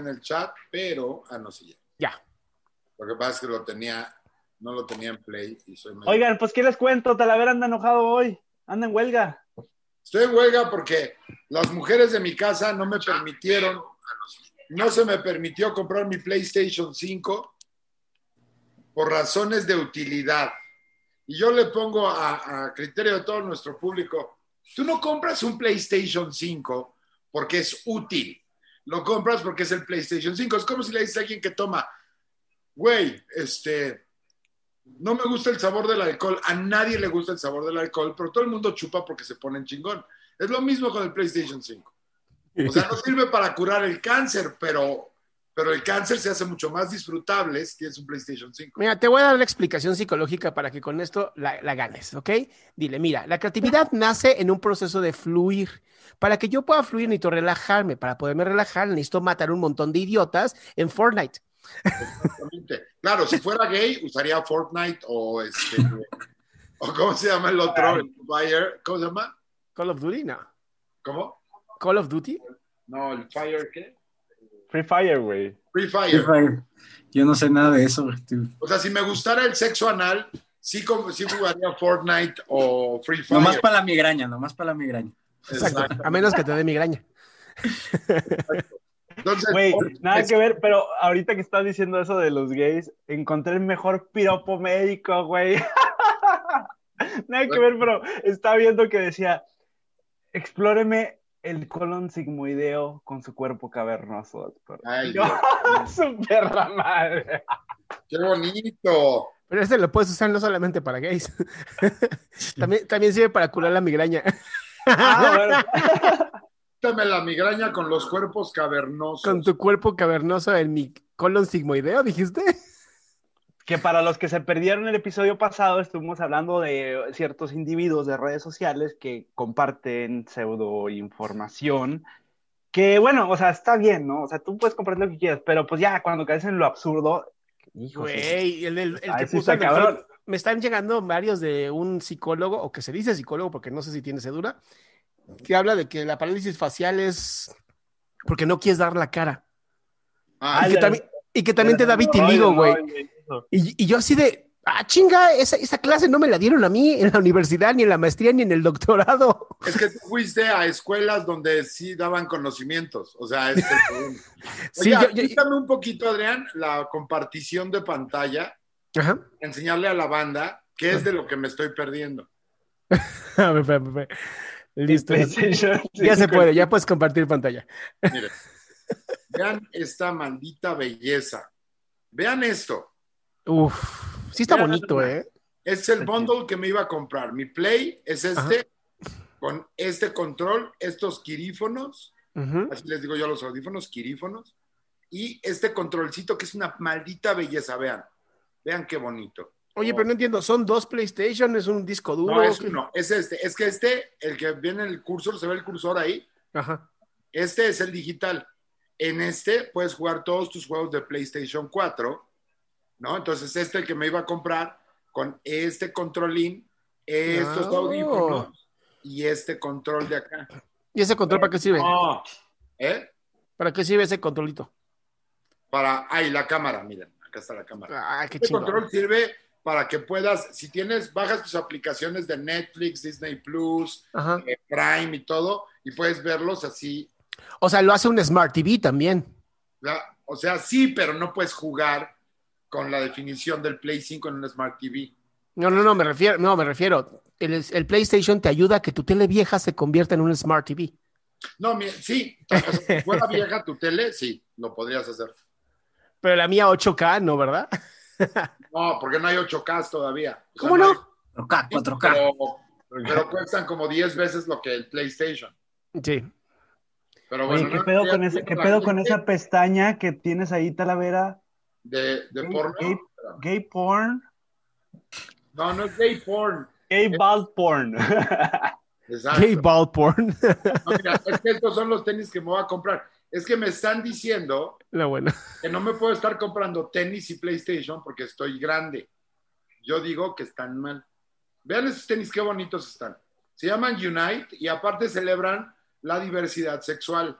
en el chat, pero, ah, no sé ya. Ya. Lo que pasa es que lo tenía, no lo tenía en play y soy medio- Oigan, pues, ¿qué les cuento? Talavera anda enojado hoy. Anda en huelga. Estoy en huelga porque las mujeres de mi casa no me permitieron, no se me permitió comprar mi PlayStation 5 por razones de utilidad. Y yo le pongo a, a criterio de todo nuestro público, tú no compras un PlayStation 5 porque es útil, lo compras porque es el PlayStation 5. Es como si le dices a alguien que toma, güey, este, no me gusta el sabor del alcohol, a nadie le gusta el sabor del alcohol, pero todo el mundo chupa porque se ponen chingón. Es lo mismo con el PlayStation 5. O sea, no sirve para curar el cáncer, pero, pero el cáncer se hace mucho más disfrutable si tienes un PlayStation 5. Mira, te voy a dar la explicación psicológica para que con esto la, la ganes, ¿ok? Dile, mira, la creatividad nace en un proceso de fluir. Para que yo pueda fluir necesito relajarme. Para poderme relajar necesito matar un montón de idiotas en Fortnite. Exactamente. Claro, si fuera gay, usaría Fortnite o este. o ¿Cómo se llama el otro? El Fire. ¿Cómo se llama? Call of Duty, no. ¿Cómo? Call of Duty. No, el Fire, ¿qué? Free Fire, güey. Free Free Fire. Fire. Yo no sé nada de eso. tú. O sea, si me gustara el sexo anal, sí, como- sí jugaría Fortnite o Free Fire. Nomás para la migraña, nomás para la migraña. Exacto. Exacto. A menos que te dé migraña. Entonces, Güey, hoy- nada es- que ver, pero ahorita que estás diciendo eso de los gays, encontré el mejor piropo médico, güey. nada que ver, pero estaba viendo que decía, explóreme el colon sigmoideo con su cuerpo cavernoso, doctor. Ay, Yo, su perra madre. qué bonito. Pero este lo puedes usar no solamente para gays. también, también sirve para curar la migraña. Ah, la migraña con los cuerpos cavernosos. Con tu cuerpo cavernoso en mi colon sigmoideo, dijiste. Que para los que se perdieron el episodio pasado, estuvimos hablando de ciertos individuos de redes sociales que comparten pseudo información. Que bueno, o sea, está bien, ¿no? O sea, tú puedes compartir lo que quieras, pero pues ya cuando caes en lo absurdo, hijo. Güey, el, el- el que puso el cabrón. me están llegando varios de un psicólogo, o que se dice psicólogo, porque no sé si tiene cédula, que habla de que la parálisis facial es porque no quieres dar la cara. Ah, y, que también, y que también te da vitiligo, No, güey. Y, y yo así de, ah, chinga, esa, esa clase no me la dieron a mí en la universidad, ni en la maestría, ni en el doctorado. Es que tú fuiste a escuelas donde sí daban conocimientos. O sea, este. Sí, Oiga, yo- yo- quítame un poquito, Adrián, la compartición de pantalla, Ajá. enseñarle a la banda qué es de lo que me estoy perdiendo. A ver. Listo. Ya se 5. puede, ya puedes compartir pantalla. Miren, vean esta maldita belleza. Vean esto. Uf, sí está Mira, bonito, ¿eh? Es el bundle que me iba a comprar. Mi Play es este, con este control, estos quirífonos, así les digo yo a los audífonos, quirífonos, y este controlcito que es una maldita belleza. Vean, vean qué bonito. Oye, pero no entiendo, ¿son dos PlayStation? ¿Es un disco duro? No, es uno, es este. Es que este, el que viene en el cursor, se ve el cursor ahí, Ajá. este es el digital. En este puedes jugar todos tus juegos de PlayStation 4, ¿no? Entonces, este el que me iba a comprar con este controlín, estos No. audífonos y este control de acá. ¿Y ese control para qué sirve? No. ¿Eh? ¿Para qué sirve ese controlito? Para, ahí la cámara, miren, acá está la cámara. Ah, qué Este control sirve para que puedas, si tienes, bajas tus aplicaciones de Netflix, Disney Plus, eh, Prime y todo, y puedes verlos así. O sea, lo hace un Smart TV también. La- o sea, sí, pero no puedes jugar con la definición del Play 5 en un Smart TV. No, no, no, me refiero, no, me refiero. El, el PlayStation te ayuda a que tu tele vieja se convierta en un Smart TV. No, mi- sí, o sea, si fuera vieja tu tele, sí, lo podrías hacer. Pero la mía 8K, ¿no, verdad? No, porque no hay 8K todavía. O sea, ¿Cómo no? hay- 4K, 4K. Pero, pero cuestan como 10 veces lo que el PlayStation. Sí. Pero Oye, ¿qué no, pedo, con, ese- qué pedo con esa pestaña que tienes ahí, Talavera? De, de Gay- porno. gay- Gay porn. No, no es gay porn. Gay bald porn. Exacto. Gay ball porn. No, mira, es que estos son los tenis que me voy a comprar. Es que me están diciendo la buena. que no me puedo estar comprando tenis y PlayStation porque estoy grande. Yo digo que están mal. Vean esos tenis, qué bonitos están. Se llaman Unite y aparte celebran la diversidad sexual.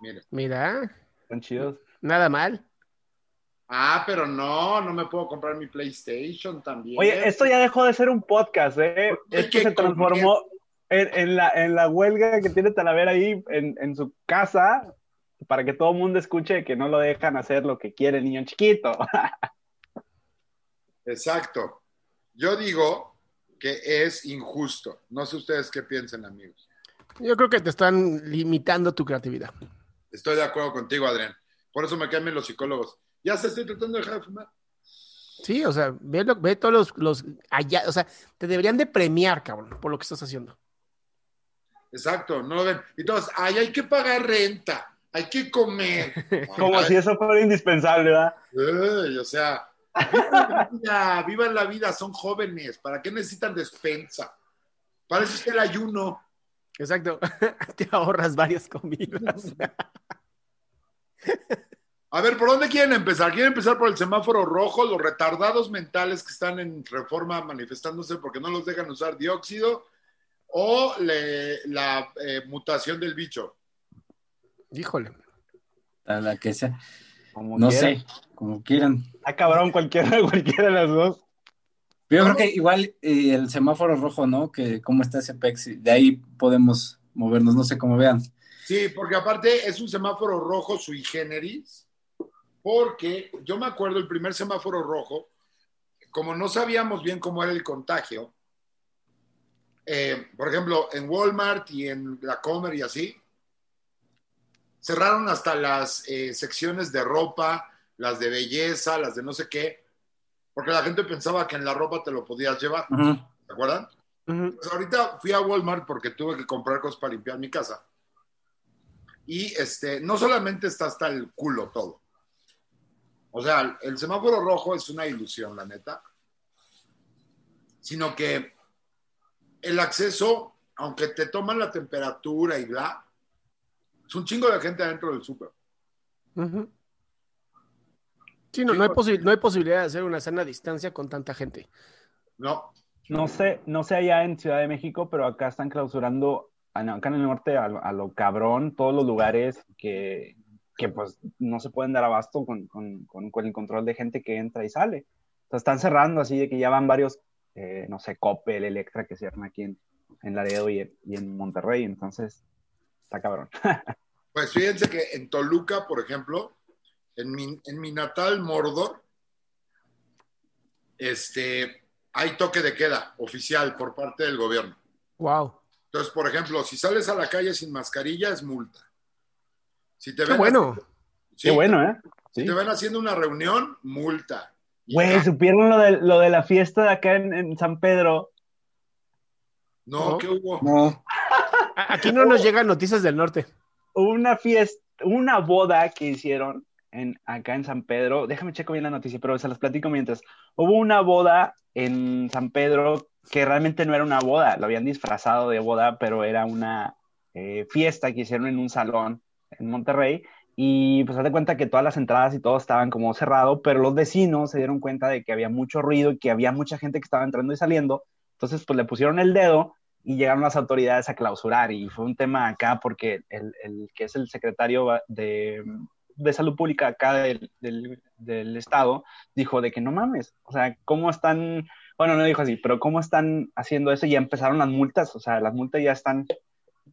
Miren, Mira. Están chidos. Nada mal. Ah, pero no, no me puedo comprar mi PlayStation también. Oye, esto ya dejó de ser un podcast, ¿eh? Esto que se transformó en, en la, en la huelga que tiene Talavera ahí en, en su casa para que todo el mundo escuche que no lo dejan hacer lo que quiere el niño chiquito. Exacto. Yo digo que es injusto. No sé ustedes qué piensan, amigos. Yo creo que te están limitando tu creatividad. Estoy de acuerdo contigo, Adrián. Por eso me caen los psicólogos. Ya se estoy tratando de dejar de fumar. Sí, o sea, ve, lo- ve todos los, los allá, o sea, te deberían de premiar, cabrón, por lo que estás haciendo. Exacto, no lo ven. Y todos, ay, hay que pagar renta, hay que comer. Como si eso fuera indispensable, ¿verdad? O sea, vivan la vida, vivan la vida, son jóvenes. ¿Para qué necesitan despensa? Para eso es el ayuno. Exacto. te ahorras varias comidas. A ver, ¿por dónde quieren empezar? ¿Quieren empezar por el semáforo rojo? Los retardados mentales que están en reforma manifestándose porque no los dejan usar dióxido o le- la eh, mutación del bicho. Híjole. A la que sea. Como No quieran. sé, como quieran. Ah, cabrón, cualquiera, cualquiera de las dos. Pero yo creo que igual eh, el semáforo rojo, ¿no? Que cómo está ese PEX, de ahí podemos movernos, no sé cómo vean. Sí, porque aparte es un semáforo rojo sui generis, porque yo me acuerdo el primer semáforo rojo, como no sabíamos bien cómo era el contagio, eh, por ejemplo, en Walmart y en la Comer y así, cerraron hasta las eh, secciones de ropa, las de belleza, las de no sé qué, porque la gente pensaba que en la ropa te lo podías llevar, Ujú. ¿te acuerdan? Pues ahorita fui a Walmart porque tuve que comprar cosas para limpiar mi casa. Y este, no solamente está hasta el culo todo. O sea, el semáforo rojo es una ilusión, la neta. Sino que el acceso, aunque te toman la temperatura y bla, es un chingo de gente adentro del súper. Sí, no, no, hay posi- no hay posibilidad de hacer una sana distancia con tanta gente. No, No sé, no sé allá en Ciudad de México, pero acá están clausurando, ah, acá en el norte, a, lo- a lo cabrón, todos los lugares que, que pues no se pueden dar abasto con, con- con- con el control de gente que entra y sale. O sea, están cerrando así de que ya van varios, eh, no sé, Coppel, Electra, que cierran aquí en, en Laredo y, en- y en Monterrey. Entonces, está cabrón. Pues fíjense que en Toluca, por ejemplo, en mi, en mi natal Mordor, este, hay toque de queda oficial por parte del gobierno. Wow. Entonces, por ejemplo, si sales a la calle sin mascarilla es multa. Si te Qué ven bueno. sí, Qué bueno, ¿eh? Si Sí. te ven haciendo una reunión, multa. Güey, ¿supieron lo de, lo de la fiesta de acá en, en San Pedro? no, No. ¿qué hubo? No, Aquí no nos llegan noticias del norte. Hubo una fiesta, una boda que hicieron en, acá en San Pedro. Déjame checo bien la noticia, pero se las platico mientras. Hubo una boda en San Pedro que realmente no era una boda, lo habían disfrazado de boda, pero era una eh, fiesta que hicieron en un salón en Monterrey. Y pues haz de cuenta que todas las entradas y todo estaban como cerrado, pero los vecinos se dieron cuenta de que había mucho ruido y que había mucha gente que estaba entrando y saliendo. Entonces, pues le pusieron el dedo y llegaron las autoridades a clausurar y fue un tema acá porque el, el que es el secretario de, de salud pública acá del, del, del, estado dijo de que no mames, o sea, ¿cómo están? Bueno, no dijo así, pero ¿cómo están haciendo eso? Ya empezaron las multas, o sea, las multas ya están,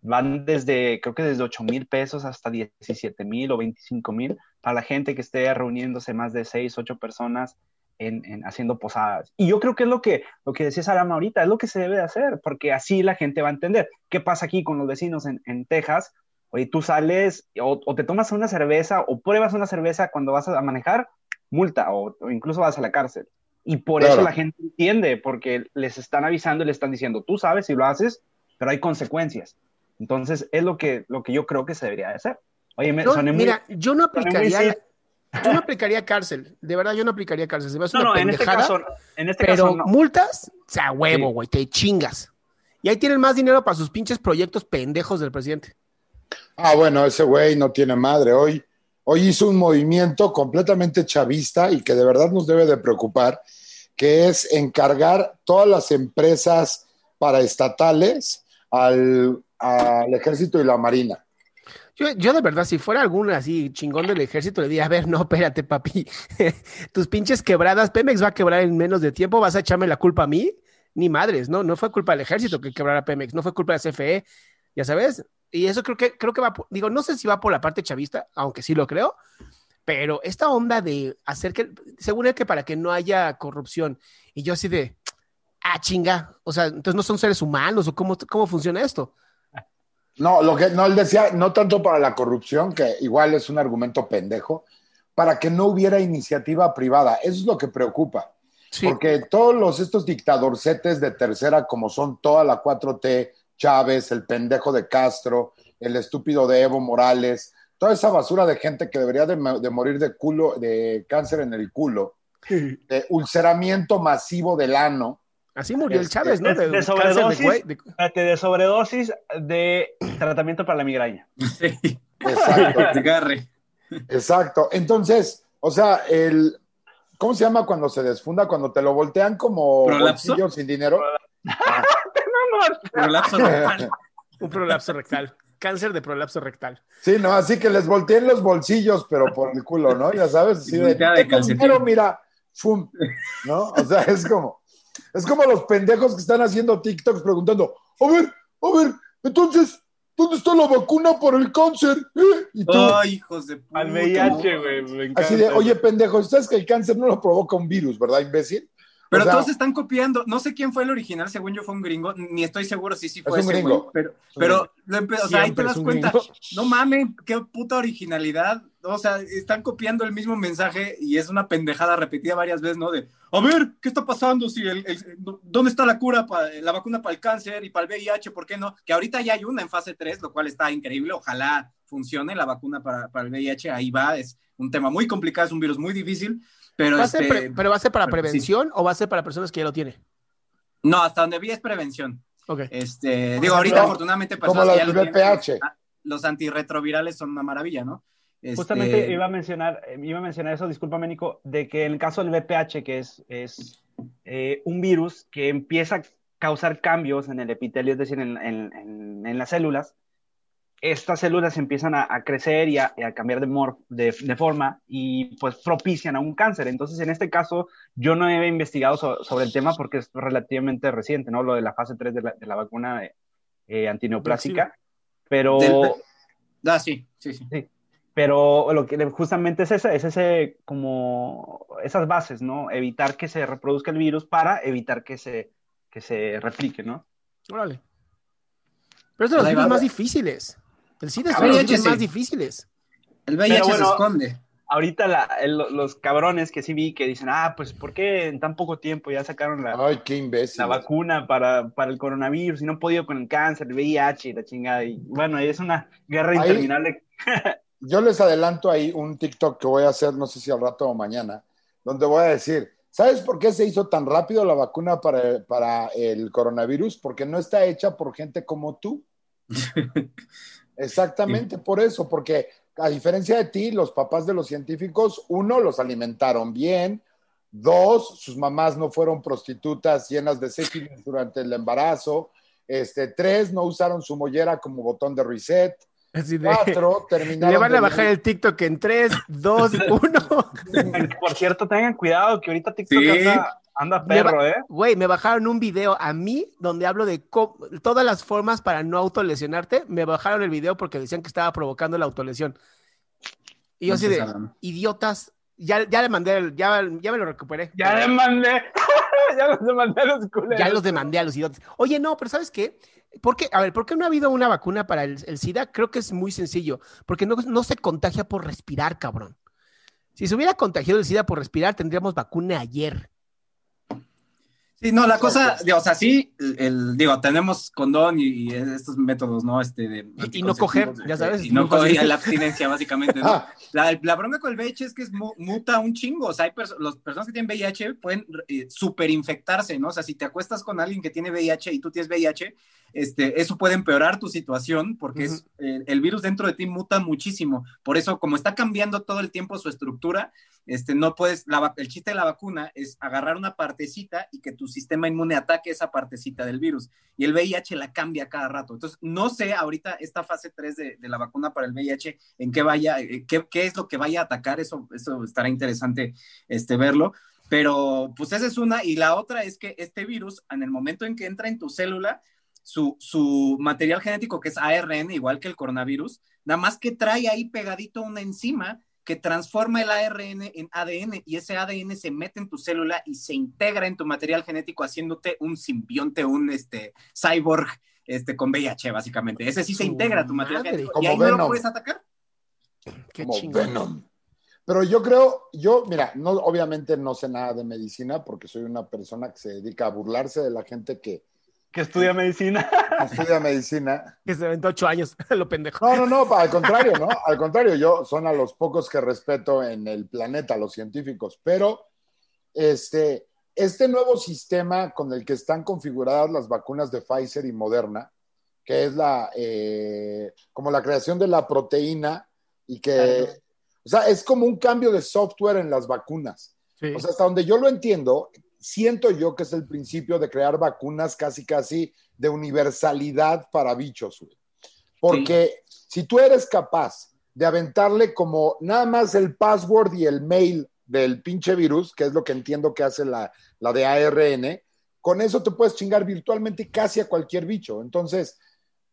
van desde, creo que desde 8 mil pesos hasta 17 mil o 25 mil para la gente que esté reuniéndose más de 6, 8 personas en, en, haciendo posadas. Y yo creo que es lo que, lo que decía Sarama ahorita, es lo que se debe de hacer, porque así la gente va a entender. ¿Qué pasa aquí con los vecinos en, en Texas? Oye, tú sales o, o, te tomas una cerveza o pruebas una cerveza cuando vas a manejar, multa o, o incluso vas a la cárcel. Y por claro. eso la gente entiende, porque les están avisando y les están diciendo, tú sabes si lo haces, pero hay consecuencias. Entonces, es lo que, lo que yo creo que se debería de hacer. Oye, me, no, soné mira, muy, yo no aplicaría... Muy, yo no aplicaría cárcel, de verdad yo no aplicaría cárcel. Se me hace no, una no, en este caso, en este pero caso no. multas, o sea, huevo, güey, sí. te chingas. Y ahí tienen más dinero para sus pinches proyectos pendejos del presidente. Ah, bueno, ese güey no tiene madre. Hoy, hoy hizo un movimiento completamente chavista y que de verdad nos debe de preocupar, que es encargar todas las empresas paraestatales al, al ejército y la marina. Yo, yo de verdad, si fuera algún así chingón del ejército, le diría, a ver, no, espérate, papi. Tus pinches quebradas, Pemex va a quebrar en menos de tiempo, ¿vas a echarme la culpa a mí? Ni madres, ¿no? No fue culpa del ejército que quebrara Pemex, no fue culpa de la CFE, ya sabes. Y eso creo que, creo que va, digo, no sé si va por la parte chavista, aunque sí lo creo, pero esta onda de hacer que, según él, que para que no haya corrupción, y yo así de, ah, chinga, o sea, entonces no son seres humanos, o cómo, cómo funciona esto. No, lo que no él decía, no tanto para la corrupción, que igual es un argumento pendejo, para que no hubiera iniciativa privada. Eso es lo que preocupa. Sí. Porque todos los, estos dictadorcetes de tercera, como son toda la 4T, Chávez, el pendejo de Castro, el estúpido de Evo Morales, toda esa basura de gente que debería de, de morir de culo, de cáncer en el culo, de ulceramiento masivo del ano. Así murió el Chávez, ¿no? de- de sobredosis. de- sobredosis de tratamiento para la migraña. Sí, Exacto. Exacto. Entonces, o sea, el. ¿Cómo se llama cuando se desfunda? Cuando te lo voltean como ¿Prolapso? bolsillo sin dinero. Ah, Prolapso rectal. un prolapso rectal. Cáncer de prolapso rectal. sí, no, así que les volteen los bolsillos, pero por el culo, ¿no? Ya sabes, así de. De dinero, mira, fum, ¿no? O sea, es como. Es como los pendejos que están haciendo TikToks preguntando, a ver, a ver, entonces, ¿dónde está la vacuna para el cáncer? ¿Eh? Y tú, Ay, hijos de puta. Al VIH, güey. me encanta. así de, oye, pendejo, ¿sabes que el cáncer no lo provoca un virus, verdad, imbécil? Pero O sea, todos están copiando. No sé quién fue el original, según yo fue un gringo. Ni estoy seguro si sí fue Es un ese gringo. güey, Pero, pero o sea, ahí te das cuenta. gringo. No mames, qué puta originalidad. O sea, están copiando el mismo mensaje y es una pendejada repetida varias veces, ¿no? De, a ver, ¿qué está pasando? Si el, el- ¿Dónde está la cura, para la vacuna para el cáncer y para el VIH? ¿Por qué no? Que ahorita ya hay una en fase 3, lo cual está increíble. Ojalá funcione la vacuna para, para el VIH. Ahí va, es un tema muy complicado, es un virus muy difícil. Pero, ¿Va a ser este, pre- ¿Pero va a ser para sí. prevención o va a ser para personas que ya lo tienen? no, hasta donde vi es prevención. Ok. Este, Como digo, ahorita afortunadamente como personas la que ya del lo tienen, los antirretrovirales son una maravilla, ¿no? Este, Justamente iba a mencionar, eh, iba a mencionar eso, discúlpame, Nico, de que en el caso del VPH, que es, es eh, un virus que empieza a causar cambios en el epitelio, es decir, en, en- en- en las células, estas células empiezan a, a crecer y a, cambiar de, mor- de, de forma y pues propician a un cáncer. Entonces, en este caso, yo no he investigado so- sobre el tema porque es relativamente reciente, ¿no? Lo de la fase 3 de la, de la vacuna eh, antineoplásica. Pero... Del- Ah, sí, sí, sí. Pero lo que justamente es ese, es ese como esas bases, ¿no? Evitar que se reproduzca el virus para evitar que se, que se replique, ¿no? Órale. Pero es de los virus más difícles. El SIDA es de los más difíciles. El VIH bueno, se esconde. Ahorita la- el- los cabrones que sí vi que dicen, ah, pues ¿por qué en tan poco tiempo ya sacaron la, Ay, qué imbécil. la vacuna para, para el coronavirus y no han podido con el cáncer, el VIH y la chingada? Y bueno, es una guerra Ahí- interminable. Yo les adelanto ahí un TikTok que voy a hacer, no sé si al rato o mañana, donde voy a decir, ¿sabes por qué se hizo tan rápido la vacuna para, para el coronavirus? Porque no está hecha por gente como tú. Exactamente por eso, porque a diferencia de ti, los papás de los científicos, uno, los alimentaron bien, dos, sus mamás no fueron prostitutas llenas de sífilis durante el embarazo, este, tres, no usaron su mollera como botón de reset, Así de- cuatro, terminaron le van a bajar el TikTok en 3, 2, 1. Por cierto, tengan cuidado que ahorita TikTok Sí. anda, anda Me perro, ¿eh? Güey, me bajaron un video a mí donde hablo de todas las formas para no autolesionarte. Me bajaron el video porque decían que estaba provocando la autolesión. Y yo así de, idiotas, ya, ya le mandé, el- ya, ya me lo recuperé. Ya le mandé, ya los demandé a los culeros. Ya los demandé a los idiotas. Oye, no, pero ¿sabes qué? ¿Por qué? A ver, ¿por qué no ha habido una vacuna para el, el SIDA? Creo que es muy sencillo. Porque no, no se contagia por respirar, cabrón. Si se hubiera contagiado el SIDA por respirar, tendríamos vacuna ayer. Sí, no, la cosa, o sea, sí, el, el- digo, tenemos condón y, y estos métodos, ¿no? Este, de Y- y no coger, ya sabes, Y no coger la abstinencia, básicamente, ¿no? Ah, La, la bronca con el VIH es que es mu- muta un chingo. O sea, hay perso- las personas que tienen VIH pueden eh, superinfectarse, ¿no? O sea, si te acuestas con alguien que tiene VIH y tú tienes VIH, este, eso puede empeorar tu situación porque es, eh, el virus dentro de ti muta muchísimo. Por eso, como está cambiando todo el tiempo su estructura, este, no puedes, la el chiste de la vacuna es agarrar una partecita y que tu, sistema inmune ataque esa partecita del virus. Y el VIH la cambia cada rato. Entonces, no sé ahorita esta fase 3 de, la vacuna para el VIH, en qué vaya, eh, qué, qué, es lo que vaya a atacar, eso, eso estará interesante este, verlo. Pero pues esa es una. Y la otra es que este virus, en el momento en que entra en tu célula, su, su material genético, que es ARN, igual que el coronavirus, nada más que trae ahí pegadito una enzima que transforma el ARN en ADN y ese ADN se mete en tu célula y se integra en tu material genético haciéndote un simbionte, un este, cyborg este, con VIH, básicamente. Ese sí se integra a tu material genético y ahí no lo puedes atacar. Qué Venom. Pero yo creo, yo, mira, no, obviamente no sé nada de medicina porque soy una persona que se dedica a burlarse de la gente que, que estudia medicina. estudia medicina. Que se aventó ocho años, lo pendejo. No, no, no, al contrario, ¿no? Al contrario, yo son a los pocos que respeto en el planeta, los científicos, pero este, este nuevo sistema con el que están configuradas las vacunas de Pfizer y Moderna, que es la, eh, como la creación de la proteína y que, o sea, es como un cambio de software en las vacunas. O sea, hasta donde yo lo entiendo, siento yo que es el principio de crear vacunas casi, casi de universalidad para bichos, Porque si tú eres capaz de aventarle como nada más el password y el mail del pinche virus, que es lo que entiendo que hace la, la de ARN, con eso te puedes chingar virtualmente casi a cualquier bicho. Entonces,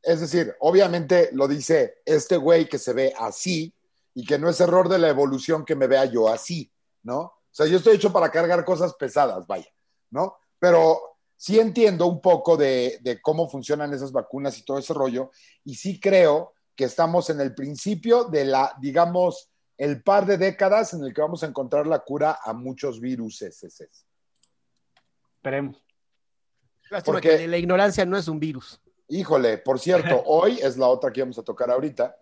es decir, obviamente lo dice este güey que se ve así y que no es error de la evolución que me vea yo así, ¿no? O sea, yo estoy hecho para cargar cosas pesadas, vaya, ¿no? Pero sí entiendo un poco de, cómo funcionan esas vacunas y todo ese rollo, y sí creo que estamos en el principio de la, digamos, el par de décadas en el que vamos a encontrar la cura a muchos virus. Esperemos. Porque la ignorancia no es un virus. Híjole, por cierto, hoy es la otra que vamos a tocar ahorita.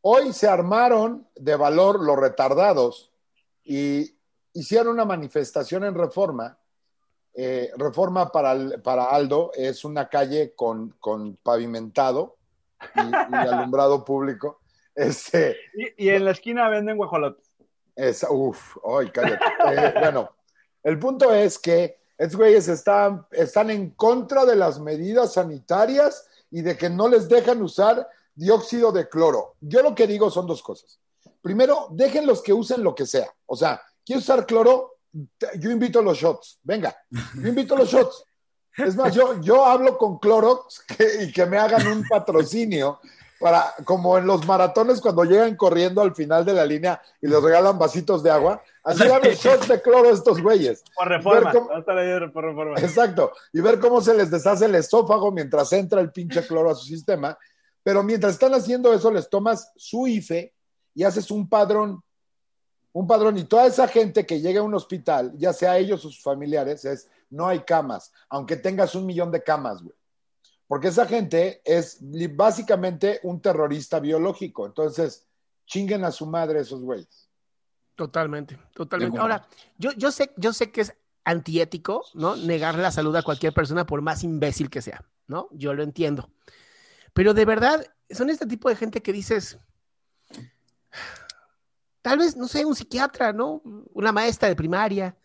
Hoy se armaron de valor los retardados y hicieron una manifestación en Reforma. Eh, Reforma para, para, Aldo es una calle con, pavimentado y, alumbrado público. Este, y, en la esquina venden guajolotes. uf, ay, cállate. Eh, bueno, el punto es que estos güeyes están, están en contra de las medidas sanitarias y de que no les dejan usar dióxido de cloro. Yo lo que digo son dos cosas. Primero, déjenlos que usen lo que sea. O sea, ¿Quieres usar cloro? Yo invito los shots. Venga, yo invito los shots. Es más, yo, yo hablo con Clorox y que me hagan un patrocinio para, como en los maratones cuando llegan corriendo al final de la línea y les regalan vasitos de agua. Así dan shots de cloro a estos güeyes. Por reforma. por reforma. Exacto. Y ver cómo se les deshace el esófago mientras entra el pinche cloro a su sistema. Pero mientras están haciendo eso, les tomas su IFE y haces un padrón un padrón y toda esa gente que llega a un hospital, ya sea ellos o sus familiares, es no hay camas, aunque tengas un millón de camas, güey. Porque esa gente es básicamente un terrorista biológico. Entonces, chinguen a su madre esos güeyes. Totalmente, totalmente. Ahora, yo, yo, sé, yo sé que es antiético, ¿no? Negar la salud a cualquier persona por más imbécil que sea, ¿no? Yo lo entiendo. Pero de verdad, son este tipo de gente que dices, tal vez, no sé, un psiquiatra, ¿no? Una maestra de primaria,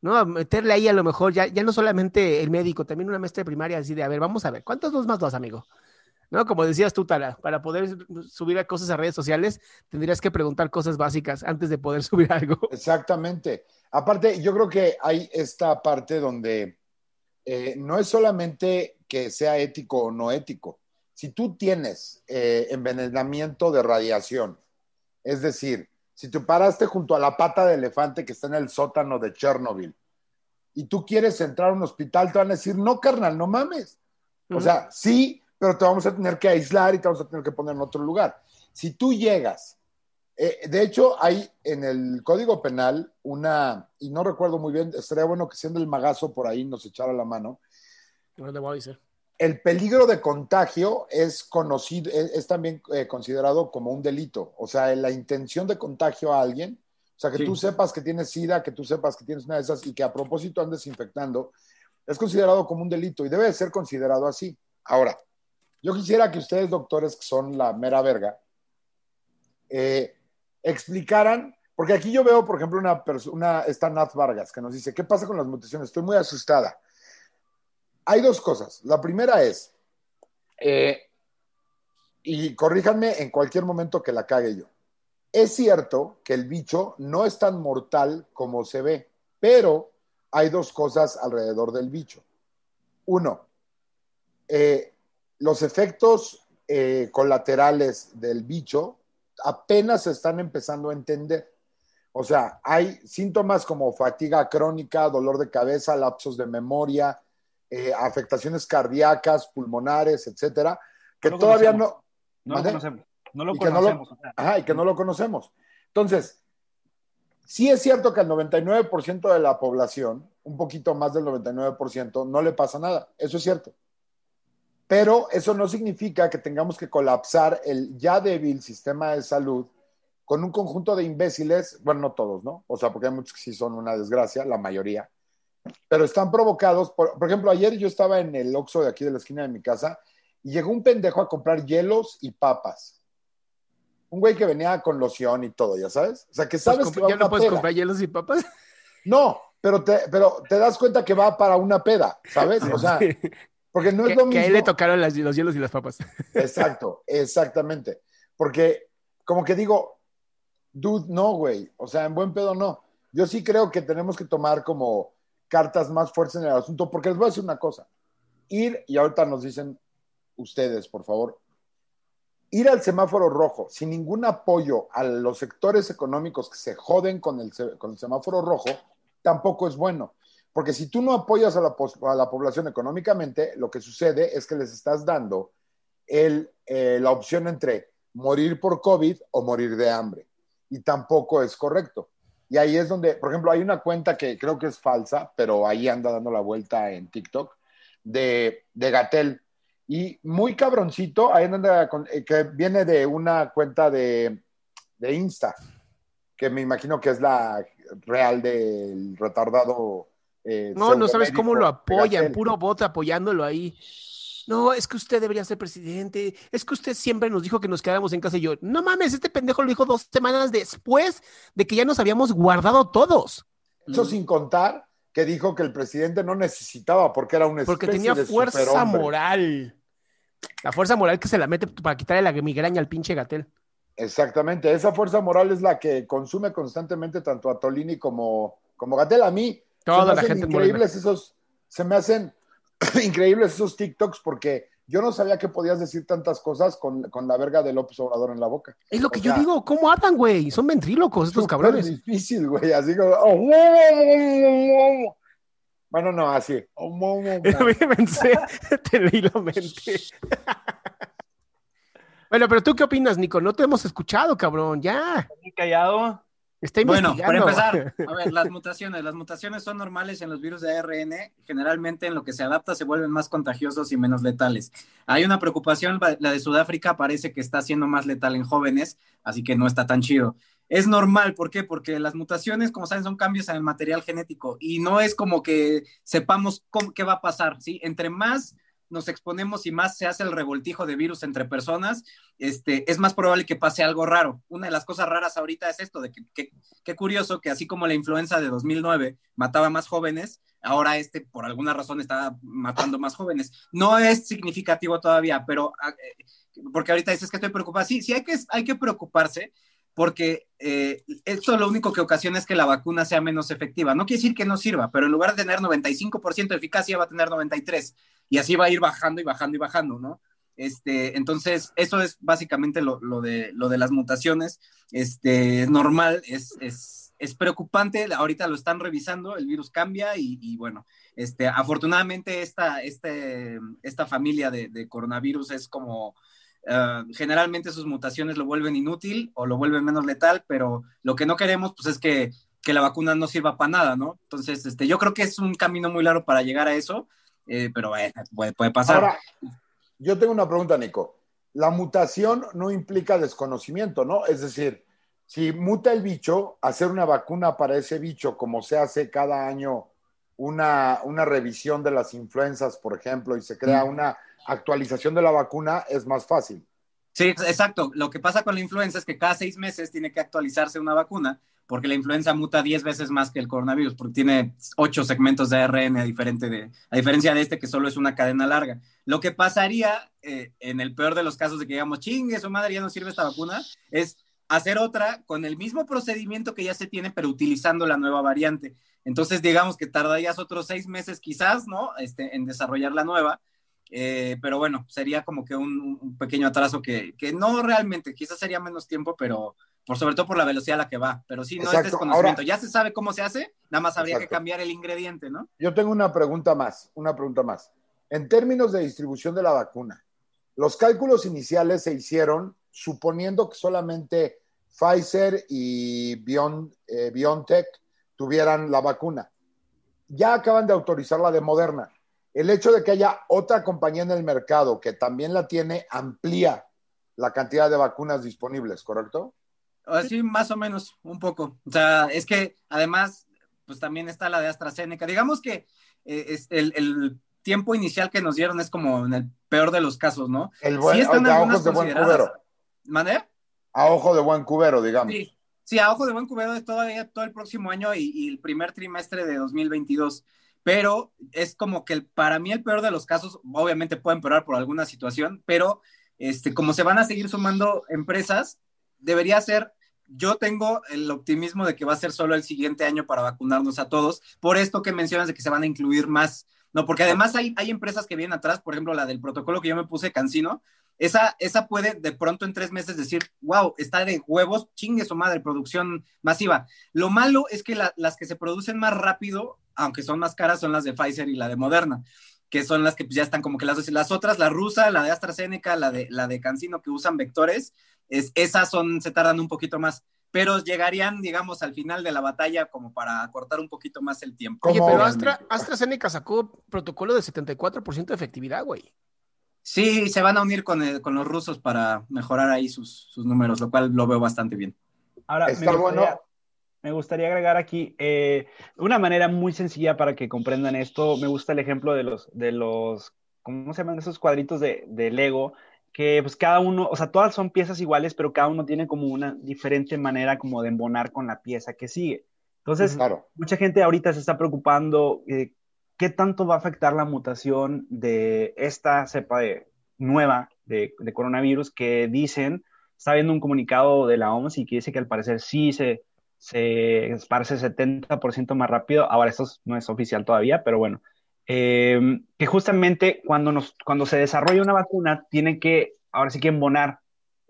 ¿no? Meterle ahí a lo mejor, ya, ya no solamente el médico, también una maestra de primaria, así de, a ver, vamos a ver, ¿cuántos dos más dos, amigo? ¿No? Como decías tú, Tala, para poder subir cosas a redes sociales, tendrías que preguntar cosas básicas antes de poder subir algo. Exactamente. Aparte, yo creo que hay esta parte donde eh, no es solamente que sea ético o no ético. Si tú tienes eh, envenenamiento de radiación, es decir, si tú paraste junto a la pata de elefante que está en el sótano de Chernobyl y tú quieres entrar a un hospital, te van a decir, no, carnal, no mames. O sea, sí, pero te vamos a tener que aislar y te vamos a tener que poner en otro lugar. Si tú llegas, eh, de hecho, hay en el Código Penal una, y no recuerdo muy bien, estaría bueno que siendo el magazo por ahí nos echara la mano. No le voy a decir el peligro de contagio es conocido, es, también eh, considerado como un delito. O sea, la intención de contagio a alguien, o sea, que tú sepas que tienes SIDA, que tú sepas que tienes una de esas y que a propósito andes infectando, es considerado como un delito y debe ser considerado así. Ahora, yo quisiera que ustedes, doctores, que son la mera verga, eh, explicaran, porque aquí yo veo, por ejemplo, una persona, esta Nat Vargas, que nos dice, ¿qué pasa con las mutaciones? Estoy muy asustada hay dos cosas. La primera es, eh, y corríjanme en cualquier momento que la cague yo. Es cierto que el bicho no es tan mortal como se ve, pero hay dos cosas alrededor del bicho. Uno, eh, los efectos eh, colaterales del bicho apenas se están empezando a entender. O sea, hay síntomas como fatiga crónica, dolor de cabeza, lapsos de memoria, eh, afectaciones cardíacas, pulmonares, etcétera, que todavía no. No lo conocemos. No lo y que no conocemos. lo, ajá, y que no lo conocemos. Entonces, sí es cierto que al 99% de la población, un poquito más del 99%, no le pasa nada. Eso es cierto. Pero eso no significa que tengamos que colapsar el ya débil sistema de salud con un conjunto de imbéciles, bueno, no todos, ¿no? O sea, porque hay muchos que sí son una desgracia, la mayoría, pero están provocados, por, por ejemplo, ayer yo estaba en el Oxxo de aquí de la esquina de mi casa y llegó un pendejo a comprar hielos y papas. Un güey que venía con loción y todo, ya sabes. O sea, que sabes Pues, que va a ¿Ya no puedes peda. comprar hielos y papas? No, pero te, pero te das cuenta que va para una peda, ¿sabes? O sea, porque no es que, lo que mismo. a él le tocaron las- los hielos y las papas. Exacto, exactamente. Porque como que digo, dude, no, güey. O sea, en buen pedo no. Yo sí creo que tenemos que tomar como cartas más fuertes en el asunto, porque les voy a decir una cosa. Ir, y ahorita nos dicen ustedes, por favor, ir al semáforo rojo sin ningún apoyo a los sectores económicos que se joden con el, con el semáforo rojo, tampoco es bueno. Porque si tú no apoyas a la, a la población económicamente, lo que sucede es que les estás dando el, eh, la opción entre morir por COVID o morir de hambre. Y tampoco es correcto. Y ahí es donde, por ejemplo, hay una cuenta que creo que es falsa, pero ahí anda dando la vuelta en TikTok, de, de Gatel. Y muy cabroncito, ahí anda, con- eh, que viene de una cuenta de, de Insta, que me imagino que es la real del retardado. eh, No, no sabes cómo lo apoyan, puro bot apoyándolo ahí. No, es que usted debería ser presidente. Es que usted siempre nos dijo que nos quedáramos en casa y yo, no mames, este pendejo lo dijo dos semanas después de que ya nos habíamos guardado todos. Eso sin contar que dijo que el presidente no necesitaba porque era un Porque tenía de fuerza moral. La fuerza moral que se la mete para quitarle la migraña al pinche Gatel. Exactamente, esa fuerza moral es la que consume constantemente tanto a Tolini como, como Gatel. A mí Toda se me la hacen gente increíbles esos, se me hacen increíbles esos TikToks porque yo no sabía que podías decir tantas cosas con, con la verga de López Obrador en la boca. Es lo que O yo sea, digo, ¿cómo hablan, güey? Son ventrílocos estos cabrones. difícil, güey, así como... oh, Bueno, no, así. A mí pensé, te leí la mente. bueno, pero tú qué opinas, Nico? No te hemos escuchado, cabrón, ya. Muy callado. Está Bueno, para empezar, a ver, las mutaciones. Las mutaciones son normales en los virus de ARN. Generalmente en lo que se adapta se vuelven más contagiosos y menos letales. Hay una preocupación, la de Sudáfrica parece que está siendo más letal en jóvenes, así que no está tan chido. Es normal, ¿por qué? Porque las mutaciones, como saben, son cambios en el material genético y no es como que sepamos cómo, qué va a pasar, ¿sí? Entre más nos exponemos y más se hace el revoltijo de virus entre personas, este, es más probable que pase algo raro. Una de las cosas raras ahorita es esto, de que, que curioso que así como la influenza de 2009 mataba más jóvenes, ahora este por alguna razón está matando más jóvenes. No es significativo todavía, pero ah, eh, porque ahorita dices que estoy preocupada. Sí, sí hay que, hay que preocuparse porque eh, esto lo único que ocasiona es que la vacuna sea menos efectiva. No quiere decir que no sirva, pero en lugar de tener 95% de eficacia va a tener 93% y así va a ir bajando y bajando y bajando, ¿no? Este, entonces, eso es básicamente lo, lo, de, lo de las mutaciones. Este, es normal, es, es, es, preocupante. Ahorita lo están revisando, el virus cambia y, bueno, este, afortunadamente esta, este, esta familia de, de coronavirus es como... Uh, generalmente sus mutaciones lo vuelven inútil o lo vuelven menos letal, pero lo que no queremos pues es que, que la vacuna no sirva para nada, ¿no? Entonces, este, yo creo que es un camino muy largo para llegar a eso, eh, pero bueno, puede, puede pasar. Ahora, yo tengo una pregunta, Nico. La mutación no implica desconocimiento, ¿no? Es decir, si muta el bicho, hacer una vacuna para ese bicho, como se hace cada año una, una revisión de las influencias, por ejemplo, y se crea mm. una actualización de la vacuna, es más fácil. Sí, exacto. Lo que pasa con la influenza es que cada seis meses tiene que actualizarse una vacuna porque la influenza muta 10 veces más que el coronavirus, porque tiene 8 segmentos de ARN a diferencia de este que solo es una cadena larga. Lo que pasaría eh, en el peor de los casos de que digamos, chingue, su madre ya no sirve esta vacuna, es hacer otra con el mismo procedimiento que ya se tiene, pero utilizando la nueva variante. Entonces, digamos que tardarías otros seis meses quizás, ¿no? Este, en desarrollar la nueva. Eh, pero bueno, sería como que un, pequeño atraso que, que, no realmente, quizás sería menos tiempo, pero por sobre todo por la velocidad a la que va. Pero sí, no es desconocimiento. ya se sabe cómo se hace, nada más habría que cambiar el ingrediente, ¿no? Yo tengo una pregunta más, una pregunta más. En términos de distribución de la vacuna, los cálculos iniciales se hicieron suponiendo que solamente Pfizer y eh, BioNTech tuvieran la vacuna. Ya acaban de autorizar la de Moderna. El hecho de que haya otra compañía en el mercado que también la tiene amplía la cantidad de vacunas disponibles, ¿correcto? Así más o menos, un poco. O sea, es que además, pues también está la de AstraZeneca. Digamos que eh, es el, tiempo inicial que nos dieron es como en el peor de los casos, ¿no? El buen, sí están a ojos de buen cubero. A ojo de buen cubero, digamos. Sí, Sí, a ojo de buen cubero de todavía todo el próximo año y, el primer trimestre de 2022. Pero es como que para mí el peor de los casos, obviamente puede empeorar por alguna situación, pero este, como se van a seguir sumando empresas, debería ser, yo tengo el optimismo de que va a ser solo el siguiente año para vacunarnos a todos, por esto que mencionas de que se van a incluir más, no, porque además hay, hay empresas que vienen atrás, por ejemplo, la del protocolo que yo me puse, Cancino, esa, esa puede de pronto en tres meses decir, wow, está de huevos, chingue su madre, producción masiva. Lo malo es que las que se producen más rápido, aunque son más caras, son las de Pfizer y la de Moderna, que son las que pues, ya están como que las, las otras, la rusa, la de AstraZeneca, la de, la de Cancino, que usan vectores, es, esas son, se tardan un poquito más pero llegarían, digamos, al final de la batalla como para cortar un poquito más el tiempo. Oye, pero Astra, AstraZeneca sacó protocolo de 74% de efectividad, güey. Sí, se van a unir con, los rusos para mejorar ahí sus, números, lo cual lo veo bastante bien. Ahora, me gustaría, agregar aquí eh, una manera muy sencilla para que comprendan esto. Me gusta el ejemplo de los, de los ¿cómo se llaman esos cuadritos de, de Lego? Que pues cada uno, o sea, todas son piezas iguales, pero cada uno tiene como una diferente manera como de embonar con la pieza que sigue. Entonces, mucha gente ahorita se está preocupando eh, ¿qué tanto va a afectar la mutación de esta cepa nueva de, coronavirus que dicen, está viendo un comunicado de la OMS y que dice que al parecer sí se, se esparce 70% más rápido. Ahora, esto no es oficial todavía, pero bueno, eh, que justamente cuando, nos, cuando se desarrolla una vacuna, tiene que, ahora sí que embonar,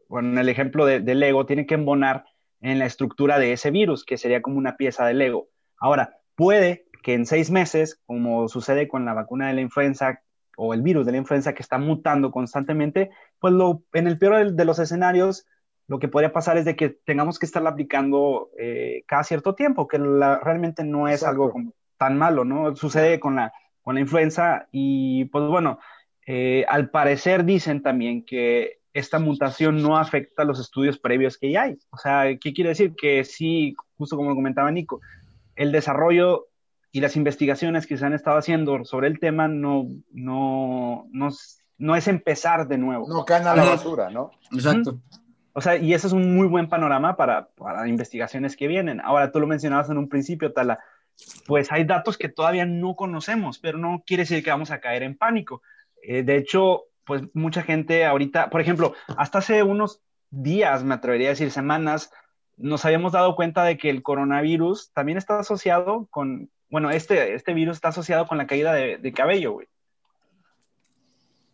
bueno, en el ejemplo de, de Lego, tiene que embonar en la estructura de ese virus, que sería como una pieza de Lego. Ahora, puede que en seis meses, como sucede con la vacuna de la influenza o el virus de la influenza que está mutando constantemente, pues lo, en el peor de los escenarios, lo que podría pasar es de que tengamos que estarla aplicando eh, cada cierto tiempo, que realmente no es algo tan malo, ¿no? Sucede con la, con la influenza y pues bueno, eh, al parecer dicen también que esta mutación no afecta a los estudios previos que ya hay. O sea, ¿qué quiere decir? Que sí, justo como comentaba Nico, el desarrollo y las investigaciones que se han estado haciendo sobre el tema no, no, no, no es empezar de nuevo. No caen a la basura, ¿no? Exacto. O sea, y eso es un muy buen panorama para, para investigaciones que vienen. Ahora, tú lo mencionabas en un principio, Tala, pues hay datos que todavía no conocemos, pero no quiere decir que vamos a caer en pánico. Eh, de hecho, pues mucha gente ahorita, por ejemplo, hasta hace unos días, me atrevería a decir semanas, nos habíamos dado cuenta de que el coronavirus también está asociado con, bueno, este, este virus está asociado con la caída de, cabello, güey.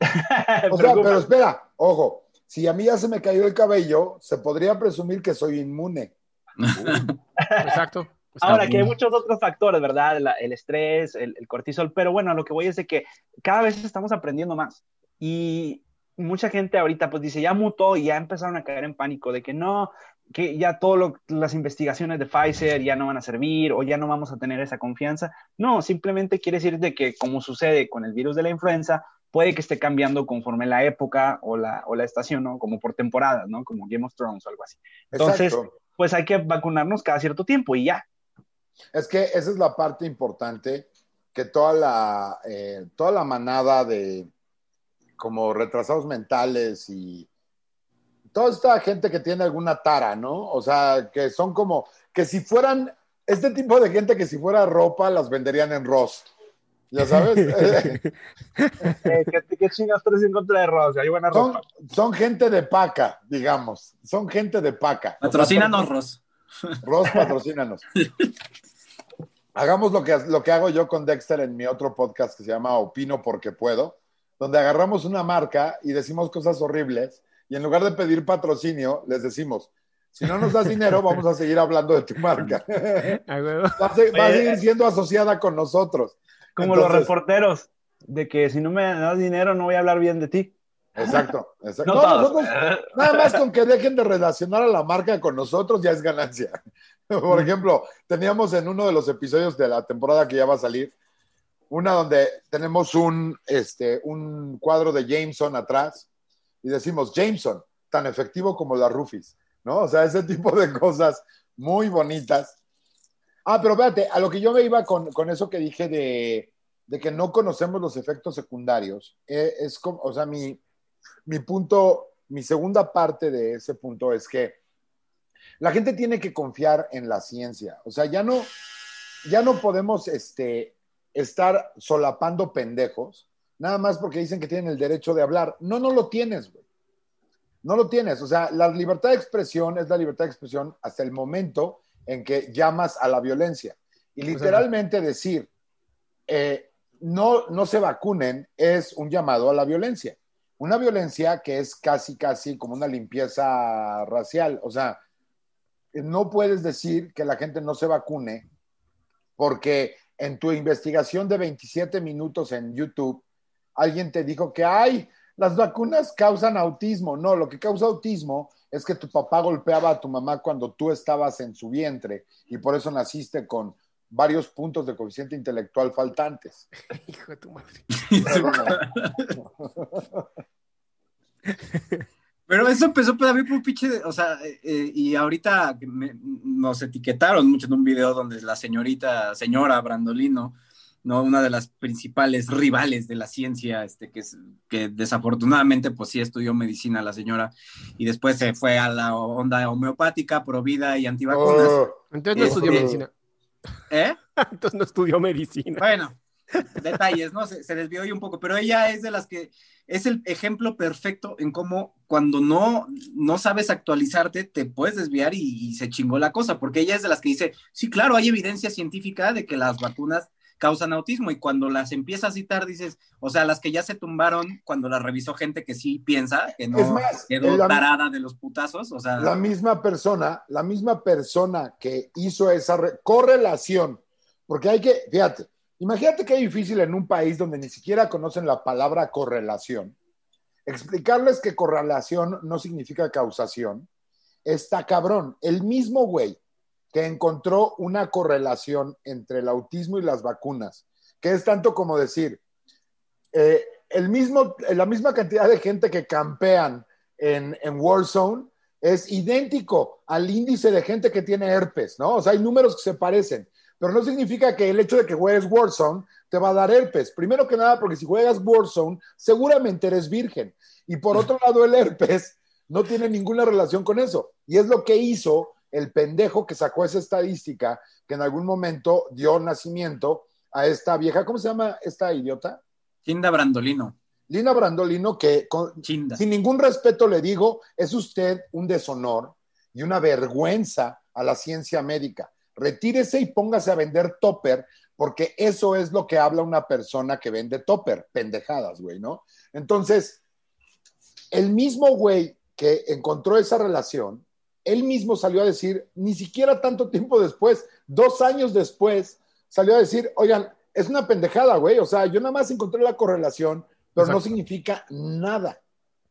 o sea, pero espera, ojo, si a mí ya se me cayó el cabello, se podría presumir que soy inmune. Exacto. Ahora que hay muchos otros factores, ¿verdad? el estrés, el, el, cortisol, pero bueno, lo que voy es de que cada vez estamos aprendiendo más. Y mucha gente ahorita pues dice, ya mutó y ya empezaron a caer en pánico de que no, que ya todas las investigaciones de Pfizer ya no van a servir o ya no vamos a tener esa confianza. No, simplemente quiere decir de que como sucede con el virus de la influenza, puede que esté cambiando conforme la época o la, o la estación, ¿no? Como por temporadas, ¿no? Como Game of Thrones o algo así. Entonces, pues hay que vacunarnos cada cierto tiempo y ya. Es que esa es la parte importante que toda la, eh, toda la manada de como retrasados mentales y toda esta gente que tiene alguna tara, ¿no? O sea, que son como, que si fueran, este tipo de gente que si fuera ropa las venderían en Ross. ¿Ya sabes? Eh, ¿qué, ¿Qué chingas traes en contra de Ross? Hay buena son, ropa. son gente de paca, digamos. Son gente de paca. Patrocínanos, Ross. Ross, patrocínanos. Hagamos lo que, lo que hago yo con Dexter en mi otro podcast que se llama Opino porque puedo, donde agarramos una marca y decimos cosas horribles y en lugar de pedir patrocinio, les decimos, si no nos das dinero, vamos a seguir hablando de tu marca. Va a seguir siendo asociada con nosotros. Como los reporteros, de que si no me das dinero no voy a hablar bien de ti. Exacto, exacto. No nosotros, nada más con que dejen de relacionar a la marca con nosotros ya es ganancia. Por ejemplo, teníamos en uno de los episodios de la temporada que ya va a salir, una donde tenemos un, este, un cuadro de Jameson atrás y decimos, Jameson, tan efectivo como la Rufis, ¿no? O sea, ese tipo de cosas muy bonitas. Ah, pero espérate, a lo que yo me iba con, con eso que dije de, de que no conocemos los efectos secundarios, eh, es como, o sea, mi, mi punto, mi segunda parte de ese punto es que la gente tiene que confiar en la ciencia. O sea, ya no, ya no podemos este, estar solapando pendejos, nada más porque dicen que tienen el derecho de hablar. No, no lo tienes, güey. No lo tienes. O sea, la libertad de expresión es la libertad de expresión hasta el momento en que llamas a la violencia. Y literalmente decir, eh, no, no se vacunen es un llamado a la violencia. Una violencia que es casi, casi como una limpieza racial. O sea, no puedes decir que la gente no se vacune porque en tu investigación de 27 minutos en YouTube, alguien te dijo que, ay, las vacunas causan autismo. No, lo que causa autismo es que tu papá golpeaba a tu mamá cuando tú estabas en su vientre y por eso naciste con varios puntos de coeficiente intelectual faltantes. Hijo de tu madre. Pero eso empezó también por un pinche, de- o sea, eh, eh, y ahorita que me- nos etiquetaron mucho en un video donde la señorita, señora Brandolino, ¿no? Una de las principales rivales de la ciencia, este, que, es, que desafortunadamente, pues sí estudió medicina la señora, y después se fue a la onda homeopática, pro vida y antivacunas. Oh, Entonces no Este- estudió medicina. ¿Eh? Entonces no estudió medicina. Bueno, detalles, ¿no? Se, se desvió ahí un poco, pero ella es de las que es el ejemplo perfecto en cómo cuando no, no sabes actualizarte, te puedes desviar y, y se chingó la cosa, porque ella es de las que dice, sí, claro, hay evidencia científica de que las vacunas causan autismo y cuando las empieza a citar dices, o sea, las que ya se tumbaron cuando las revisó gente que sí piensa, que no Es más, quedó la- tarada de los putazos, o sea, la misma persona, la misma persona que hizo esa re- correlación, porque hay que, fíjate, imagínate que es difícil en un país donde ni siquiera conocen la palabra correlación, explicarles que correlación no significa causación, está cabrón. El mismo güey que encontró una correlación entre el autismo y las vacunas, que es tanto como decir, eh, el mismo, la misma cantidad de gente que campean en, en Warzone es idéntico al índice de gente que tiene herpes, ¿no? O sea, hay números que se parecen, pero no significa que el hecho de que juegues Warzone te va a dar herpes. Primero que nada, porque si juegas Warzone, seguramente eres virgen. Y por otro lado, el herpes no tiene ninguna relación con eso. Y es lo que hizo el pendejo que sacó esa estadística que en algún momento dio nacimiento a esta vieja, ¿cómo se llama esta idiota? Chinda Brandolino, Lina Brandolino, que con- Chinda. sin ningún respeto le digo, es usted un deshonor y una vergüenza a la ciencia médica. Retírese y póngase a vender topper, porque eso es lo que habla una persona que vende topper, pendejadas, güey, ¿no? Entonces, el mismo güey que encontró esa relación, él mismo salió a decir, ni siquiera tanto tiempo después, dos años después, salió a decir, oigan, es una pendejada, güey, o sea, yo nada más encontré la correlación, pero no significa nada,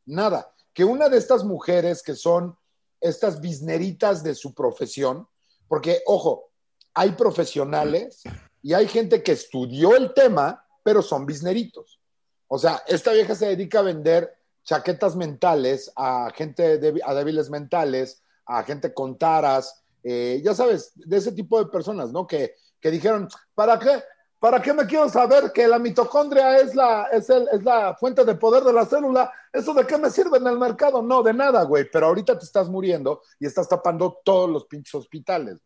nada. Que una de estas mujeres que son estas bisneritas de su profesión, porque, ojo, hay profesionales y hay gente que estudió el tema, pero son bisneritos. O sea, esta vieja se dedica a vender chaquetas mentales a gente a débiles mentales, a gente con taras, eh, ya sabes, de ese tipo de personas, ¿no? Que, que dijeron, ¿para qué? ¿Para qué me quiero saber que la mitocondria es la, es, el- es la fuente de poder de la célula? ¿Eso de qué me sirve en el mercado? No, de nada, güey. Pero ahorita te estás muriendo y estás tapando todos los pinches hospitales.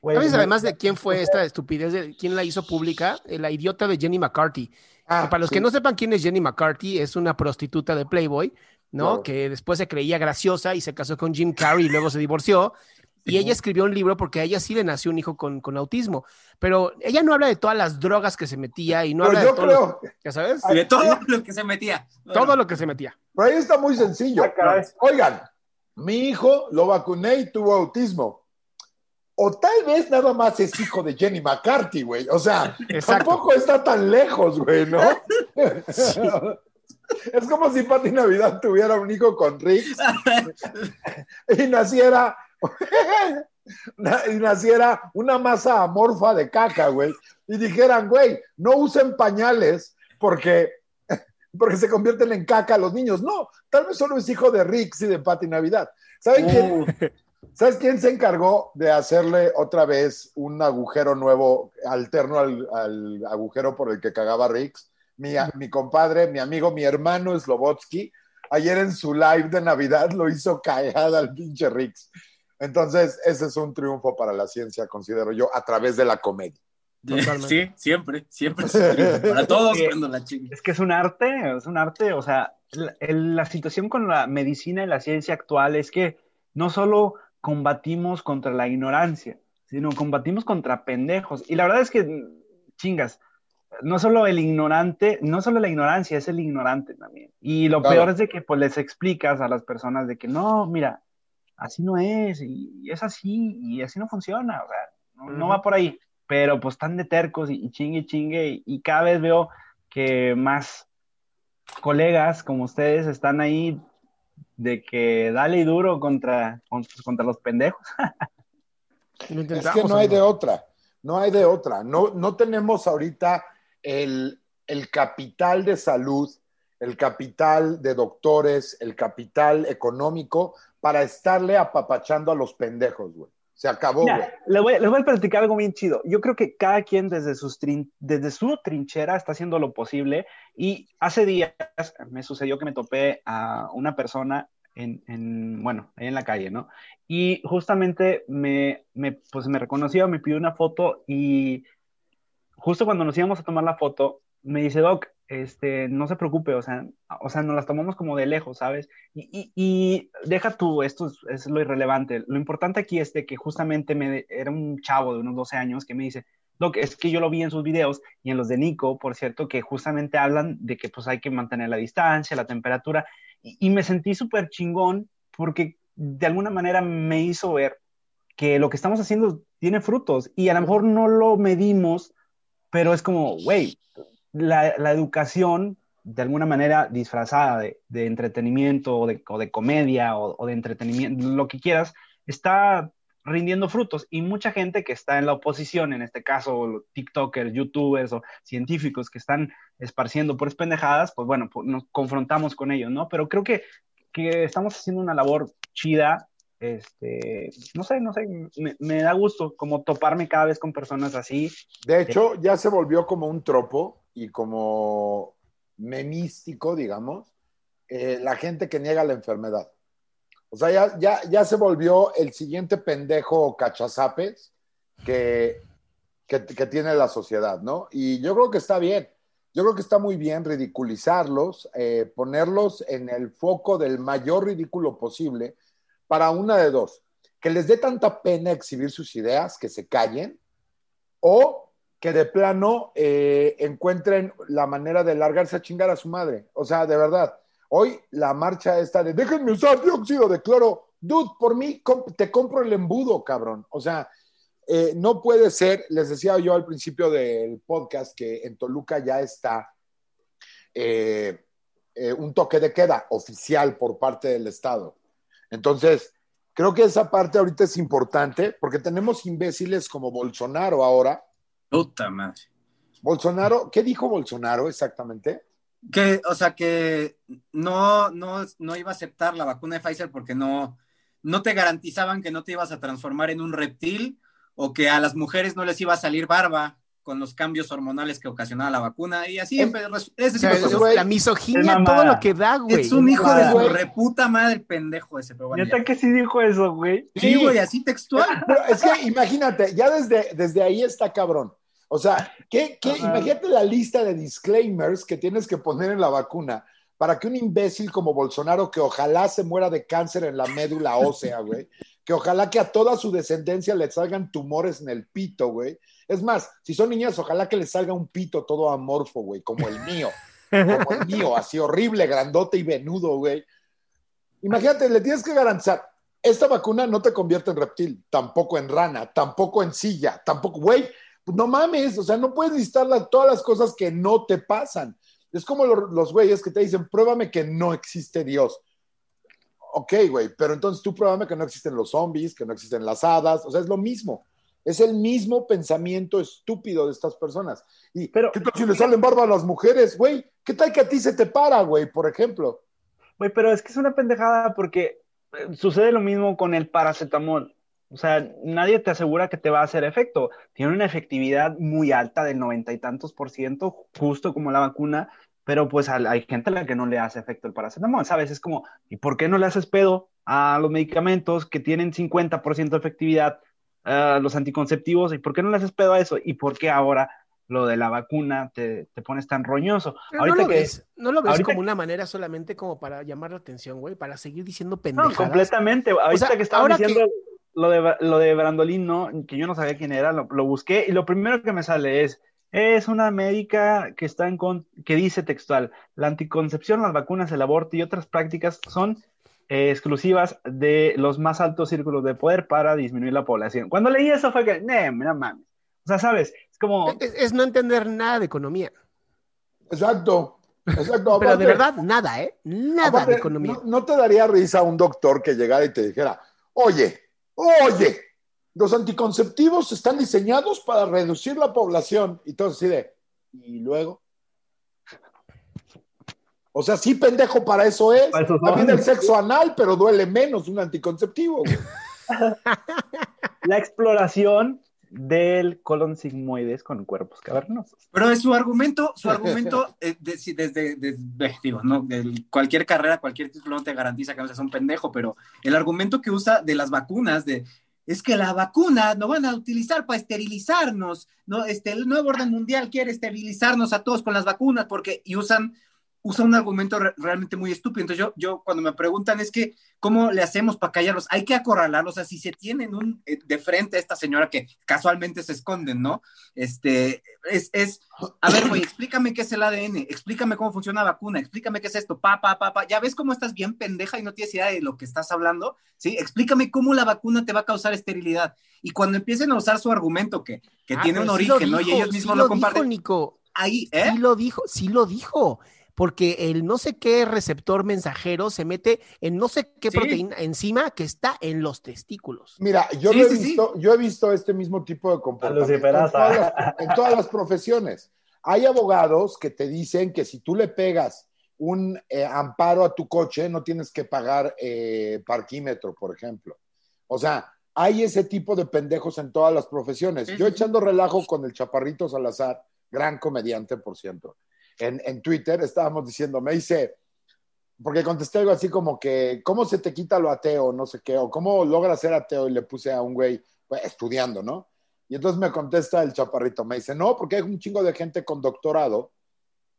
Güey, ¿Sabes además de quién fue esta estupidez? De, ¿Quién la hizo pública? La idiota de Jenny McCarthy. Ah, para los sí. que no sepan quién es Jenny McCarthy, es una prostituta de Playboy, ¿no? Claro. Que después se creía graciosa y se casó con Jim Carrey y luego se divorció. Y ella escribió un libro porque a ella sí le nació un hijo con, con autismo. Pero ella no habla de todas las drogas que se metía y no Pero habla yo de todo, lo- creo, ¿ya sabes? De todo lo que se metía. Todo lo que se metía. pero ahí está muy sencillo. Ah. Oigan, mi hijo lo vacuné y tuvo autismo. O tal vez nada más es hijo de Jenny McCarthy, güey. O sea, Exacto. tampoco está tan lejos, güey, ¿no? Es como si Pati Navidad tuviera un hijo con Riggs y naciera na- y naciera una masa amorfa de caca, güey, y dijeran, güey, no usen pañales porque, porque se convierten en caca los niños. No, tal vez solo es hijo de Riggs y de Pati Navidad. ¿Saben quién? Uh, ¿Sabes quién se encargó de hacerle otra vez un agujero nuevo, alterno al, al agujero por el que cagaba Riggs? Mi, mi compadre, mi amigo, mi hermano Slobotsky, ayer en su live de Navidad lo hizo cagar al pinche Riggs. Entonces, ese es un triunfo para la ciencia, considero yo, a través de la comedia. Totalmente. Sí, siempre, siempre. es un triunfo. Para todos cuando la chingue. Es que es un arte, es un arte, o sea, la, el- la situación con la medicina y la ciencia actual es que no solo combatimos contra la ignorancia, sino combatimos contra pendejos. Y la verdad es que, chingas, no solo el ignorante, no solo la ignorancia, es el ignorante también. Y lo Claro. peor es de que pues les explicas a las personas de que no, mira, así no es, y es así, y así no funciona, o sea, no, va por ahí. Pero pues están de tercos y, y chingue, y chingue, y, y cada vez veo que más colegas como ustedes están ahí de que dale y duro contra, con- contra los pendejos. Lo Es que no hay de otra, no hay de otra. No, no tenemos ahorita el, el capital de salud, el capital de doctores, el capital económico para estarle apapachando a los pendejos, güey. Se acabó, güey. Mira, le voy, les voy a platicar algo bien chido. Yo creo que cada quien desde, sus trin- desde su trinchera está haciendo lo posible. Y hace días me sucedió que me topé a una persona en, en, bueno, ahí en la calle, ¿no? Y justamente me, me, pues me reconoció, me pidió una foto y justo cuando nos íbamos a tomar la foto, me dice, Doc, este, no se preocupe, o sea, o sea, nos las tomamos como de lejos, ¿sabes? Y, y, deja tú, esto es, es, lo irrelevante. Lo importante aquí es de que justamente me, era un chavo de unos 12 años que me dice, Doc, es que yo lo vi en sus videos y en los de Nico, por cierto, que justamente hablan de que pues hay que mantener la distancia, la temperatura, y, y me sentí súper chingón porque de alguna manera me hizo ver que lo que estamos haciendo tiene frutos y a lo mejor no lo medimos, pero es como, güey, la, la, educación de alguna manera disfrazada de, de entretenimiento o de, o de comedia o, o, de entretenimiento, lo que quieras, está rindiendo frutos y mucha gente que está en la oposición, en este caso TikTokers, YouTubers o científicos que están esparciendo por pendejadas, pues bueno, pues nos confrontamos con ellos, ¿no? Pero creo que, que estamos haciendo una labor chida, este, no sé, no sé, me, me, da gusto como toparme cada vez con personas así. De hecho, ya se volvió como un tropo y como memístico, digamos, eh, la gente que niega la enfermedad. O sea, ya, ya, ya se volvió el siguiente pendejo cachazapes que, que, que, tiene la sociedad, ¿no? Y yo creo que está bien. Yo creo que está muy bien ridiculizarlos, eh, ponerlos en el foco del mayor ridículo posible para una de dos, que les dé tanta pena exhibir sus ideas, que se callen, o que de plano eh, encuentren la manera de largarse a chingar a su madre. O sea, de verdad, hoy la marcha está de déjenme usar dióxido de cloro. Dude, por mí te compro el embudo, cabrón. O sea, eh, no puede ser, les decía yo al principio del podcast que en Toluca ya está eh, un toque de queda oficial por parte del Estado. Entonces, creo que esa parte ahorita es importante porque tenemos imbéciles como Bolsonaro ahora. Puta madre. Bolsonaro, ¿qué dijo Bolsonaro exactamente? Que, o sea, que no, no, no iba a aceptar la vacuna de Pfizer porque no, no te garantizaban que no te ibas a transformar en un reptil o que a las mujeres no les iba a salir barba con los cambios hormonales que ocasionaba la vacuna y así. Es- ese tipo es- la misoginia, Es todo lo que da, güey. Es un hijo de su reputa madre el pendejo ese, pero bueno. Neta que sí dijo eso, güey. Sí, güey, así textual. Pero es que imagínate, ya desde, desde ahí está cabrón. O sea, ¿qué, qué- imagínate la lista de disclaimers que tienes que poner en la vacuna para que un imbécil como Bolsonaro, que ojalá se muera de cáncer en la médula ósea, güey, que ojalá que a toda su descendencia le salgan tumores en el pito, güey. Es más, si son niñas, ojalá que les salga un pito todo amorfo, güey, como el mío, como el mío, así horrible, grandote y venudo, güey. Imagínate, le tienes que garantizar, esta vacuna no te convierte en reptil, tampoco en rana, tampoco en silla, tampoco, güey, no mames, o sea, no puedes listar todas las cosas que no te pasan. Es como lo- los güeyes que te dicen, pruébame que no existe Dios. Ok, güey, pero entonces tú pruébame que no existen los zombies, que no existen las hadas, o sea, es lo mismo. Es el mismo pensamiento estúpido de estas personas. Y Pero- ¿qué tal si le salen barba a las mujeres, güey? ¿Qué tal que a ti se te para, güey, por ejemplo? Güey, pero es que es una pendejada porque eh, sucede lo mismo con el paracetamol. O sea, nadie te asegura que te va a hacer efecto. Tiene una efectividad muy alta del noventa y tantos por ciento, justo como la vacuna, pero pues hay gente a la que no le hace efecto el paracetamol, ¿sabes? Es como, ¿y por qué no le haces pedo a los medicamentos que tienen 50% de efectividad, a los anticonceptivos? ¿Y por qué no le haces pedo a eso? ¿Y por qué ahora lo de la vacuna te, te pones tan roñoso? Pero no Ahorita lo que- ves, no lo ves ahorita como una manera solamente como para llamar la atención, güey, para seguir diciendo No, pendejadas. completamente. Ahorita sea, que estaba diciendo lo de lo de Brandolín, ¿no? Que yo no sabía quién era, lo, lo busqué y lo primero que me sale es es una médica que está en con- que dice textual, la anticoncepción, las vacunas, el aborto y otras prácticas son eh, exclusivas de los más altos círculos de poder para disminuir la población. Cuando leí eso fue que, "Nee, no mames. O sea, sabes, es como Es, es no entender nada de economía. Exacto, exacto. Pero Aparte- de verdad, nada, ¿eh? Nada aparte, de economía. No, no te daría risa un doctor que llegara y te dijera, oye, oye, los anticonceptivos están diseñados para reducir la población. Y todo así de, ¿y luego? O sea, sí, pendejo, para eso es. Para eso. También el sexo anal, pero duele menos un anticonceptivo. güey. la exploración del colon sigmoides con cuerpos cavernosos. Pero es su argumento, su argumento, eh, de- si desde, desde- digo, no, de cualquier carrera, cualquier título no te garantiza que no seas un pendejo, pero el argumento que usa de las vacunas, de es que la vacuna no van a utilizar para esterilizarnos, no, este, el nuevo orden mundial quiere esterilizarnos a todos con las vacunas, porque, y usan, usa un argumento re- realmente muy estúpido. Entonces yo, yo cuando me preguntan es que, ¿cómo le hacemos para callarlos? Hay que acorralarlos, o sea, si se tienen un, eh, de frente a esta señora que casualmente se esconden, ¿no? Este, es, es a ver, güey, explícame qué es el ADN, explícame cómo funciona la vacuna, explícame qué es esto, pa, pa, pa, pa. ¿Ya ves cómo estás bien pendeja y no tienes idea de lo que estás hablando? ¿Sí? Explícame cómo la vacuna te va a causar esterilidad. Y cuando empiecen a usar su argumento que, que Ah, tiene un sí lo origen, ¿no? Y dijo, ellos mismos sí lo, dijo, comparten. Nico. Ahí, ¿eh? Sí lo dijo, sí lo dijo. Porque el no sé qué receptor mensajero se mete en no sé qué Sí. proteína enzima que está en los testículos. Mira, yo, Sí, lo he sí, sí. visto, yo he visto este mismo tipo de comportamiento en todas, las, en todas las profesiones. Hay abogados que te dicen que si tú le pegas un eh, amparo a tu coche, no tienes que pagar eh, parquímetro, por ejemplo. O sea, hay ese tipo de pendejos en todas las profesiones. Yo echando relajo con el Chaparrito Salazar, gran comediante, por cierto, en, en Twitter estábamos diciendo, me dice, porque contesté algo así como que, ¿cómo se te quita lo ateo? No sé qué, o cómo logras ser ateo y le puse a un güey pues, estudiando, ¿no? Y entonces me contesta el chaparrito, me dice, no, porque hay un chingo de gente con doctorado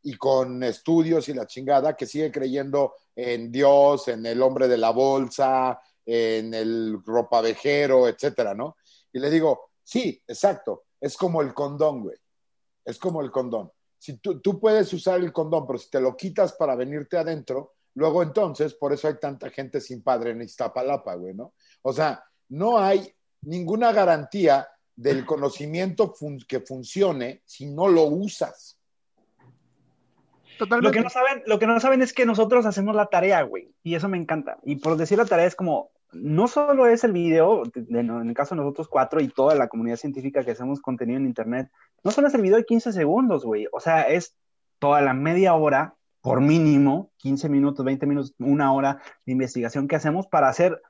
y con estudios y la chingada que sigue creyendo en Dios, en el hombre de la bolsa, en el ropavejero, etcétera, ¿no? Y le digo, sí, exacto, es como el condón, güey. Es como el condón. Si tú, tú puedes usar el condón, pero si te lo quitas para venirte adentro, luego entonces, por eso hay tanta gente sin padre en Iztapalapa, güey, ¿no? O sea, no hay ninguna garantía del conocimiento fun- que funcione si no lo usas. Totalmente. Lo que no saben, lo que no saben es que nosotros hacemos la tarea, güey, y eso me encanta. Y por decir la tarea es como, no solo es el video, de- de- en el caso de nosotros cuatro y toda la comunidad científica que hacemos contenido en internet, no solo es el video de 15 segundos, güey, o sea, es toda la media hora, por mínimo, 15 minutos, 20 minutos, una hora de investigación que hacemos para hacer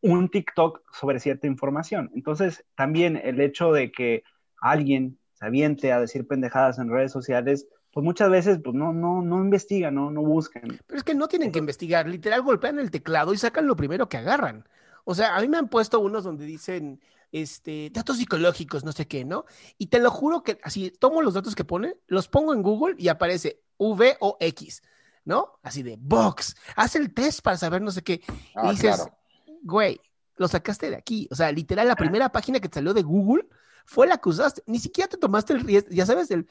un TikTok sobre cierta información. Entonces, también el hecho de que alguien se aviente a decir pendejadas en redes sociales, pues muchas veces pues no, no, no investigan, no, no buscan. Pero es que no tienen que investigar, literal golpean el teclado y sacan lo primero que agarran. O sea, a mí me han puesto unos donde dicen, este, datos psicológicos, no sé qué, ¿no? Y te lo juro que así tomo los datos que pone, los pongo en Google y aparece V o X, ¿no? Así de box, haz el test para saber no sé qué. Ah, y dices, claro. güey, lo sacaste de aquí. O sea, literal, la primera página que te salió de Google fue la que usaste. Ni siquiera te tomaste el riesgo, ya sabes, el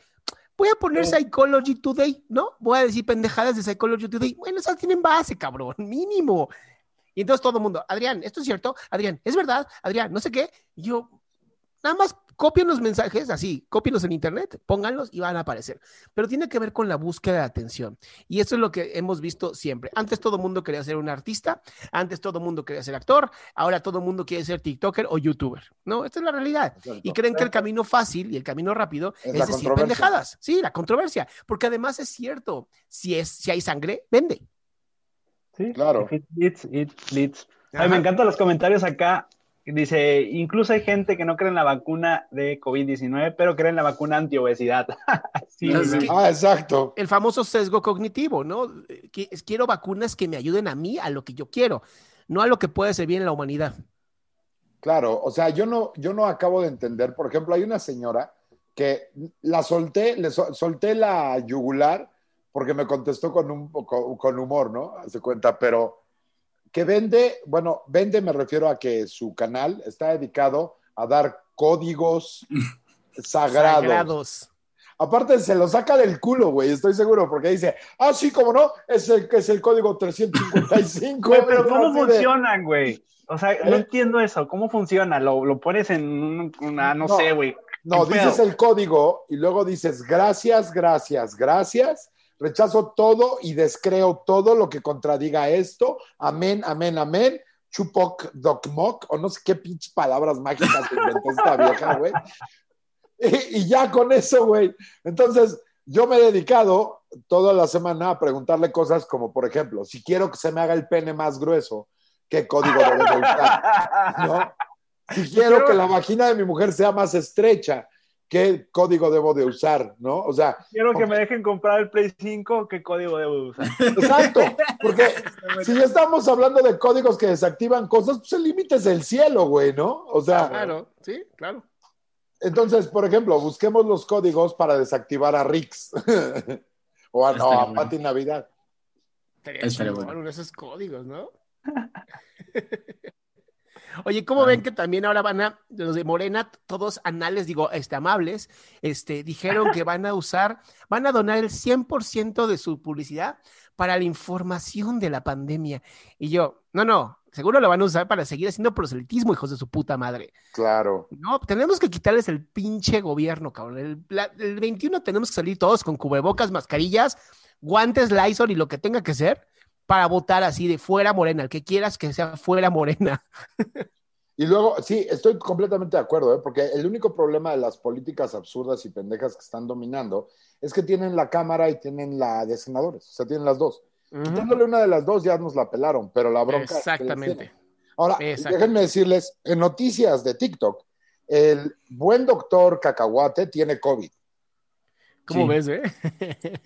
voy a poner Psychology Today, ¿no? Voy a decir pendejadas de Psychology Today. Bueno, esas tienen base, cabrón, mínimo. Y entonces todo el mundo, Adrián, ¿esto es cierto? Adrián, ¿es verdad? Adrián, no sé qué. Y yo, nada más copien los mensajes así, cópienlos en internet, pónganlos y van a aparecer. Pero tiene que ver con la búsqueda de atención. Y eso es lo que hemos visto siempre. Antes todo el mundo quería ser un artista, antes todo el mundo quería ser actor, ahora todo el mundo quiere ser TikToker o YouTuber. No, esta es la realidad. Y creen que el camino fácil y el camino rápido Es es, decir pendejadas. Sí, la controversia. Porque además es cierto, si, es, si hay sangre, vende. Sí, Claro. It bleeds, it bleeds. Ay, Ajá. me encantan los comentarios acá. Dice, incluso hay gente que no cree en la vacuna de COVID-19, pero cree en la vacuna antiobesidad. sí, que- Ah, exacto. el famoso sesgo cognitivo, ¿no? Quiero vacunas que me ayuden a mí a lo que yo quiero, no a lo que puede servir en la humanidad. Claro, o sea, yo no, yo no acabo de entender. Por ejemplo, hay una señora que la solté, le sol- solté la yugular porque me contestó con, un, con, con humor, ¿no? Hace cuenta, pero que vende, bueno, vende me refiero a que su canal está dedicado a dar códigos sagrados. Sagrados. Aparte, se lo saca del culo, güey, estoy seguro, porque dice, ah, sí, como no, es el, es el código 355. Güey, pero Y ¿cómo funcionan, güey? O sea, no ¿Eh? entiendo eso. ¿Cómo funciona? ¿Lo, lo pones en un- una, no, No. sé, güey? No, ¿Qué dices pedo? el código y luego dices gracias, gracias, gracias. Rechazo todo y descreo todo lo que contradiga esto. Amén, amén, amén. Chupoc, docmoc, o no sé qué pinches palabras mágicas que inventó esta vieja, güey. Y, y ya con eso, güey. Entonces, yo me he dedicado toda la semana a preguntarle cosas como, por ejemplo, si quiero que se me haga el pene más grueso, ¿qué código debo de usar? ¿no? Si quiero que la vagina de mi mujer sea más estrecha, ¿qué código debo de usar? ¿No? O sea, Quiero que me dejen comprar el Play 5, ¿qué código debo usar? exacto, porque si ya estamos hablando de códigos que desactivan cosas, pues el límite es el cielo, güey, ¿no? O sea, Claro, sí, claro. entonces, por ejemplo, busquemos los códigos para desactivar a Rix o a, no, a bueno. Pati Navidad. Estaría bueno. uno de esos códigos, ¿no? Oye, ¿cómo ven que también ahora van a, los de Morena, todos anales, digo, este, amables, este, dijeron que van a usar, van a donar el 100% de su publicidad para la información de la pandemia? Y yo, no, no, seguro lo van a usar para seguir haciendo proselitismo, hijos de su puta madre. Claro. No, tenemos que quitarles el pinche gobierno, cabrón. El, la- el 21 tenemos que salir todos con cubrebocas, mascarillas, guantes, Lysol y lo que tenga que ser para votar así de fuera morena. El que quieras que sea fuera morena. Y luego, sí, estoy completamente de acuerdo, ¿eh? porque el único problema de las políticas absurdas y pendejas que están dominando es que tienen la Cámara y tienen la de senadores, o sea, tienen las dos. Quitándole una de las dos ya nos la pelaron, pero la bronca. es que las Exactamente. Ahora, déjenme decirles, en noticias de TikTok, el buen doctor Cacahuate tiene COVID. ¿Cómo Sí. ves, eh?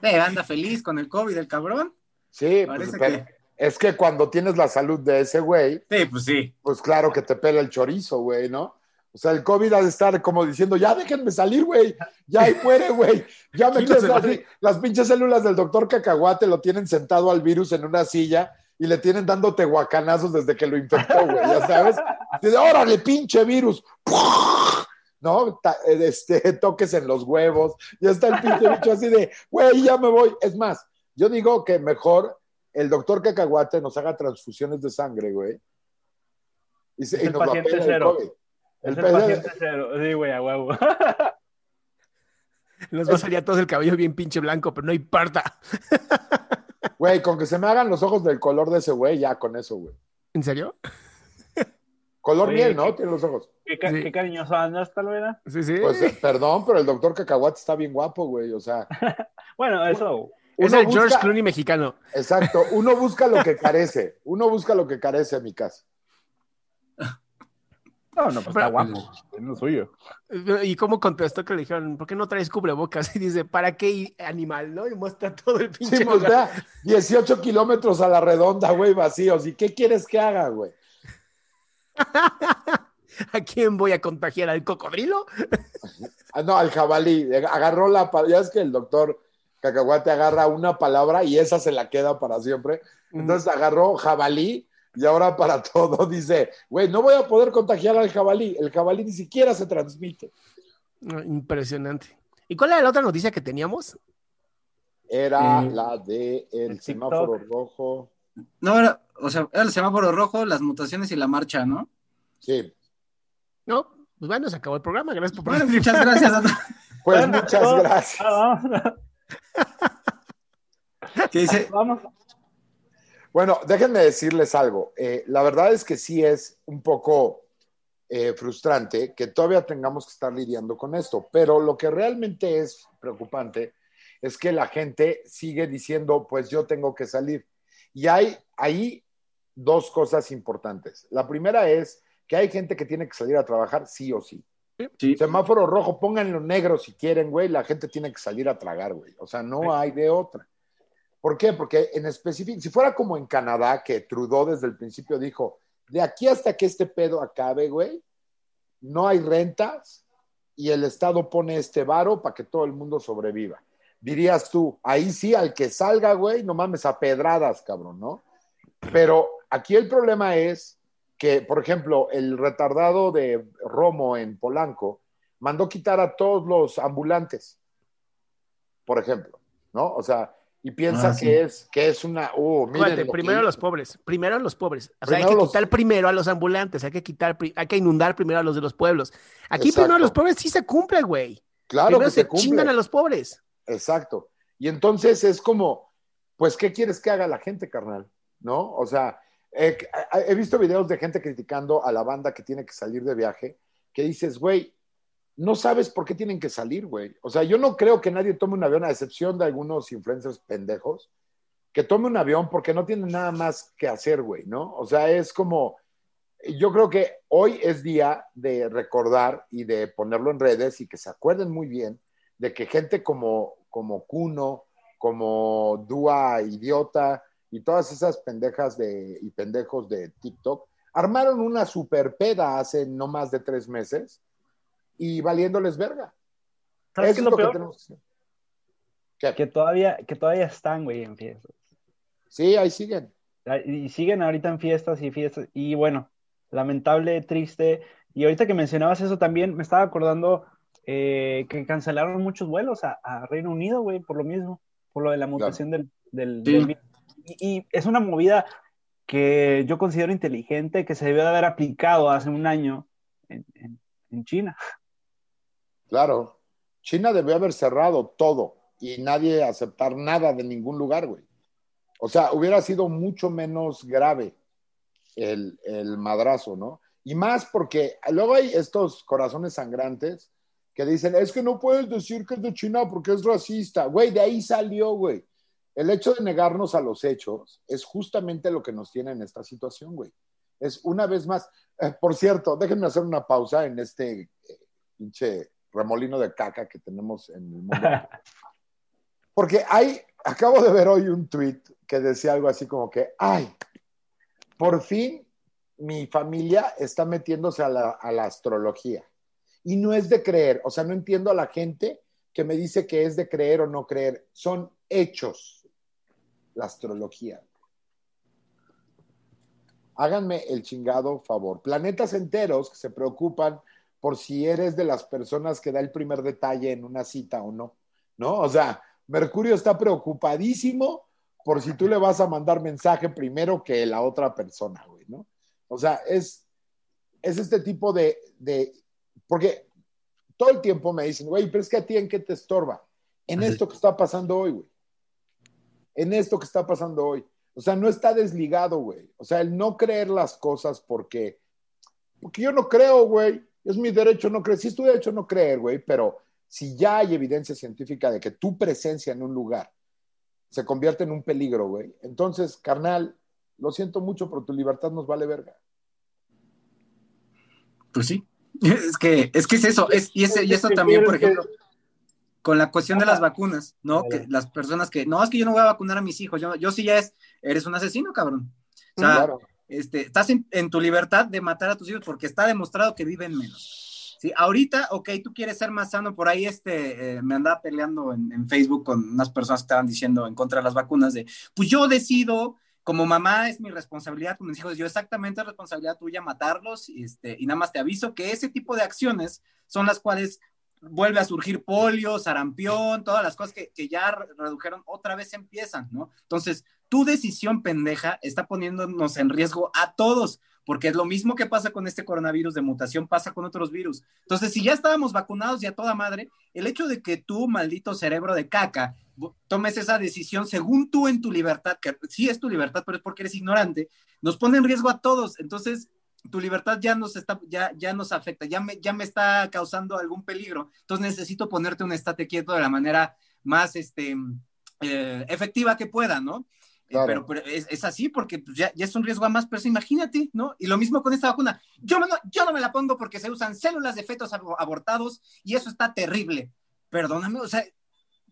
Eh, anda feliz con el COVID, el cabrón. Sí, pues, Parece pero que- es que cuando tienes la salud de ese güey, Sí, pues sí. pues claro que te pela el chorizo, güey, ¿no? O sea, el COVID ha de estar como diciendo, ya déjenme salir, güey, ya ahí muere, güey, ya me Sí, quieres. Las pinches células del doctor Cacahuate lo tienen sentado al virus en una silla y le tienen dando tehuacanazos desde que lo infectó, güey, ya sabes. Dice, órale, pinche virus. ¿No? Este, toques en los huevos. Ya está el pinche bicho así de, güey, ya me voy. Es más, yo digo que mejor el doctor Cacahuate nos haga transfusiones de sangre, güey. Y, se- Es y el nos paciente el cero. COVID. Es El el paciente cero. Sí, güey, a huevo. Nos va a salir a todos el cabello bien pinche blanco, pero no importa. Güey, con que se me hagan los ojos del color de ese güey, ya con eso, güey. ¿En serio? Color Oye, miel, ¿no? ¿qué- Tiene los ojos. ¿Qué, ca- Sí. qué cariñoso andas, Talavera. Sí, sí. Pues eh, perdón, pero el doctor Cacahuate está bien guapo, güey. O sea, Bueno, eso. Es el George Clooney mexicano. Exacto, uno busca lo que carece. Uno busca lo que carece en mi casa. No, no, pues está guapo. Es lo suyo. ¿Y cómo contestó que le dijeron, ¿por qué no traes cubrebocas? Y dice, ¿para qué animal, no? Y muestra todo el pinche Sí, pues lugar. vea, 18 kilómetros a la redonda, güey, vacíos. ¿Y qué quieres que haga, güey? ¿A quién voy a contagiar? ¿Al cocodrilo? Ah, no, al jabalí. Agarró la. Ya es que el doctor Cacahuate agarra una palabra y esa se la queda para siempre. Entonces agarró jabalí y ahora para todo dice, güey, no voy a poder contagiar al jabalí. El jabalí ni siquiera se transmite. Ah, Impresionante. ¿Y cuál era la otra noticia que teníamos? Era Eh, la de el el semáforo TikTok. rojo. No, era, o sea, era el semáforo rojo, las mutaciones y la marcha, ¿no? Sí. No, pues bueno, se acabó el programa. Gracias por Bueno, muchas gracias. a. Pues Bueno, muchas no, gracias. ah, Que dice, vamos. Bueno, déjenme decirles algo. Eh, la verdad es que sí es un poco eh, frustrante que todavía tengamos que estar lidiando con esto, pero lo que realmente es preocupante es que la gente sigue diciendo, pues yo tengo que salir. Y hay ahí dos cosas importantes. La primera es que hay gente que tiene que salir a trabajar sí o sí. Sí, Semáforo rojo, pónganlo negro si quieren, güey. La gente tiene que salir a tragar, güey. O sea, no hay de otra. ¿Por qué? Porque en específico, si fuera como en Canadá, que Trudeau desde el principio dijo, de aquí hasta que este pedo acabe, güey, no hay rentas y el Estado pone este varo para que todo el mundo sobreviva. Dirías tú, ahí sí, al que salga, güey, no mames, a pedradas, cabrón, ¿no? Pero aquí el problema es que, por ejemplo, el retardado de Romo en Polanco mandó quitar a todos los ambulantes, por ejemplo, ¿no? O sea, y piensa Ah, sí. que, es, que es una... Uh, miren lo primero a los pobres, primero a los pobres. O sea, hay que los- quitar primero a los ambulantes, hay que quitar, hay que inundar primero a los de los pueblos. Aquí Exacto. primero a los pobres sí se cumple, güey. Claro primero que se se cumple. chingan a los pobres. Exacto. Y entonces es como, pues, ¿qué quieres que haga la gente, carnal? ¿No? O sea, eh, he visto videos de gente criticando a la banda que tiene que salir de viaje, que dices, güey, no sabes por qué tienen que salir, güey. O sea, yo no creo que nadie tome un avión, a excepción de algunos influencers pendejos, que tome un avión porque no tienen nada más que hacer, güey, ¿no? O sea, es como, yo creo que hoy es día de recordar y de ponerlo en redes y que se acuerden muy bien de que gente como, como Kuno, como Dua Idiota y todas esas pendejas de, y pendejos de TikTok armaron una super peda hace no más de tres meses y valiéndoles verga. ¿Sabes Eso qué es lo que peor? tenemos que hacer. ¿Qué? Que todavía, que todavía están, güey, en fiestas. Sí, ahí siguen. Y siguen ahorita en fiestas y fiestas. Y bueno, lamentable, triste. Y ahorita que mencionabas eso también, me estaba acordando eh, que cancelaron muchos vuelos a, a Reino Unido, güey, por lo mismo, por lo de la mutación del, del, Sí. del virus. Y, es una movida que yo considero inteligente, que se debió de haber aplicado hace un año en China. Claro. China debió haber cerrado todo y nadie aceptar nada de ningún lugar, güey. O sea, hubiera sido mucho menos grave el, el madrazo, ¿no? Y más porque luego hay estos corazones sangrantes que dicen, es que no puedes decir que es de China porque es racista. Güey, de ahí salió, güey. El hecho de negarnos a los hechos es justamente lo que nos tiene en esta situación, güey. Es una vez más, eh, por cierto, déjenme hacer una pausa en este eh, pinche remolino de caca que tenemos en el mundo. Porque hay, acabo de ver hoy un tweet que decía algo así como que, ay, por fin mi familia está metiéndose a la, a la astrología. Y no es de creer, o sea, no entiendo a la gente que me dice que es de creer o no creer. Son hechos la astrología. Háganme el chingado favor. Planetas enteros que se preocupan por si eres de las personas que da el primer detalle en una cita o no. ¿No? O sea, Mercurio está preocupadísimo por si tú le vas a mandar mensaje primero que la otra persona, güey, ¿no? O sea, es, es este tipo de, de, porque todo el tiempo me dicen, güey, pero es que a ti en qué te estorba? En esto que está pasando hoy, güey. En esto que está pasando hoy. O sea, no está desligado, güey. O sea, el no creer las cosas porque, porque yo no creo, güey. Es mi derecho no creer. Sí es tu derecho no creer, güey, pero si ya hay evidencia científica de que tu presencia en un lugar se convierte en un peligro, güey, entonces, carnal, lo siento mucho, pero tu libertad nos vale verga. Pues sí. Es que es, que es eso. Es, y, ese, y eso también, por ejemplo, con la cuestión de las vacunas, ¿no? Que las personas que, no, es que yo no voy a vacunar a mis hijos, yo, yo sí ya es, eres un asesino, cabrón. O sea, Claro. este, estás en, en tu libertad de matar a tus hijos porque está demostrado que viven menos. Sí, ahorita, ok, tú quieres ser más sano, por ahí este, eh, me andaba peleando en, en Facebook con unas personas que estaban diciendo en contra de las vacunas de, pues yo decido, como mamá es mi responsabilidad con mis hijos, yo exactamente es responsabilidad tuya matarlos, y, este, y nada más te aviso que ese tipo de acciones son las cuales vuelve a surgir polio, sarampión, todas las cosas que, que ya re- redujeron, otra vez empiezan, ¿no? Entonces, tu decisión pendeja está poniéndonos en riesgo a todos, porque es lo mismo que pasa con este coronavirus de mutación, pasa con otros virus. Entonces, si ya estábamos vacunados y a toda madre, el hecho de que tú, maldito cerebro de caca, tomes esa decisión según tú en tu libertad, que sí es tu libertad, pero es porque eres ignorante, nos pone en riesgo a todos. Entonces, tu libertad ya nos está, ya, ya nos afecta, ya me, ya me está causando algún peligro. Entonces necesito ponerte un estate quieto de la manera más este, eh, efectiva que pueda, ¿no? Eh, Claro. Pero, pero es, es así porque pues, ya, ya es un riesgo a más, pero imagínate, ¿no? Y lo mismo con esta vacuna. Yo no, yo no me la pongo porque se usan células de fetos abo- abortados y eso está terrible. Perdóname, o sea,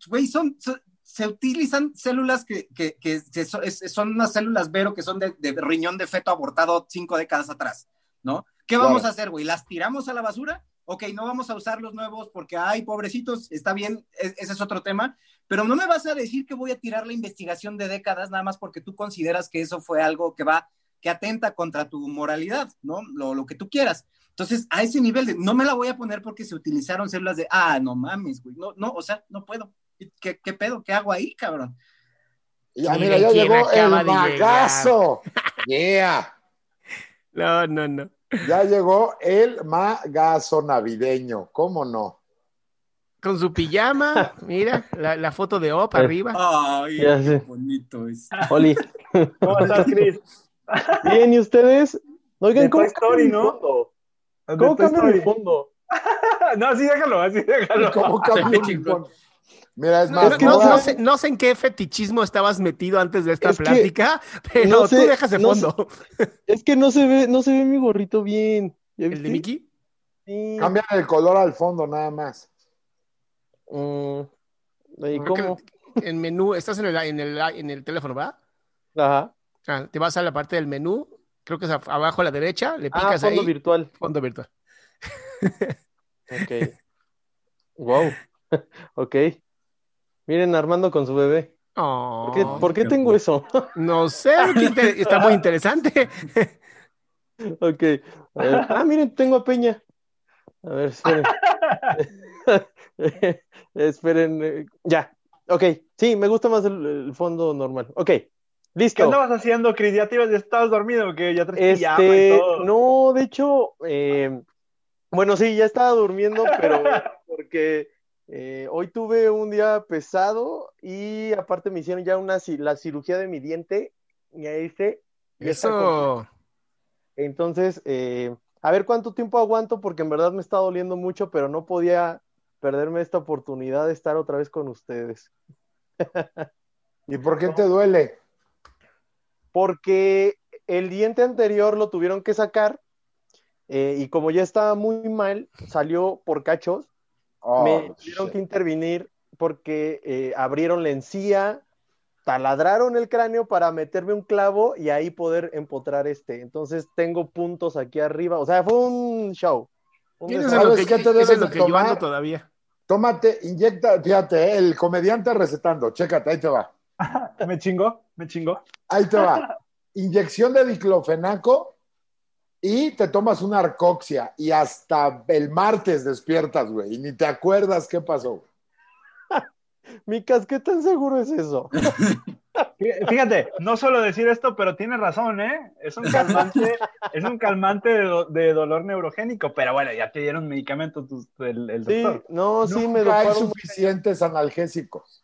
güey, son, son- se utilizan células que, que, que es- son unas células Vero que son de, de riñón de feto abortado cinco décadas atrás, ¿no? ¿Qué vamos a hacer, güey? ¿Las tiramos a la basura? Ok, no vamos a usar los nuevos porque, ay, pobrecitos, está bien, e- ese es otro tema, pero no me vas a decir que voy a tirar la investigación de décadas nada más porque tú consideras que eso fue algo que va, que atenta contra tu moralidad, ¿no? Lo, lo que tú quieras. Entonces, a ese nivel de, no me la voy a poner porque se utilizaron células de, ah, no mames, güey, no, no, o sea, no puedo. ¿Qué, qué pedo? ¿Qué hago ahí, cabrón? Ya, mira, ya llegó el magazo. Yeah. No, no, no. Ya llegó el magazo navideño. ¿Cómo no? Con su pijama, mira, la, la foto de Op arriba. Ay, Ya qué sé. bonito es. Oli. ¿Cómo estás, Chris? Bien, ¿y ustedes? Oigan, De ¿cómo Story, ¿no? ¿Cómo mi Story. fondo? No, así déjalo, así déjalo. ¿Cómo mi chingón. fondo? Mira, es No, más, no- no sé, no sé en qué fetichismo estabas metido antes de esta Es plática, pero no sé, tú dejas de no fondo. Es que no se ve, no se ve mi gorrito bien. ¿Ya ¿El de? Mickey? Sí. cambian el color al fondo nada más. Mm, ¿Y cómo? En menú, estás en el, en el, en el teléfono, ¿verdad? Ajá. Ah, te vas a la parte del menú, creo que es abajo a la derecha, le Ah, picas fondo ahí, virtual. fondo virtual. Ok. wow. ok. Miren, Armando con su bebé. ¿Por qué, Oh, por qué qué tengo eso? no sé, qué está muy interesante. ok. A ver. Ah, miren, tengo a Peña. A ver, esperen. esperen. eh, Ya. Ok. Sí, me gusta más el, el fondo normal. Ok. ¿Qué Listo. andabas haciendo, Chris? ¿Ya te ibas, ya estabas dormido o qué? ¿Ya y Este, todo? no, de hecho, eh, bueno, sí, ya estaba durmiendo, pero porque eh, hoy tuve un día pesado y aparte me hicieron ya una la cirugía de mi diente y ahí dice. Eso, Entonces, eh, a ver cuánto tiempo aguanto porque en verdad me está doliendo mucho, pero no podía perderme esta oportunidad de estar otra vez con ustedes. ¿Y por qué te duele? porque el diente anterior lo tuvieron que sacar eh, y como ya estaba muy mal, salió por cachos, Oh, me tuvieron shit. que intervenir porque eh, abrieron la encía, taladraron el cráneo para meterme un clavo y ahí poder empotrar este. Entonces tengo puntos aquí arriba, o sea, fue un show. Un eso es desastre. lo ¿Sabes que, qué te debes lo yo ando todavía. Tómate, inyecta, fíjate, eh, el comediante recetando, chécate, ahí te va. ¿Me chingó? ¿Me chingó? Ahí te va. Inyección de diclofenaco y te tomas una arcoxia y hasta el martes despiertas, güey, y ni te acuerdas qué pasó. Micas, ¿qué tan seguro es eso? Fí- Fíjate, no suelo decir esto, pero tiene razón, ¿eh? Es un calmante, es un calmante de, do- de dolor neurogénico, pero bueno, ya te dieron medicamentos tus- el, el Sí, doctor. no, sí, me hay suficientes analgésicos.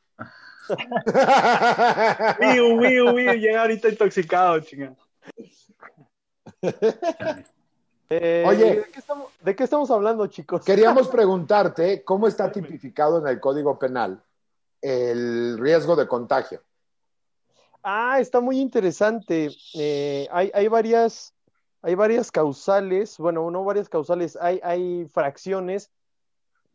Wiu, wiu, wiu, llega ahorita intoxicado, chinga. Eh, Oye. ¿de qué, estamos, ¿de qué estamos hablando, chicos? Queríamos preguntarte cómo está tipificado en el Código Penal el riesgo de contagio. Ah, está muy interesante. Eh, hay, hay varias hay varias causales, bueno, no varias causales, hay, hay fracciones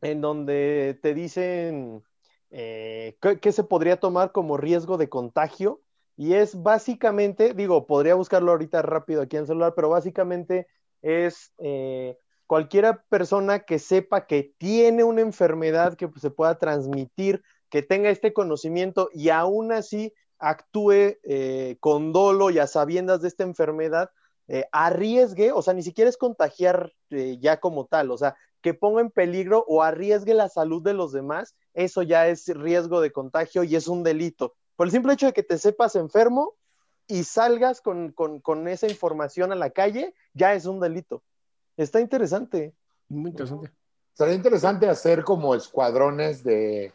en donde te dicen eh, qué, qué se podría tomar como riesgo de contagio. Y es básicamente, digo, podría buscarlo ahorita rápido aquí en el celular, pero básicamente es eh, cualquiera persona que sepa que tiene una enfermedad que pues, se pueda transmitir, que tenga este conocimiento y aún así actúe eh, con dolo y a sabiendas de esta enfermedad, eh, arriesgue, o sea, ni siquiera es contagiar eh, ya como tal, o sea, que ponga en peligro o arriesgue la salud de los demás, eso ya es riesgo de contagio y es un delito. Por el simple hecho de que te sepas enfermo y salgas con, con, con esa información a la calle, ya es un delito. Está interesante. Muy interesante. Sería interesante hacer como escuadrones de,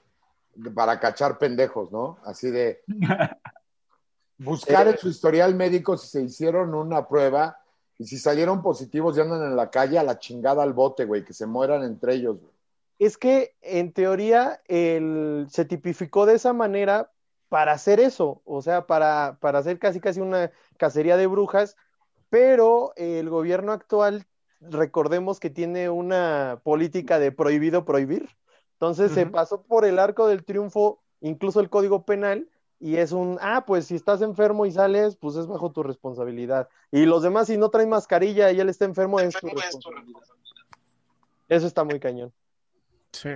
de- para cachar pendejos, ¿no? Así de buscar en su historial médico si se hicieron una prueba y si salieron positivos y andan en la calle a la chingada al bote, güey, que se mueran entre ellos. güey. Es que en teoría el, se tipificó de esa manera para hacer eso, o sea, para, para hacer casi casi una cacería de brujas, pero el gobierno actual, recordemos que tiene una política de prohibido prohibir, entonces se pasó por el arco del triunfo, incluso el código penal, y es un, ah, pues si estás enfermo y sales, pues es bajo tu responsabilidad. Y los demás, si no traen mascarilla y él está enfermo, es tu responsabilidad. Eso está muy cañón. Sí.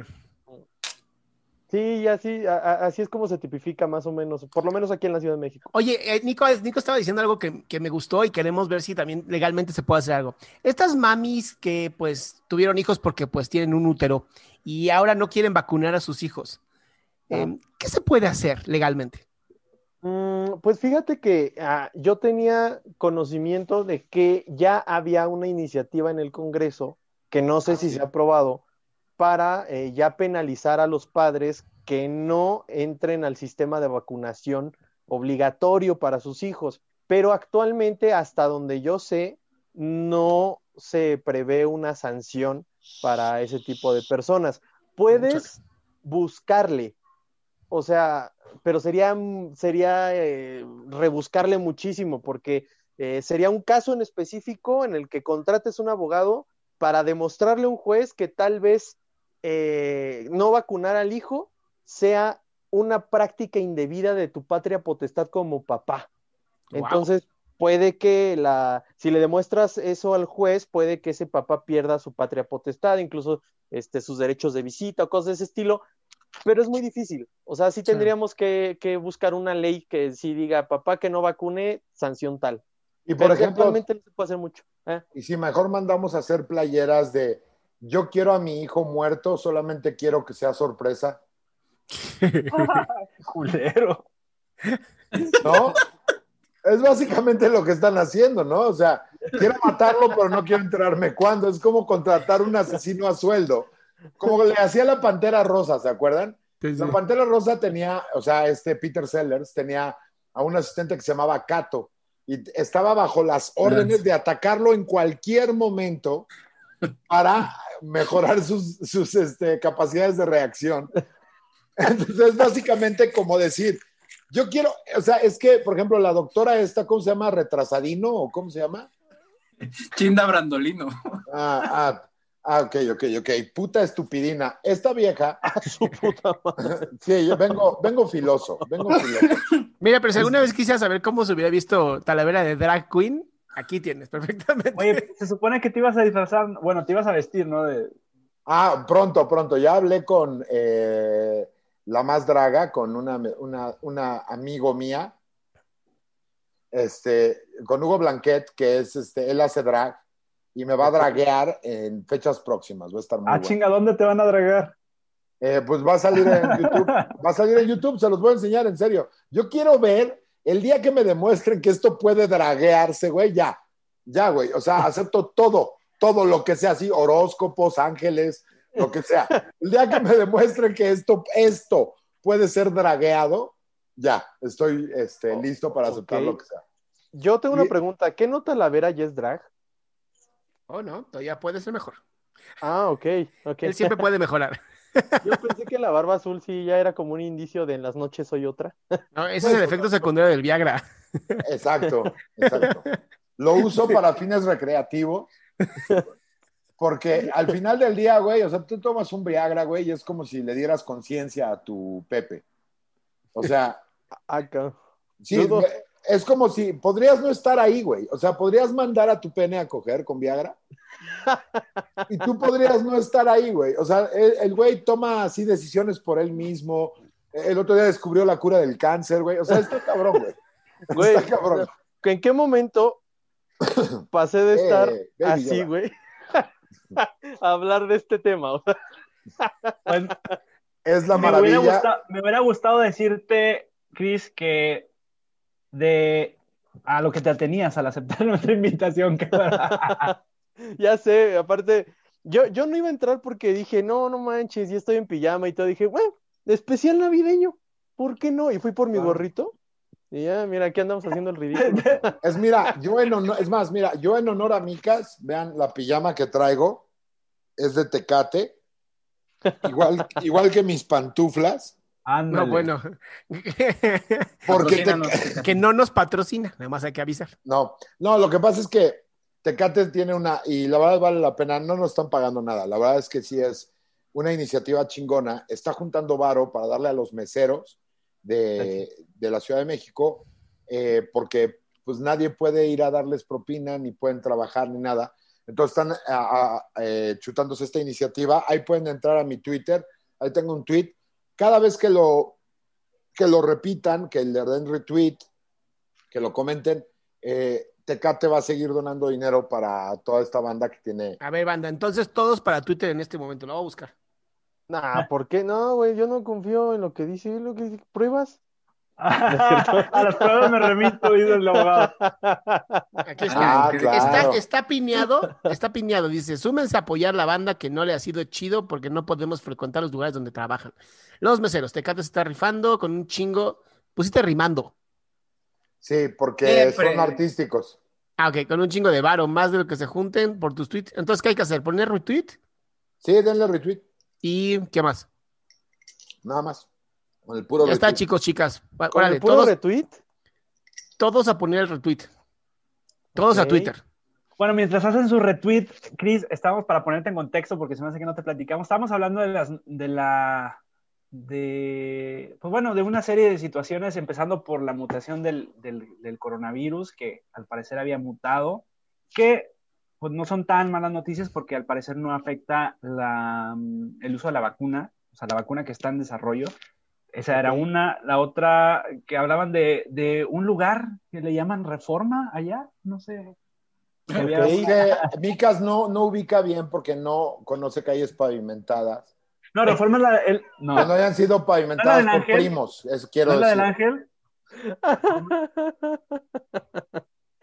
Sí, y así, a- así es como se tipifica más o menos, por lo menos aquí en la Ciudad de México. Oye, eh, Nico, Nico estaba diciendo algo que, que me gustó y queremos ver si también legalmente se puede hacer algo. Estas mamis que pues tuvieron hijos porque pues tienen un útero y ahora no quieren vacunar a sus hijos, eh, ¿qué se puede hacer legalmente? Mm, pues fíjate que ah, yo tenía conocimiento de que ya había una iniciativa en el Congreso, que no sé Ah, si sí. se ha aprobado, para eh, ya penalizar a los padres que no entren al sistema de vacunación obligatorio para sus hijos. Pero actualmente, hasta donde yo sé, no se prevé una sanción para ese tipo de personas. Puedes buscarle, o sea, pero sería, sería eh, rebuscarle muchísimo porque eh, sería un caso en específico en el que contrates un abogado para demostrarle a un juez que tal vez eh, no vacunar al hijo sea una práctica indebida de tu patria potestad como papá. Wow. Entonces, puede que la, si le demuestras eso al juez, puede que ese papá pierda su patria potestad, incluso este, sus derechos de visita o cosas de ese estilo, pero es muy difícil. O sea, sí tendríamos que, que buscar una ley que sí diga, papá que no vacune, sanción tal. Y por Pero ejemplo, no se puede hacer mucho. ¿eh? y si mejor mandamos a hacer playeras de yo quiero a mi hijo muerto, solamente quiero que sea sorpresa, Culero. ¿no? Es básicamente lo que están haciendo, ¿no? O sea, quiero matarlo, pero no quiero enterarme cuándo. Es como contratar un asesino a sueldo. Como le hacía la Pantera Rosa, ¿se acuerdan? Sí, sí. La Pantera Rosa tenía, o sea, este Peter Sellers tenía a un asistente que se llamaba Cato y estaba bajo las órdenes de atacarlo en cualquier momento para mejorar sus, sus este, capacidades de reacción. Entonces, es básicamente como decir, yo quiero, o sea, es que, por ejemplo, la doctora esta, ¿cómo se llama? ¿Retrasadino o cómo se llama? Chinda Brandolino. Ah, ah, ah, ok, ok, ok. Puta estupidina. Esta vieja, Su puta madre. sí, yo vengo, vengo filoso, vengo filoso. Mira, pero si alguna vez quisiera saber cómo se hubiera visto Talavera de Drag Queen, aquí tienes perfectamente. Oye, se supone que te ibas a disfrazar, bueno, te ibas a vestir, ¿no? De... Ah, pronto, pronto. Ya hablé con eh, la más draga, con una, una, una amigo mía, este, con Hugo Blanquet, que es, este, él hace drag y me va a draguear en fechas próximas. Va a estar muy Ah, bueno. chinga, ¿dónde te van a dragar? Eh, pues va a salir en YouTube, va a salir en YouTube, se los voy a enseñar en serio. Yo quiero ver el día que me demuestren que esto puede draguearse, güey, ya, ya, güey. O sea, acepto todo, todo lo que sea así, horóscopos, ángeles, lo que sea. El día que me demuestren que esto, esto puede ser dragueado, ya, estoy este, listo para aceptar lo que sea. Yo tengo una Y- pregunta, ¿qué nota la vera ya es drag? Oh, no, todavía puede ser mejor. Ah, ok, ok. Él siempre puede mejorar. Yo pensé que la barba azul sí ya era como un indicio de en las noches soy otra. No, ese es el efecto secundario del Viagra. Exacto, exacto. lo uso para fines recreativos. Porque al final del día, güey, o sea, tú tomas un Viagra, güey, y es como si le dieras conciencia a tu Pepe. O sea, Acá. sí, Dudo. Es como si podrías no estar ahí, güey. O sea, podrías mandar a tu pene a coger con Viagra. Y tú podrías no estar ahí, güey. O sea, el el güey toma así decisiones por él mismo. El otro día descubrió la cura del cáncer, güey. O sea, está cabrón, güey. Güey, Está cabrón. ¿En qué momento pasé de estar Eh, baby así, güey? a hablar de este tema. o sea, Pues, Es la me, hubiera maravilla. gustado, me hubiera gustado decirte, Chris, que de a lo que te atenías al aceptar nuestra invitación, ya sé, aparte, yo, yo no iba a entrar porque dije, no, no manches, ya estoy en pijama y todo. Dije, bueno, especial navideño, ¿por qué no? Y fui por mi Claro. gorrito. Y ya, mira, aquí andamos haciendo el ridículo. Es mira, yo en honor, es más, mira, yo en honor a Micas, vean la pijama que traigo, es de tecate, igual, igual que mis pantuflas, Ándale. No, bueno. porque te- que no nos patrocina, nada más hay que avisar. no, no, lo que pasa es que Tecate tiene una, y la verdad vale la pena, no nos están pagando nada, la verdad es que sí es una iniciativa chingona, está juntando varo para darle a los meseros de, de la Ciudad de México, eh, porque pues nadie puede ir a darles propina, ni pueden trabajar, ni nada. Entonces están a- a- eh, chutándose esta iniciativa. Ahí pueden entrar a mi Twitter. Ahí tengo un tweet. Cada vez que lo, que lo repitan, que le den retweet, que lo comenten, eh, Tecate va a seguir donando dinero para toda esta banda que tiene. A ver, banda, entonces todos para Twitter en este momento, lo voy a buscar. Nah, ¿por qué? No, güey, yo no confío en lo que dice, lo que dice. ¿Pruebas? a las pruebas me remito, dice el abogado. Aquí está. Ah, claro. Está, está piñado, está piñado. Dice, súmense a apoyar la banda que no le ha sido chido porque no podemos frecuentar los lugares donde trabajan. Los meseros, Tecate se está rifando con un chingo. Pusiste rimando. Sí, porque Siempre. son artísticos. Ah, ok, con un chingo de varo, más de lo que se junten por tus tweets. Entonces, ¿qué hay que hacer? Poner retweet Sí, denle retweet, y ¿qué más? nada más. Con el puro Ya está, chicos, chicas. ¿Con Órale, el puro todos, retweet? todos a poner el retweet. Todos a. Twitter. Bueno, mientras hacen su retweet, Chris, estamos para ponerte en contexto porque se me hace que no te platicamos. Estamos hablando de las de la de pues bueno, de una serie de situaciones, empezando por la mutación del, del, del coronavirus, que al parecer había mutado, que pues no son tan malas noticias porque al parecer no afecta la, mm, el uso de la vacuna, o sea, la vacuna que está en desarrollo. Esa era una. La otra, que hablaban de, de un lugar que le llaman Reforma allá, no sé. Que había Ok. Es que Micas no, no ubica bien porque no conoce calles pavimentadas. No, Reforma es la. El, no, Que no hayan sido pavimentadas ¿No por Ángel? primos, eso quiero ¿No es la del decir. ángel.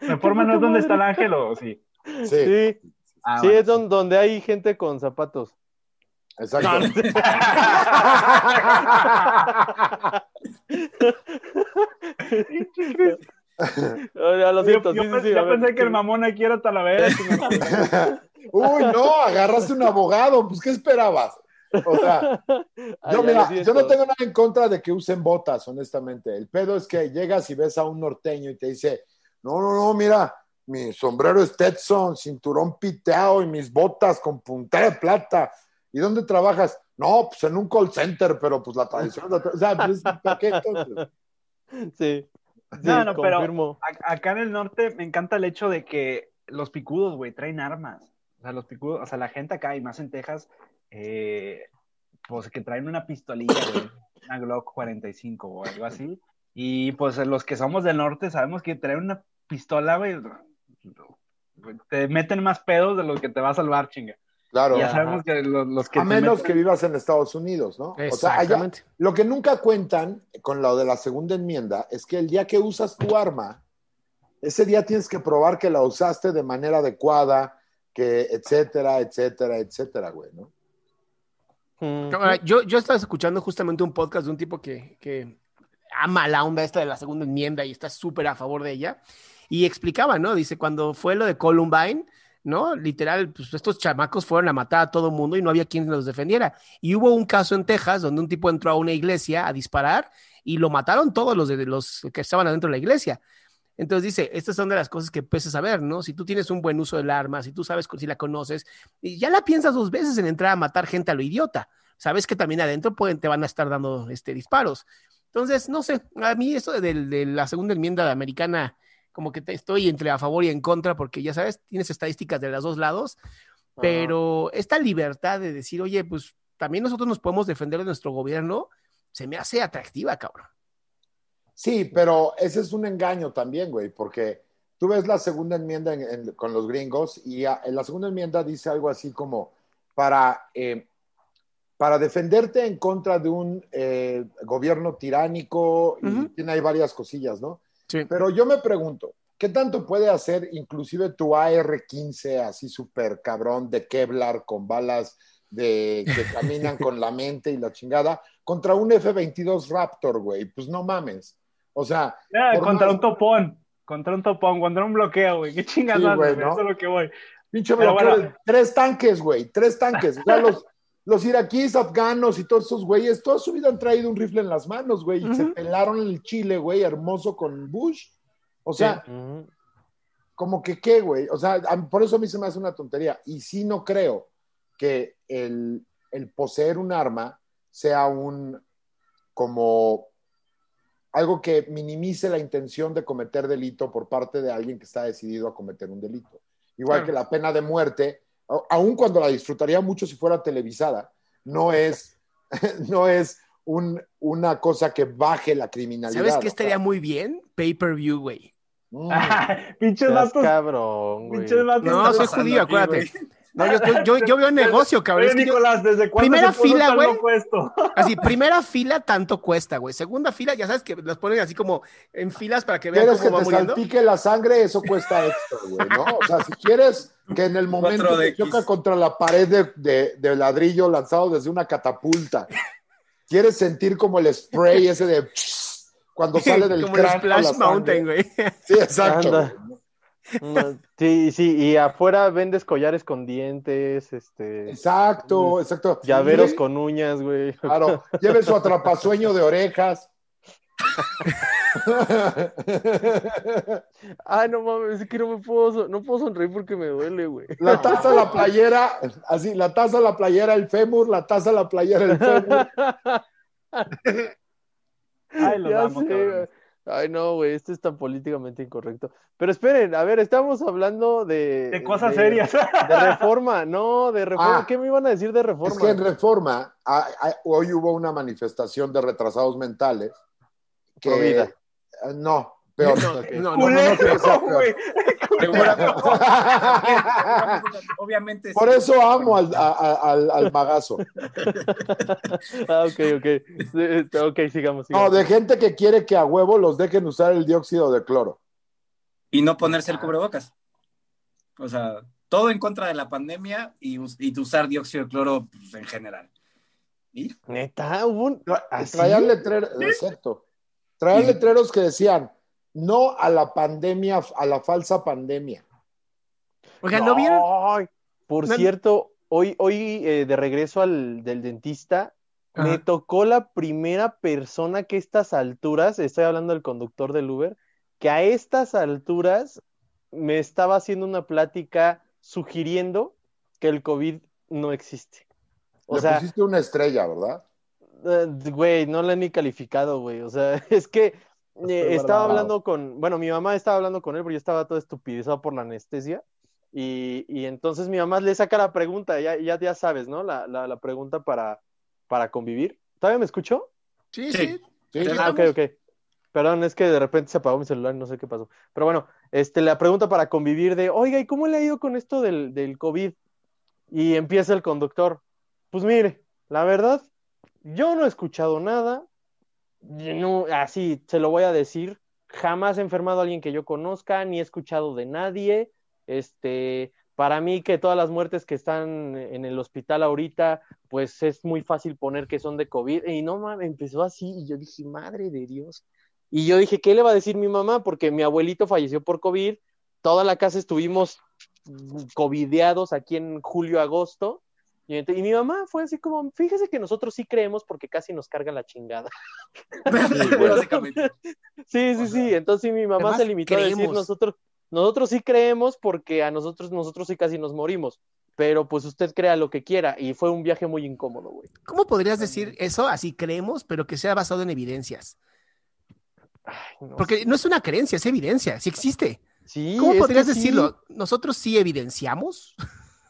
Reforma no es donde está el ángel o sí. Sí, Sí, Ah, sí, bueno. es don- donde hay gente con zapatos. Exacto. Oh, ya lo siento, yo, sí, yo sí, sí, yo a ver, pensé que el mamón aquí era Talavera. Uy, no, agarraste un abogado, pues ¿qué esperabas? O sea, yo, mira, yo no tengo nada en contra de que usen botas, honestamente. El pedo es que llegas y ves a un norteño y te dice, no, no, no, mira, mi sombrero es Tetson, cinturón piteado y mis botas con puntera de plata. ¿Y dónde trabajas? No, pues en un call center, pero pues la tradición, o sea, pues, ¿para qué entonces? Sí, sí, No, no, pero- confirmo. Acá en el norte me encanta el hecho de que los picudos, güey, traen armas. O sea, los picudos, o sea, la gente acá y más en Texas, eh, pues que traen una pistolilla, güey, una Glock 45 o algo así. Y pues los que somos del norte sabemos que traer una pistola, güey, te meten más pedos de los que te va a salvar, chinga. Claro. Ya sabemos que los, los que A menos meten- que vivas en Estados Unidos, ¿no? O sea, allá, Exactamente. lo que nunca cuentan con lo de la segunda enmienda es que el día que usas tu arma, ese día tienes que probar que la usaste de manera adecuada, que etcétera, etcétera, etcétera, güey, ¿no? Mm. Yo, yo estaba escuchando justamente un podcast de un tipo que, que ama la onda esta de la segunda enmienda y está súper a favor de ella. Y explicaba, ¿no? Dice, cuando fue lo de Columbine, ¿no? Literal, pues estos chamacos fueron a matar a todo el mundo y no había quien los defendiera. Y hubo un caso en Texas donde un tipo entró a una iglesia a disparar y lo mataron todos los, de, los que estaban adentro de la iglesia. Entonces dice, estas son de las cosas que empiezas a ver, ¿no? Si tú tienes un buen uso del arma, si tú sabes si la conoces, y ya la piensas dos veces en entrar a matar gente a lo idiota. Sabes que también adentro pueden, te van a estar dando este, disparos. Entonces, no sé, a mí eso de, de la segunda enmienda americana, como que estoy entre a favor y en contra, porque ya sabes, tienes estadísticas de los dos lados, pero esta libertad de decir, oye, pues también nosotros nos podemos defender de nuestro gobierno, se me hace atractiva, cabrón. Sí, pero ese es un engaño también, güey, porque tú ves la segunda enmienda en- en- con los gringos y a- en la segunda enmienda dice algo así como para, eh, para defenderte en contra de un eh, gobierno tiránico y Ujú. tiene ahí varias cosillas, ¿no? Sí. Pero yo me pregunto, ¿qué tanto puede hacer inclusive tu AR-15 así súper cabrón de Kevlar con balas de, que caminan con la mente y la chingada contra un F-22 Raptor, güey? Pues no mames. O sea, contra más- un topón, contra un topón, contra un bloqueo, güey. Qué chingas Sí. Eso es lo que voy. pinche bloqueo bueno. tres tanques, güey, tres tanques. Ya los, los iraquíes, afganos y todos esos güeyes, toda su vida han traído un rifle en las manos, güey, y se pelaron el Chile, güey, hermoso con Bush. O sea, como que qué, güey. O sea, a- por eso a mí se me hace una tontería. Y sí no creo que el, el poseer un arma sea un como algo que minimice la intención de cometer delito por parte de alguien que está decidido a cometer un delito. Igual Claro. que la pena de muerte, aun cuando la disfrutaría mucho si fuera televisada, no es, no es un- una cosa que baje la criminalidad. ¿Sabes qué estaría muy bien? Pay-per-view, güey. mm. Pinches cabrón, güey. Pinches vatos. No, soy judío, acuérdate. No, yo, yo, yo, yo veo negocio, cabrón. Oye, Es que yo- Nicolás, ¿desde cuándo Primera se fila, güey. así, primera fila tanto cuesta, güey. Segunda fila, ya sabes que los ponen así como en filas para que vean quieres que cómo va te muriendo. salpique la sangre, eso cuesta extra, güey, ¿no? O sea, si quieres que en el momento que choca contra la pared de, de- de ladrillo lanzado desde una catapulta, quieres sentir como el spray ese de cuando sale del como el Splash. Mountain, güey. Sí, exacto. No, sí, sí, y afuera vendes collares con dientes, este, Exacto, exacto. llaveros Sí, con uñas, güey. Claro, lleve su atrapasueño de orejas. Ay, no mames, es que no me puedo, no puedo sonreír porque me duele, güey. La taza, la playera, así, la taza, la playera, el fémur, la taza, la playera, el fémur. Ay, los Ya amo, sé. Ay, no, güey, esto es tan políticamente incorrecto. Pero esperen, a ver, estamos hablando de... De cosas de- serias. De reforma, no, de reforma. Ah. ¿Qué me iban a decir de reforma? Es que en Reforma, a- a- hoy hubo una manifestación de retrasados mentales. Que, Provida. No, peor. No, Ok. no, no, obviamente sí. Por eso amo al, a- al, al magazo. Ah, ok, ok. Sí, Ok, sigamos, No, de gente que quiere que a huevo los dejen usar el dióxido de cloro. Y no ponerse el cubrebocas. O sea, todo en contra de la pandemia y, y usar dióxido de cloro pues, en general. ¿Y? Neta, hubo un... ¿Así? Traían letreros, exacto. Traían Sí. letreros que decían no a la pandemia, a la falsa pandemia. Oigan, ¿no vieron? Ay, por No- cierto, hoy, hoy eh, de regreso al del dentista, me tocó la primera persona que a estas alturas, estoy hablando del conductor del Uber, que a estas alturas me estaba haciendo una plática sugiriendo que el COVID no existe. O Le sea, pusiste una estrella, ¿verdad? eh, güey, no la he ni calificado, güey. O sea, es que eh, estaba hablando con, bueno, mi mamá estaba hablando con él porque yo estaba todo estupidizado por la anestesia. Y, y entonces mi mamá le saca la pregunta, ya, ya, ya sabes, ¿no? La, la, la pregunta para, para convivir. ¿Todavía me escuchó? Sí, Sí. sí. Sí. Ah, ok, ok. Perdón, es que de repente se apagó mi celular y no sé qué pasó. Pero bueno, este, la pregunta para convivir de, oiga, ¿y cómo le ha ido con esto del, del COVID? Y empieza el conductor. Pues mire, la verdad, yo no he escuchado nada. No, así se lo voy a decir. Jamás he enfermado a alguien que yo conozca, ni he escuchado de nadie. Este, para mí que todas las muertes que están en el hospital ahorita, pues es muy fácil poner que son de COVID. Y no mames, empezó así y yo dije, madre de Dios. Y yo dije, ¿qué le va a decir mi mamá? Porque mi abuelito falleció por COVID, toda la casa estuvimos covideados aquí en julio, agosto, Y, mi mamá fue así como, fíjese que nosotros sí creemos porque casi nos carga la chingada. Básicamente. Sí, sí, sí. Entonces sí, mi mamá se limitó a decir nosotros, nosotros sí creemos porque a nosotros, nosotros sí casi nos morimos. Pero pues usted crea lo que quiera. Y fue un viaje muy incómodo, güey. ¿Cómo podrías decir eso? Así creemos, pero que sea basado en evidencias. Ay, no Porque sé. no es una creencia, es evidencia, sí existe. Sí, ¿Cómo podrías sí. decirlo? ¿Nosotros sí evidenciamos?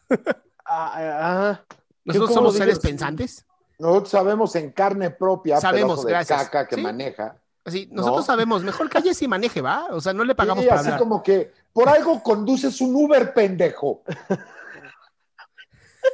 Ah, ah, ¿Nosotros somos seres pensantes? Nosotros sabemos en carne propia, Sabemos, de gracias. caca que Sí. maneja. Así, nosotros No. sabemos, mejor calle y maneje, ¿va? O sea, no le pagamos Sí, para así hablar. como que por algo conduces un Uber, pendejo.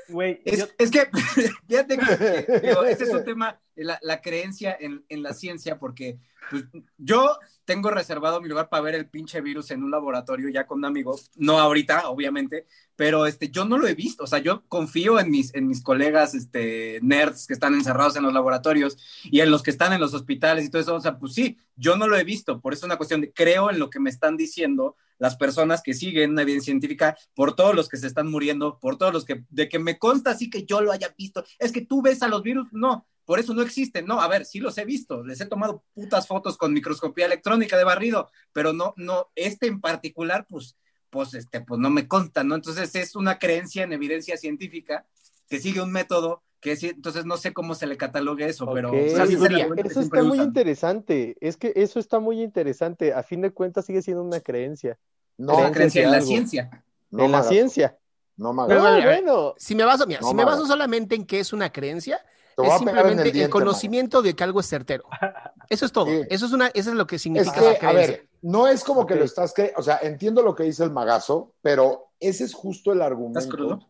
Güey, Es, yo- es que, fíjate que, que, digo, ese es un tema, la, la creencia en, en la ciencia, porque pues, yo tengo reservado mi lugar para ver el pinche virus en un laboratorio ya con un amigo, no ahorita, obviamente, pero este, yo no lo he visto, o sea, yo confío en mis, en mis colegas este, nerds que están encerrados en los laboratorios y en los que están en los hospitales y todo eso, o sea, pues sí, yo no lo he visto, por eso es una cuestión de creo en lo que me están diciendo las personas que siguen una evidencia científica, por todos los que se están muriendo, por todos los que, de que me consta así que yo lo haya visto, es que tú ves a los virus, no, por eso no existen, no, a ver, sí los he visto, les he tomado putas fotos con microscopía electrónica de barrido, pero no, no, este en particular, pues, pues, este, pues no me consta, ¿no? Entonces es una creencia en evidencia científica que sigue un método que sí, entonces no sé cómo se le catalogue eso, pero o sea, Eso está muy usan. interesante. Es que eso está muy interesante. A fin de cuentas sigue siendo una creencia. No, Una creencia en la ciencia. no en la ciencia. No, Pero, ver, bueno. Si me baso, mira, No, si me baso solamente en que es una creencia, es simplemente el, diente, conocimiento de que algo es certero. Eso es todo. Sí. Eso es una, eso es lo que significa Es esa que, a ver, no es como que lo estás o sea, entiendo lo que dice el magazo, pero ese es justo el ¿Estás argumento. crudo?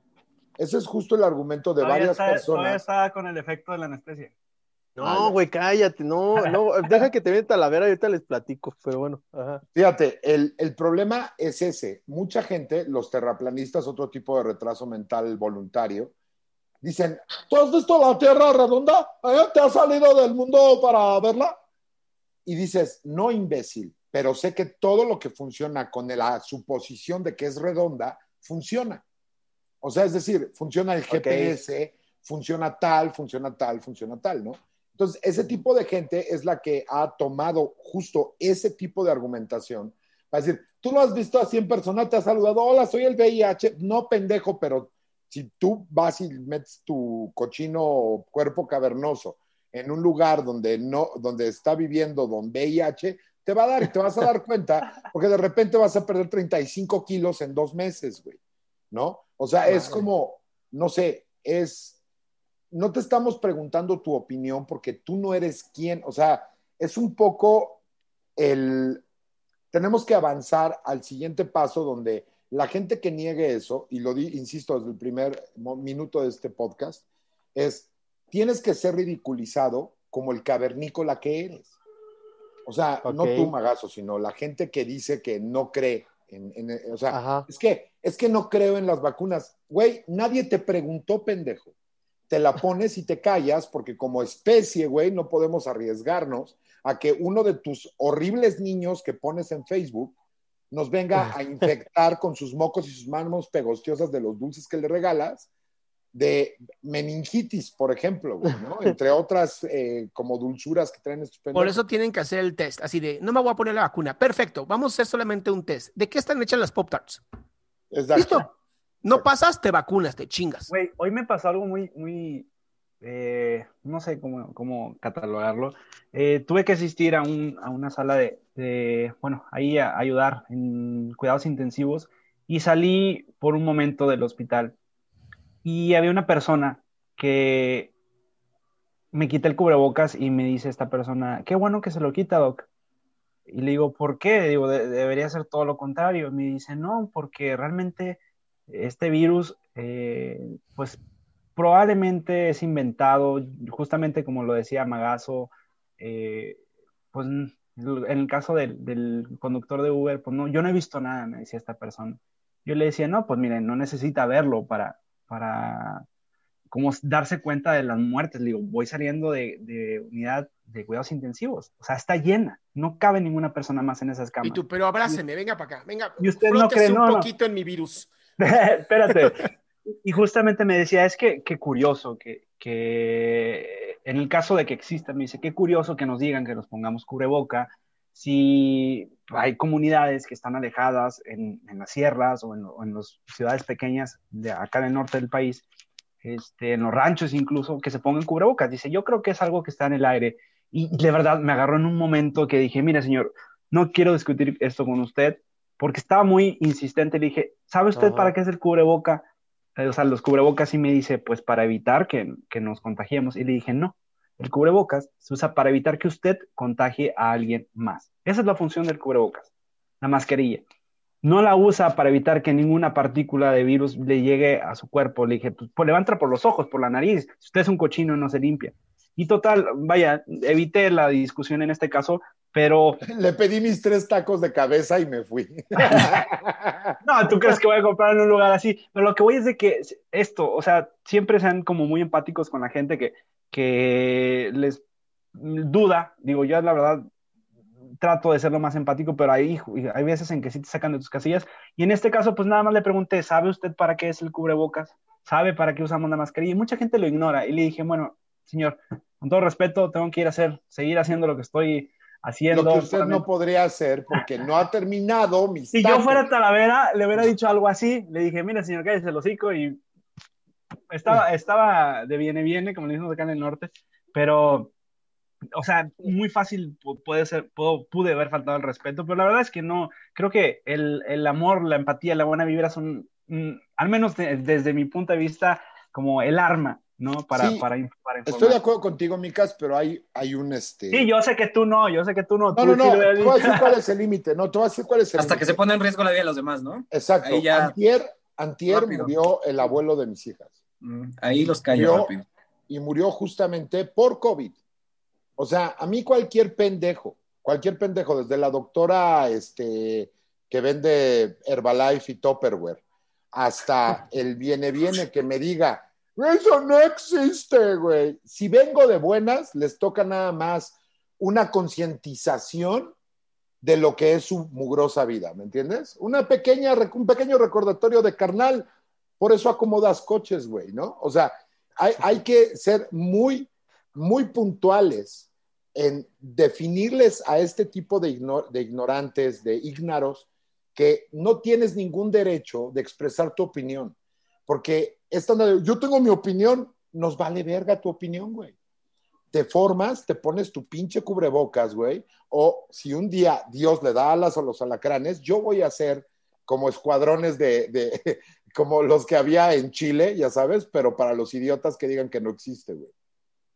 Ese es justo el argumento de todavía varias está, todavía personas. está con el efecto de la anestesia. No, güey, cállate. No, no. Deja que te vea Talavera y ahorita les platico. Pero bueno. Ajá. Fíjate, el, el problema es ese. Mucha gente, los terraplanistas, otro tipo de retraso mental voluntario, dicen, ¿tú has visto la Tierra redonda? ¿Eh? ¿Te has salido del mundo para verla? Y dices, no imbécil, pero sé que todo lo que funciona con la suposición de que es redonda, funciona. O sea, es decir, funciona el GPS, funciona tal, funciona tal, funciona tal, ¿no? Entonces, ese tipo de gente es la que ha tomado justo ese tipo de argumentación para decir, tú lo has visto así en persona, te has saludado, hola, soy el VIH, no pendejo, pero si tú vas y metes tu cochino cuerpo cavernoso en un lugar donde no, donde está viviendo don VIH, te va a dar te vas a dar cuenta, porque de repente vas a perder 35 kilos en dos meses, güey, ¿no? O sea, es como, no sé, es, no te estamos preguntando tu opinión porque tú no eres quien, o sea, es un poco el, tenemos que avanzar al siguiente paso donde la gente que niegue eso, y lo di, insisto desde el primer minuto de este podcast, es, tienes que ser ridiculizado como el cavernícola que eres. O sea, no Ok. tú, Magazo, sino la gente que dice que no cree en, en- o sea, Ajá. es que, es que no creo en las vacunas. Güey, nadie te preguntó, pendejo. Te la pones y te callas porque como especie, güey, no podemos arriesgarnos a que uno de tus horribles niños que pones en Facebook nos venga a infectar con sus mocos y sus manos pegostiosas de los dulces que le regalas de meningitis, por ejemplo, güey, ¿no? Entre otras eh, como dulzuras que traen estos pendejos. Por eso tienen que hacer el test, así de, no me voy a poner la vacuna. Perfecto, vamos a hacer solamente un test. ¿De qué están hechas las Pop Tarts? Exacto. Listo. No Sí. pasas, te vacunas, te chingas. Güey, hoy me pasó algo muy, muy, eh, no sé cómo, cómo catalogarlo. Eh, tuve que asistir a, un, a una sala de, de, bueno, ahí a ayudar en cuidados intensivos y salí por un momento del hospital y había una persona que me quita el cubrebocas y me dice esta persona, qué bueno que se lo quita, doc. Y le digo, ¿por qué? Digo, "De- debería ser todo lo contrario. Me dice, no, porque realmente este virus, eh, pues probablemente es inventado, justamente como lo decía Magazo, eh, pues en el caso del, del conductor de Uber, pues no, yo no he visto nada, me decía esta persona. Yo le decía, no, pues miren, no necesita verlo para, para como darse cuenta de las muertes. Le digo, voy saliendo de, de unidad de cuidados intensivos, o sea, está llena, no cabe ninguna persona más en esas camas. Y tú, pero abráceme, venga para acá, venga, Y usted no cree, un no, no. poquito en mi virus. Espérate. Y justamente me decía, es que qué curioso que, que en el caso de que exista, me dice, qué curioso que nos digan que nos pongamos cubreboca si hay comunidades que están alejadas en, en las sierras o en, o en las ciudades pequeñas de acá del norte del país, este, en los ranchos incluso, que se pongan cubrebocas. Dice, yo creo que es algo que está en el aire. Y de verdad me agarró en un momento que dije, mire señor, no quiero discutir esto con usted, porque estaba muy insistente. Le dije, ¿sabe usted Ajá. para qué es el cubreboca? Eh, O sea, los cubrebocas y me dice, pues para evitar que, que nos contagiemos. Y le dije, no, el cubrebocas se usa para evitar que usted contagie a alguien más. Esa es la función del cubrebocas, la mascarilla. No la usa para evitar que ninguna partícula de virus le llegue a su cuerpo. Le dije, pues, pues le va a entrar por los ojos, por la nariz. Si usted es un cochino, no se limpia. Y total, vaya, evité la discusión en este caso, pero Le pedí mis tres tacos de cabeza y me fui. no, tú crees que voy a comprar en un lugar así, pero lo que voy es de que esto, o sea, siempre sean como muy empáticos con la gente que, que les duda, digo, yo la verdad trato de ser lo más empático, pero hay, hay veces en que sí te sacan de tus casillas, y en este caso, pues nada más le pregunté, ¿sabe usted para qué es el cubrebocas? ¿Sabe para qué usamos la mascarilla? Y mucha gente lo ignora, y le dije, bueno, señor, con todo respeto, tengo que ir a hacer, seguir haciendo lo que estoy haciendo. Lo que usted no podría hacer porque no ha terminado mis si yo fuera Talavera, le hubiera dicho algo así. Le dije, mira, señor, cállese el hocico. Y estaba, estaba de viene, viene, como le decimos acá en el norte. Pero, o sea, muy fácil pu- puede ser, puedo, pude haber faltado el respeto. Pero la verdad es que no. Creo que el, el amor, la empatía, la buena vibra son, mm, al menos de- desde mi punto de vista, como el arma, ¿no? Para, Sí, para, in- para Estoy de acuerdo contigo, Micas, pero hay, hay un este. Sí, yo sé que tú no, yo sé que tú no. No, tú no, no. voy a decir cuál es el límite. No, te voy a decir cuál es el Hasta que se límite. pone en riesgo la vida de los demás, ¿no? Exacto. Ahí ya- Antier, antier murió el abuelo de mis hijas. Mm, Ahí los cayó rápido. y murió justamente por COVID. O sea, a mí cualquier pendejo, cualquier pendejo, desde la doctora este, que vende Herbalife y Tupperware, hasta el viene viene que me diga, eso no existe, güey. Si vengo de buenas, les toca nada más una concientización de lo que es su mugrosa vida, ¿me entiendes? Una pequeña, un pequeño recordatorio de carnal, por eso acomodas coches, güey, ¿no? O sea, hay, hay que ser muy, muy puntuales en definirles a este tipo de, igno- de ignorantes, de ignaros, que no tienes ningún derecho de expresar tu opinión. Porque esta yo tengo mi opinión, nos vale verga tu opinión, güey. Te formas, te pones tu pinche cubrebocas, güey. O si un día Dios le da alas a los alacranes, yo voy a hacer como escuadrones de, de como los que había en Chile, ya sabes, pero para los idiotas que digan que no existe, güey.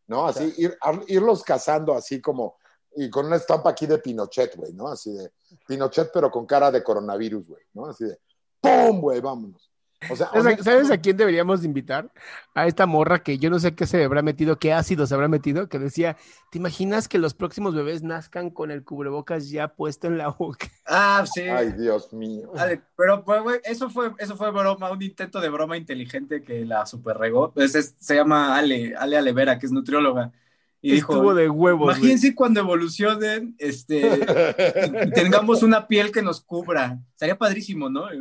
¿No? Así, ir, a- irlos cazando así como, y con una estampa aquí de Pinochet, güey, ¿no? Así de Pinochet, pero con cara de coronavirus, güey, ¿no? Así de, ¡pum, güey, vámonos! O sea, ¿Sabes a, sabes a quién deberíamos de invitar? A esta morra que yo no sé qué se habrá metido, qué ácido se habrá metido, que decía, ¿te imaginas que los próximos bebés nazcan con el cubrebocas ya puesto en la boca? Ah, sí. Ay, Dios mío. Ale, pero pues, güey, eso fue, eso fue broma, un intento de broma inteligente que la super regó. Pues es- se llama Ale, Ale Alevera, que es nutrióloga. Y dijo, Estuvo de huevos. güey. imagínense cuando evolucionen, este, y tengamos una piel que nos cubra. Estaría padrísimo, ¿no? Y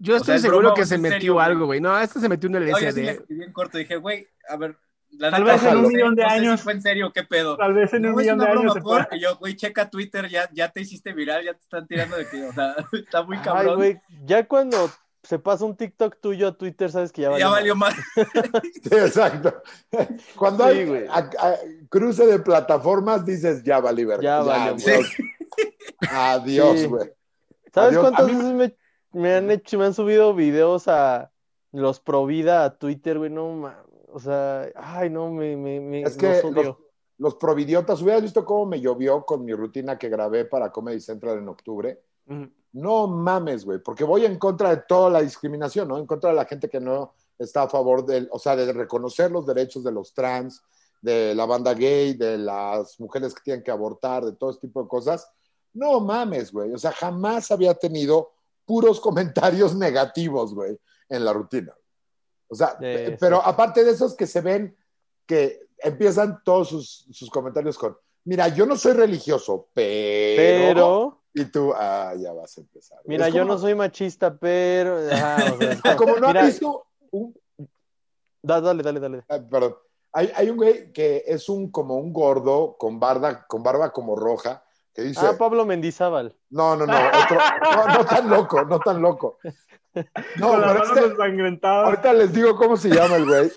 yo Yo o estoy sea, ¿es seguro broma que se metió güey? algo, güey. No, este se metió un no, yo sí le LSD. escribí en corto, dije, güey, a ver, la Tal vez en un no millón de no sé si años. fue en serio, ¿qué pedo? Tal vez en un No, millón de una años se. Y yo, güey, checa Twitter, ya, ya te hiciste viral, ya te están tirando de que, o sea, está muy Ay, cabrón. güey, ya cuando se pasa un TikTok tuyo a Twitter, sabes que ya valió. ya valió más. Sí, exacto. Cuando Sí, hay a- a- cruce de plataformas, dices, ya vale verga. Ya valió adiós. Adiós, Sí. güey. ¿Sabes Adiós. cuántas mí- veces me, me han hecho, me han subido videos a los pro vida a Twitter, güey? No, ma- o sea, ay, no, me, me, me Es que los los, los providiotas, hubieras visto cómo me llovió con mi rutina que grabé para Comedy Central en octubre. No mames, güey, porque voy en contra de toda la discriminación, ¿no? En contra de la gente que no está a favor del, o sea, de reconocer los derechos de los trans, de la banda gay, de las mujeres que tienen que abortar, de todo este tipo de cosas. No mames, güey. O sea, jamás había tenido puros comentarios negativos, güey, en la rutina. O sea, Sí, pe- sí. pero aparte de esos que se ven que empiezan todos sus, sus comentarios con, mira, yo no soy religioso, pero... Pero, Y tú, ah, ya vas a empezar. mira, yo no soy machista, pero. ajá, o sea, es Como no Mira, has visto un- Da- dale, dale, dale. ah, perdón. Hay, hay un güey que es un como un gordo con barba, con barba como roja, que dice, Ah, Pablo Mendizábal. no, no, no, otro, no, no tan loco, no tan loco. No, Con las pero manos este- ensangrentadas. ahorita les digo cómo se llama el güey.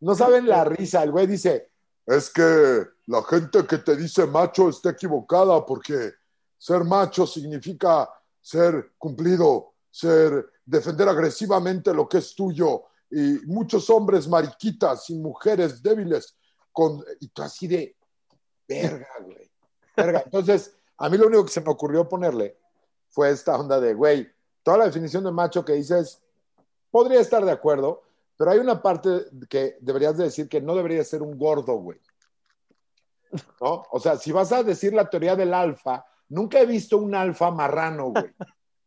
No saben la risa, el güey dice, es que la gente que te dice macho está equivocada porque ser macho significa ser cumplido, ser defender agresivamente lo que es tuyo y muchos hombres mariquitas y mujeres débiles con y tú así de verga, güey. Verga. Entonces, a mí lo único que se me ocurrió ponerle fue esta onda de, güey, toda la definición de macho que dices podría estar de acuerdo, pero hay una parte que deberías de decir que no debería ser un gordo, güey. ¿No? O sea, si vas a decir la teoría del alfa, nunca he visto un alfa marrano, güey.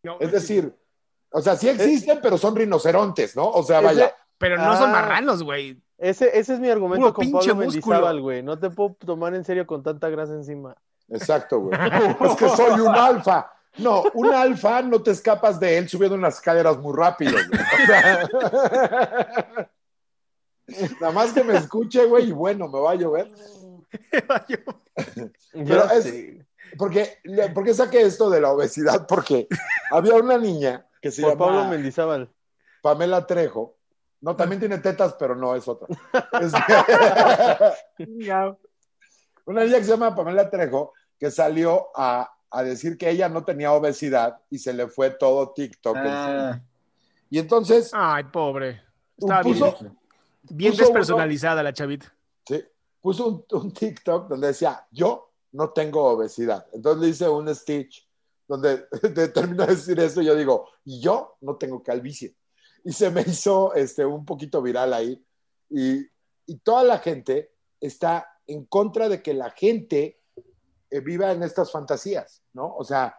No, Es decir, o sea, sí existen, pero son rinocerontes, ¿no? O sea, Ese- vaya. Pero no son Ah. marranos, güey. Ese, ese es mi argumento Puro con pinche Pablo güey. No te puedo tomar en serio con tanta grasa encima. Exacto, güey. Es que soy un alfa. No, un alfa no te escapas de él subiendo unas escaleras muy rápido, güey. O sea, Nada más que me escuche, güey, y bueno, me va a llover. Pero es-. Porque, ¿Por qué saqué esto de la obesidad? Porque había una niña que se llama Pablo Mendizábal. Pamela Trejo. No, también tiene tetas, pero no es otra. Es- Ya. Una niña que se llama Pamela Trejo que salió a, a decir que ella no tenía obesidad y se le fue todo TikTok. Ah, Y entonces Ay, pobre. Estaba bien, puso, bien puso despersonalizada la chavita. sí, puso un, un TikTok donde decía, yo no tengo obesidad. Entonces le hice un stitch donde de- termina de decir eso y yo digo, y yo no tengo calvicie. Y se me hizo este, un poquito viral ahí. Y, y toda la gente está en contra de que la gente eh, viva en estas fantasías, ¿no? O sea,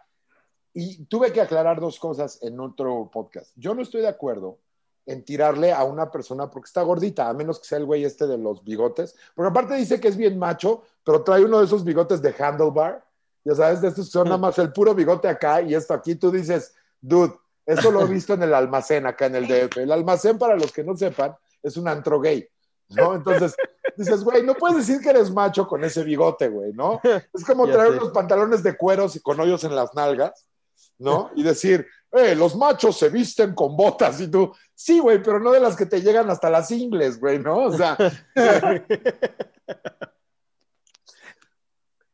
y tuve que aclarar dos cosas en otro podcast. Yo no estoy de acuerdo en tirarle a una persona porque está gordita, a menos que sea el güey este de los bigotes. Porque aparte dice que es bien macho, pero trae uno de esos bigotes de handlebar. Ya sabes, de estos son nada más el puro bigote acá y esto aquí. Tú dices, dude, eso lo he visto en el almacén acá en el DF. El almacén, para los que no sepan, es un antro gay. ¿no? Entonces dices, güey, no puedes decir que eres macho con ese bigote, güey, ¿no? Es como Ya traer sé. unos pantalones de cueros y con hoyos en las nalgas, ¿no? Y decir, eh, los machos se visten con botas y tú, sí, güey, pero no de las que te llegan hasta las ingles, güey, ¿no? O sea.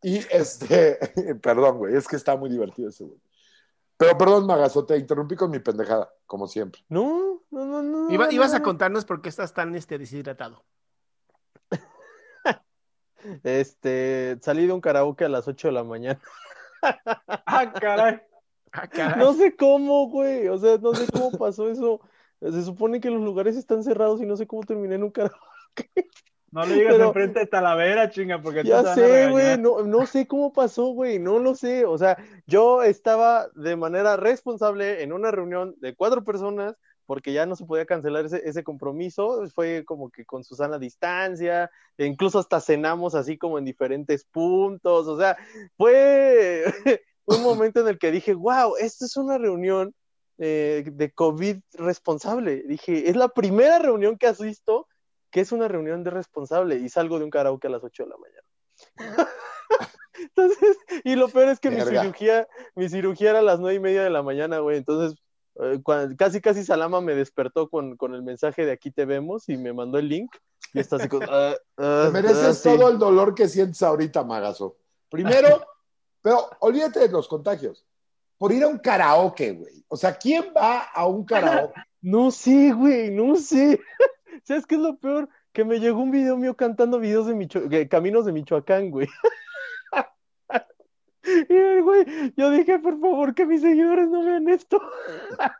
y este, perdón, güey, es que está muy divertido ese, güey. Pero perdón, Magazo, te interrumpí con mi pendejada, como siempre. No, no, no, no. Iba- no, ibas a no. contarnos por qué estás tan este, deshidratado. Este, salí de un karaoke a las 8 de la mañana. Ah, caray. Ah, caray. No sé cómo, güey. O sea, no sé cómo pasó eso. Se supone que los lugares están cerrados y no sé cómo terminé en un karaoke. No le digas Pero- enfrente de Talavera, chinga, porque Ya te sé, güey, no, no sé cómo pasó, güey, no lo sé. O sea, yo estaba de manera responsable en una reunión de cuatro personas porque ya no se podía cancelar ese, ese compromiso. Fue como que con Susana a distancia, e incluso hasta cenamos así como en diferentes puntos. O sea, fue un momento en el que dije, wow, esta es una reunión eh, de COVID responsable. Dije, es la primera reunión que asisto que es una reunión de responsable y salgo de un karaoke a las 8 de la mañana. Entonces, y lo peor es que mi cirugía, mi cirugía era a las nueve y media de la mañana, güey. Entonces, eh, casi casi Salama me despertó con, con el mensaje de aquí te vemos y me mandó el link. Y está así con. ah, ah, Te mereces ah, sí. todo el dolor que sientes ahorita, Magazo. Primero, pero olvídate de los contagios. Por ir a un karaoke, güey. O sea, ¿quién va a un karaoke? No sé, güey, no sé. ¿Sabes qué es lo peor? Que me llegó un video mío cantando videos de Micho- Caminos de Michoacán, güey. Y, güey, yo dije, por favor, que mis seguidores no vean esto.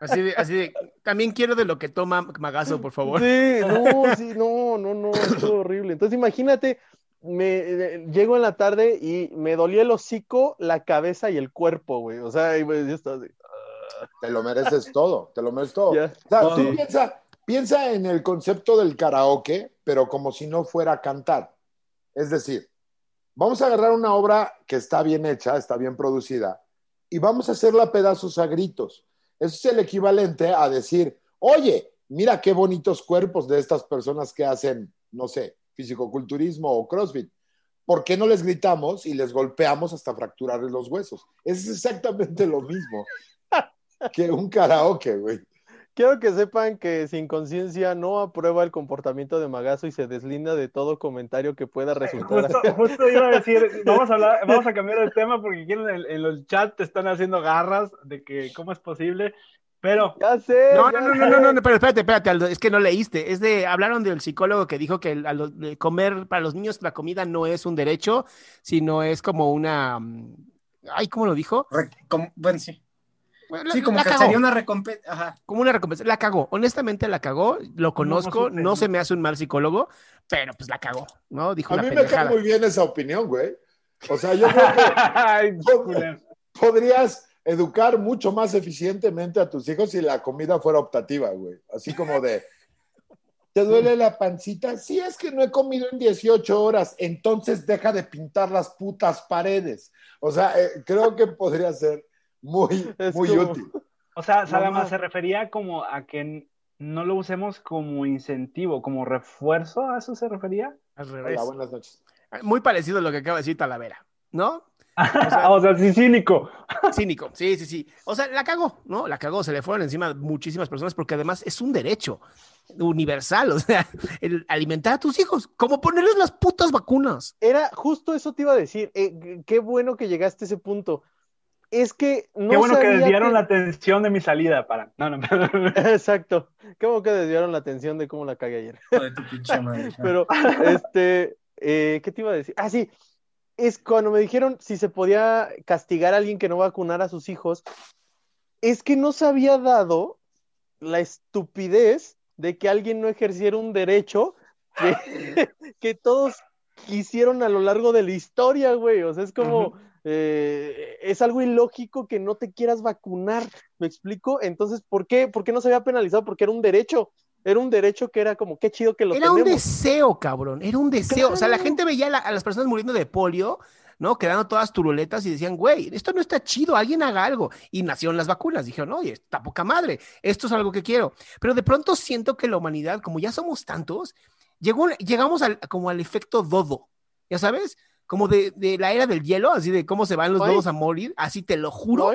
Así de, así de, también quiero de lo que toma Magazo, por favor. Sí, no, sí, no, no, no, estuvo horrible. Entonces, imagínate, me eh, llego en la tarde y me dolía el hocico, la cabeza y el cuerpo, güey. O sea, y, güey, yo estaba así. Te lo mereces todo, te lo mereces todo. O sea, tú piensa, piensa en el concepto del karaoke, pero como si no fuera a cantar. Es decir, vamos a agarrar una obra que está bien hecha, está bien producida, y vamos a hacerla a pedazos a gritos. Eso es el equivalente a decir, oye, mira qué bonitos cuerpos de estas personas que hacen, no sé, fisicoculturismo o CrossFit. ¿Por qué no les gritamos y les golpeamos hasta fracturarles los huesos? Es exactamente lo mismo que un karaoke, güey. Quiero que sepan que sin conciencia no aprueba el comportamiento de Magazo y se deslinda de todo comentario que pueda resultar. Justo, justo iba a decir, vamos a, hablar, vamos a cambiar de tema porque aquí en el, en el chat te están haciendo garras de que cómo es posible, pero Ya sé. No, ya no, no, sé. no, no, no, pero espérate, espérate, Aldo, es que no leíste. Es de, hablaron del psicólogo que dijo que el- a lo- de comer para los niños la comida no es un derecho, sino es como una. mm, Ay, ¿cómo lo dijo? Re- como- bueno, sí. Bueno, Sí, la- como la que cagó, sería una recompensa. Ajá. como una recompensa. La cagó, honestamente la cagó, lo conozco, no, no. se me hace un mal psicólogo, pero pues la cagó, ¿no? Dijo A mí me cae muy bien esa opinión, güey. O sea, yo creo que Ay, podrías educar mucho más eficientemente a tus hijos si la comida fuera optativa, güey. Así como de, ¿te duele la pancita? Sí, es que no he comido en 18 horas, entonces deja de pintar las putas paredes. O sea, eh, creo que podría ser muy, Es muy como- útil. O sea, Salama se refería como a que no lo usemos como incentivo, como refuerzo, ¿a eso se refería? Al revés. Hola, buenas noches. Muy parecido a lo que acaba de decir Talavera, ¿no? O sea, sí, cínico. Cínico, sí, sí, sí. O sea, la cagó, ¿no? La cagó, se le fueron encima muchísimas personas porque además es un derecho universal, o sea, el alimentar a tus hijos, como ponerles las putas vacunas. Era justo eso te iba a decir. Eh, qué bueno que llegaste a ese punto. Es que no Qué bueno que desviaron que- la atención de mi salida para. No, no, Exacto. Qué bueno que desviaron la atención de cómo la cagué ayer. Hijo de tu pinche madre. Pero, este, eh, ¿qué te iba a decir? Ah, sí, es cuando me dijeron si se podía castigar a alguien que no vacunara a sus hijos, es que no se había dado la estupidez de que alguien no ejerciera un derecho que, que todos quisieron a lo largo de la historia, güey. O sea, es como, eh, es algo ilógico que no te quieras vacunar, ¿me explico? Entonces, ¿por qué? ¿Por qué no se había penalizado? Porque era un derecho. Era un derecho que era como, qué chido que lo Era un deseo, cabrón, era un deseo. O sea, la gente veía la- a las personas muriendo de polio, ¿no? Quedando todas turuletas y decían, güey, esto no está chido, alguien haga algo. Y nacieron las vacunas. Dijeron, oye, está poca madre, esto es algo que quiero. Pero de pronto siento que la humanidad, como ya somos tantos, llegó, llegamos al, como al efecto dodo, ¿ya sabes? Como de, de la era del hielo, así de cómo se van los dodos a morir, así te lo juro.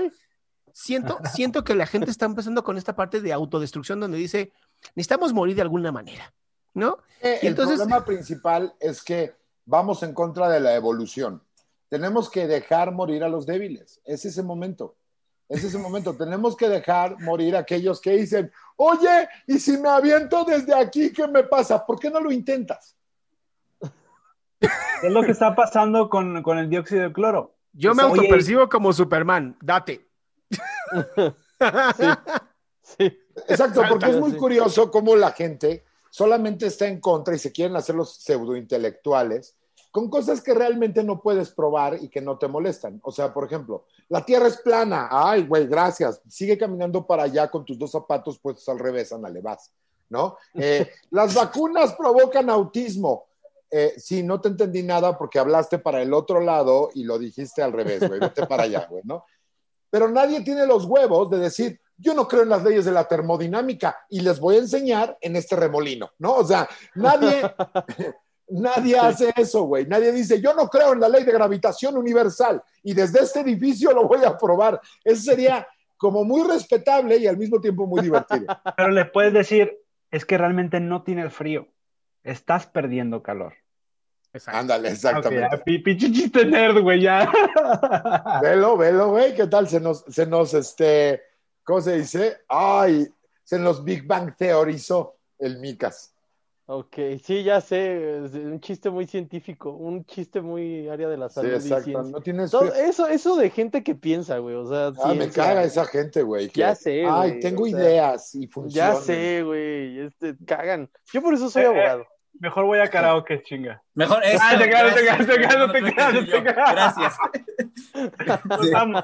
Siento, siento que la gente está empezando con esta parte de autodestrucción donde dice, necesitamos morir de alguna manera, ¿no? Eh, Y el problema principal es que vamos en contra de la evolución. Tenemos que dejar morir a los débiles. Es ese momento. Es ese momento. Tenemos que dejar morir a aquellos que dicen, oye, y si me aviento desde aquí, ¿qué me pasa? ¿Por qué no lo intentas? Es lo que está pasando con, con el dióxido de cloro. Yo me Oye, autopercibo como Superman, date. sí. Exacto, porque es muy curioso cómo la gente solamente está en contra y se quieren hacer los pseudointelectuales con cosas que realmente no puedes probar y que no te molestan. O sea, por ejemplo, la Tierra es plana. Ay, güey, gracias. Sigue caminando para allá con tus dos zapatos puestos al revés, ándale, vas. ¿No? Eh, las vacunas provocan autismo. Eh, sí, no te entendí nada porque hablaste para el otro lado y lo dijiste al revés, güey. Vete para allá, güey, ¿no? Pero nadie tiene los huevos de decir, yo no creo en las leyes de la termodinámica y les voy a enseñar en este remolino, ¿no? O sea, nadie, nadie hace eso, güey. Nadie dice, yo no creo en la ley de gravitación universal y desde este edificio lo voy a probar. Eso sería como muy respetable y al mismo tiempo muy divertido. Pero le puedes decir, es que realmente no tienes frío. Estás perdiendo calor. Ándale, exactamente. pinche chiste nerd, güey, ya. Velo, velo, güey, ¿qué tal? Se nos, se nos, este, ¿cómo se dice? Ay, se nos Big Bang teorizó el Micas. Ok, sí, ya sé, es un chiste muy científico, un chiste muy área de la Sí, salud y exacto. ciencia. No tienes Todo- eso, eso de gente que piensa, güey, o sea, Ah, me caga esa gente, güey. que, Ya sé, Ay, güey, tengo o sea, ideas y Ya funcionan. sé, güey, este, cagan. Yo por eso soy Eh, eh. Mejor voy a karaoke, chinga. Mejor eso. Ah, te creas, te creas, te no te. Gracias. Sí. Vamos.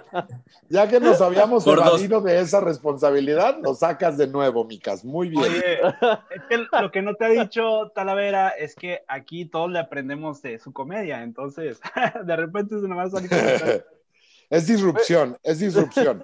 Ya que nos habíamos evadido de esa responsabilidad, lo sacas de nuevo, Micas. Muy bien. Oye, es que lo que no te ha dicho Talavera es que aquí todos le aprendemos de su comedia, entonces de repente se nos va a salir. con- es disrupción, es disrupción.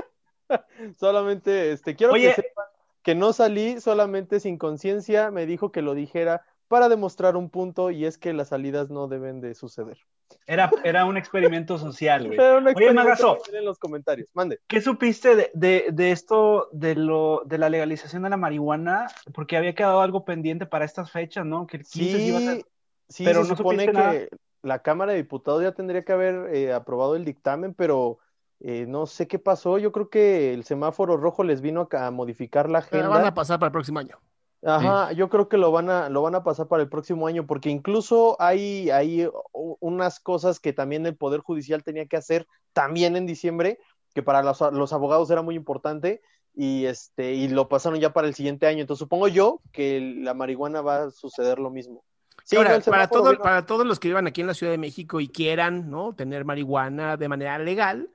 Solamente, este, quiero Oye. que sepan que no salí solamente sin conciencia, me dijo que lo dijera para demostrar un punto y es que las salidas no deben de suceder. Era, era un experimento social, güey. Era un Oye, Magazo, en los comentarios. Mande. ¿qué supiste de, de, de esto, de, lo, de la legalización de la marihuana? Porque había quedado algo pendiente para estas fechas, ¿no? Que el 15 se iba a Sí, sí, pero se no supone nada. que la Cámara de Diputados ya tendría que haber eh, aprobado el dictamen, pero eh, no sé qué pasó. Yo creo que el semáforo rojo les vino a, a modificar la Pero agenda. van a pasar para el próximo año. Ajá, yo creo que lo van a, lo van a pasar para el próximo año, porque incluso hay, hay unas cosas que también el Poder Judicial tenía que hacer también en diciembre, que para los, los abogados era muy importante, y este, y lo pasaron ya para el siguiente año. Entonces supongo yo que la marihuana va a suceder lo mismo. Sí, Ahora, no, para, todo, para todos los que vivan aquí en la Ciudad de México y quieran ¿no? tener marihuana de manera legal,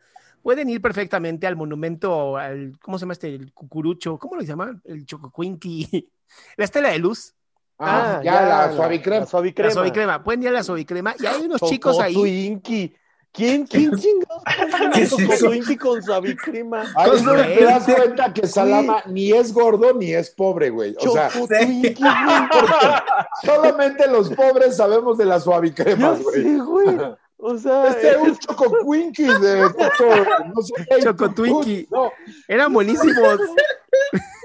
pueden ir perfectamente al monumento, al, ¿cómo se llama este? El cucurucho, ¿cómo lo llama? El chococuinqui, la estela de luz, Ah, Ah, ya, la suavicrema. La suavicrema. la suavicrema. Pueden ir a la suavicrema y hay unos chicos ahí. Twinkie. ¿Quién, quién chingados? ¿Qué es eso? Con suavicrema. Ahí donde te das cuenta que Salama ni es gordo ni es pobre, güey. O sea, sí. Twinkie, güey. solamente los pobres sabemos de las suavicremas, güey. sé, güey. O sea, Este es un choco Twinkie de Toto, no sé qué. Choco Twinkie. No, Eran buenísimos.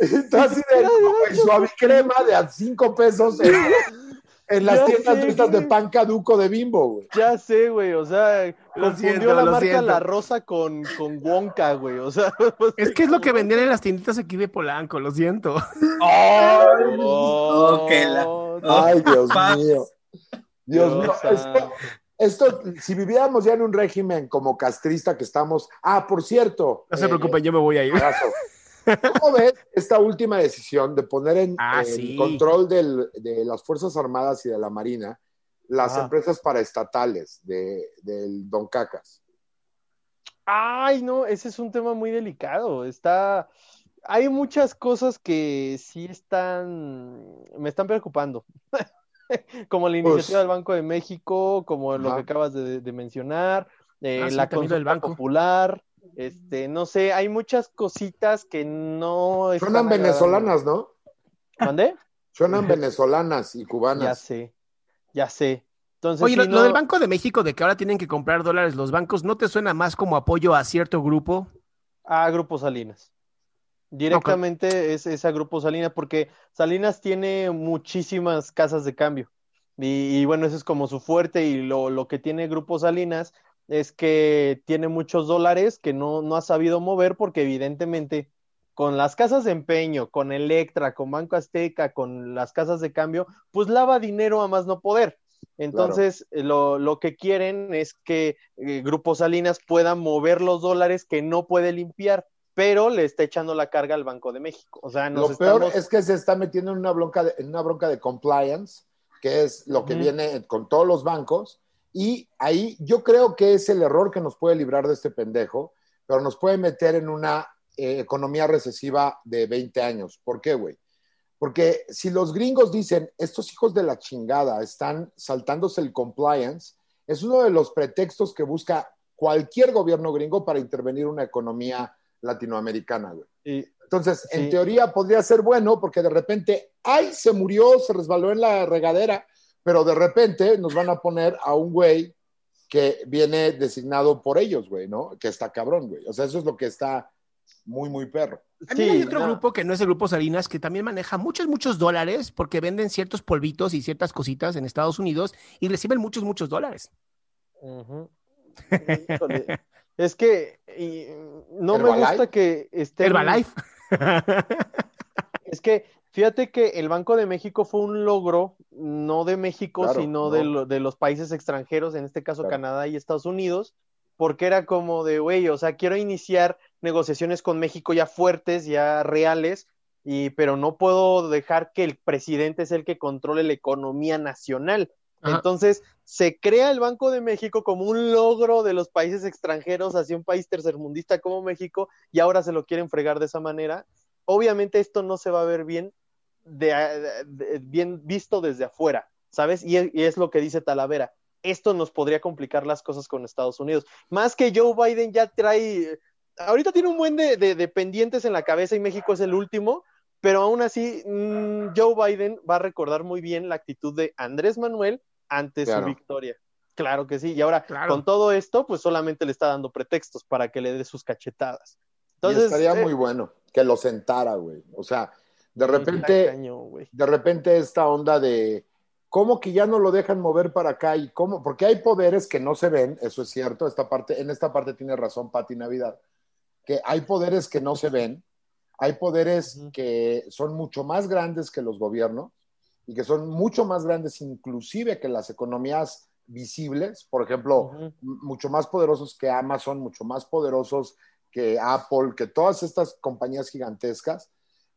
está así de güey, suavicrema de a cinco pesos en, en las Ya tiendas sé, de estas de güey. pan caduco de bimbo, güey. ya sé, güey. O sea, confundió siento, la lo marca siento. La Rosa con, con Wonka, güey. O sea, Es que es lo que vendían en las tienditas aquí de Polanco, lo siento. Oh, Oh, que la- Ay, Dios mío. Dios mío. Esto, esto, si viviéramos ya en un régimen como castrista que estamos. Ah, por cierto. No se eh, preocupen, yo me voy a ir. Abrazo. ¿Cómo ves esta última decisión de poner en, Ah, en sí. control del- de las Fuerzas Armadas y de la Marina las empresas paraestatales de, del Don Cacas? Ay, no, ese es un tema muy delicado. Está, hay muchas cosas que sí están, me están preocupando. Como la iniciativa Pues- del Banco de México, como lo que acabas de, de mencionar, eh, Ah, sí, la lo del consulta banco. popular, este, no sé, hay muchas cositas que no Suenan venezolanas, ¿no? ¿Mandé? Suenan venezolanas y Ya cubanas. sé, ya sé. Entonces, Oye, lo, lo del Banco de México, de que ahora tienen que comprar dólares los bancos, ¿no te suena más como apoyo a cierto grupo? a Grupo Salinas. Directamente es, es a Grupo Salinas, porque Salinas tiene muchísimas casas de cambio. Y, y bueno, eso es como su fuerte. Y lo, lo que tiene Grupo Salinas es que tiene muchos dólares que no, no ha sabido mover, porque evidentemente con las casas de empeño, con Electra, con Banco Azteca, con las casas de cambio, pues lava dinero a más no poder. Entonces, lo, lo que quieren es que eh, Grupo Salinas pueda mover los dólares que no puede limpiar, pero le está echando la carga al Banco de México. O sea, nos Lo peor es que se está metiendo en una bronca de, en una bronca de compliance, que es lo que viene con todos los bancos. Y ahí yo creo que es el error que nos puede librar de este pendejo, pero nos puede meter en una eh, economía recesiva de 20 años. ¿Por qué, güey? Porque si los gringos dicen, estos hijos de la chingada están saltándose el compliance, es uno de los pretextos que busca cualquier gobierno gringo para intervenir una economía latinoamericana, güey. y- Entonces, en teoría podría ser bueno porque de repente, ay, se murió, se resbaló en la regadera, pero de repente nos van a poner a un güey que viene designado por ellos, güey, ¿no? Que está cabrón, güey. O sea, eso es lo que está muy, muy perro. También Sí, hay otro no. grupo que no es el grupo Salinas, que también maneja muchos, muchos dólares porque venden ciertos polvitos y ciertas cositas en Estados Unidos y reciben muchos, muchos dólares. Es que y, no me gusta que estén... Herbalife. Es que fíjate que el Banco de México fue un logro, no de México, Claro, sino no. de, lo- de los países extranjeros, en este caso Claro. Canadá y Estados Unidos, porque era como de, güey, o sea, quiero iniciar negociaciones con México ya fuertes, ya reales, y, pero no puedo dejar que el presidente es el que controle la economía nacional. Entonces, se crea el Banco de México como un logro de los países extranjeros hacia un país tercermundista como México, y ahora se lo quieren fregar de esa manera. Obviamente esto no se va a ver bien, de, bien visto desde afuera, ¿sabes? Y es, lo que dice Talavera. Esto nos podría complicar las cosas con Estados Unidos. Más que Joe Biden ya trae, ahorita tiene un buen de, de- de pendientes en la cabeza y México es el último, pero aún así mm, Joe Biden va a recordar muy bien la actitud de Andrés Manuel ante Claro. su victoria. Claro que sí, y ahora Claro. con todo esto, pues solamente le está dando pretextos para que le dé sus cachetadas. y Entonces, estaría eh, muy bueno que lo sentara, güey. O sea, de repente, de repente esta onda de cómo que ya no lo dejan mover para acá y cómo, porque hay poderes que no se ven, eso es cierto, esta parte, en esta parte tiene razón Pati Navidad, que hay poderes que no se ven, hay poderes que son mucho más grandes que los gobiernos y que son mucho más grandes inclusive que las economías visibles, por ejemplo, Ujú. m- mucho más poderosos que Amazon, mucho más poderosos que Apple, que todas estas compañías gigantescas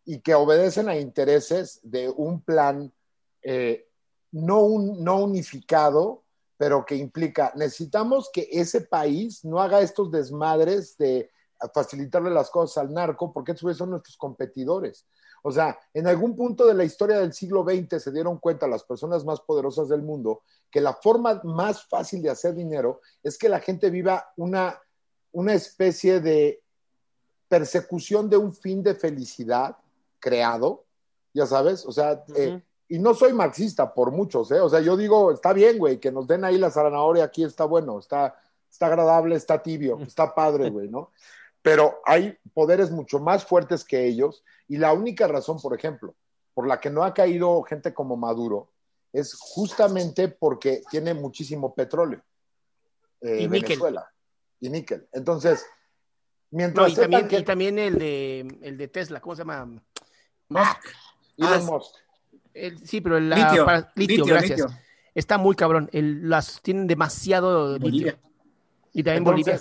y que obedecen a intereses de un plan eh, no, un, no unificado, pero que implica, necesitamos que ese país no haga estos desmadres de facilitarle las cosas al narco, porque esos son nuestros competidores. O sea, en algún punto de la historia del siglo XX se dieron cuenta las personas más poderosas del mundo que la forma más fácil de hacer dinero es que la gente viva una, una especie de persecución de un fin de felicidad creado, ya sabes, o sea, eh, y no soy marxista por muchos, ¿eh? O sea, yo digo, está bien, güey, que nos den ahí la zanahoria, aquí está bueno, está, está agradable, está tibio, está padre, güey, ¿no? Pero hay poderes mucho más fuertes que ellos y la única razón, por ejemplo, por la que no ha caído gente como Maduro es justamente porque tiene muchísimo petróleo. eh, Y níquel. Venezuela. Y níquel. Entonces, No, mientras y sepan también, que y también el de el de Tesla, ¿cómo se llama? Musk. Elon Ah, Musk, El- sí, pero el Litio, para- litio, litio, gracias. litio. Está muy cabrón. El- las tienen demasiado Bolivia. litio. Y también Bolivia.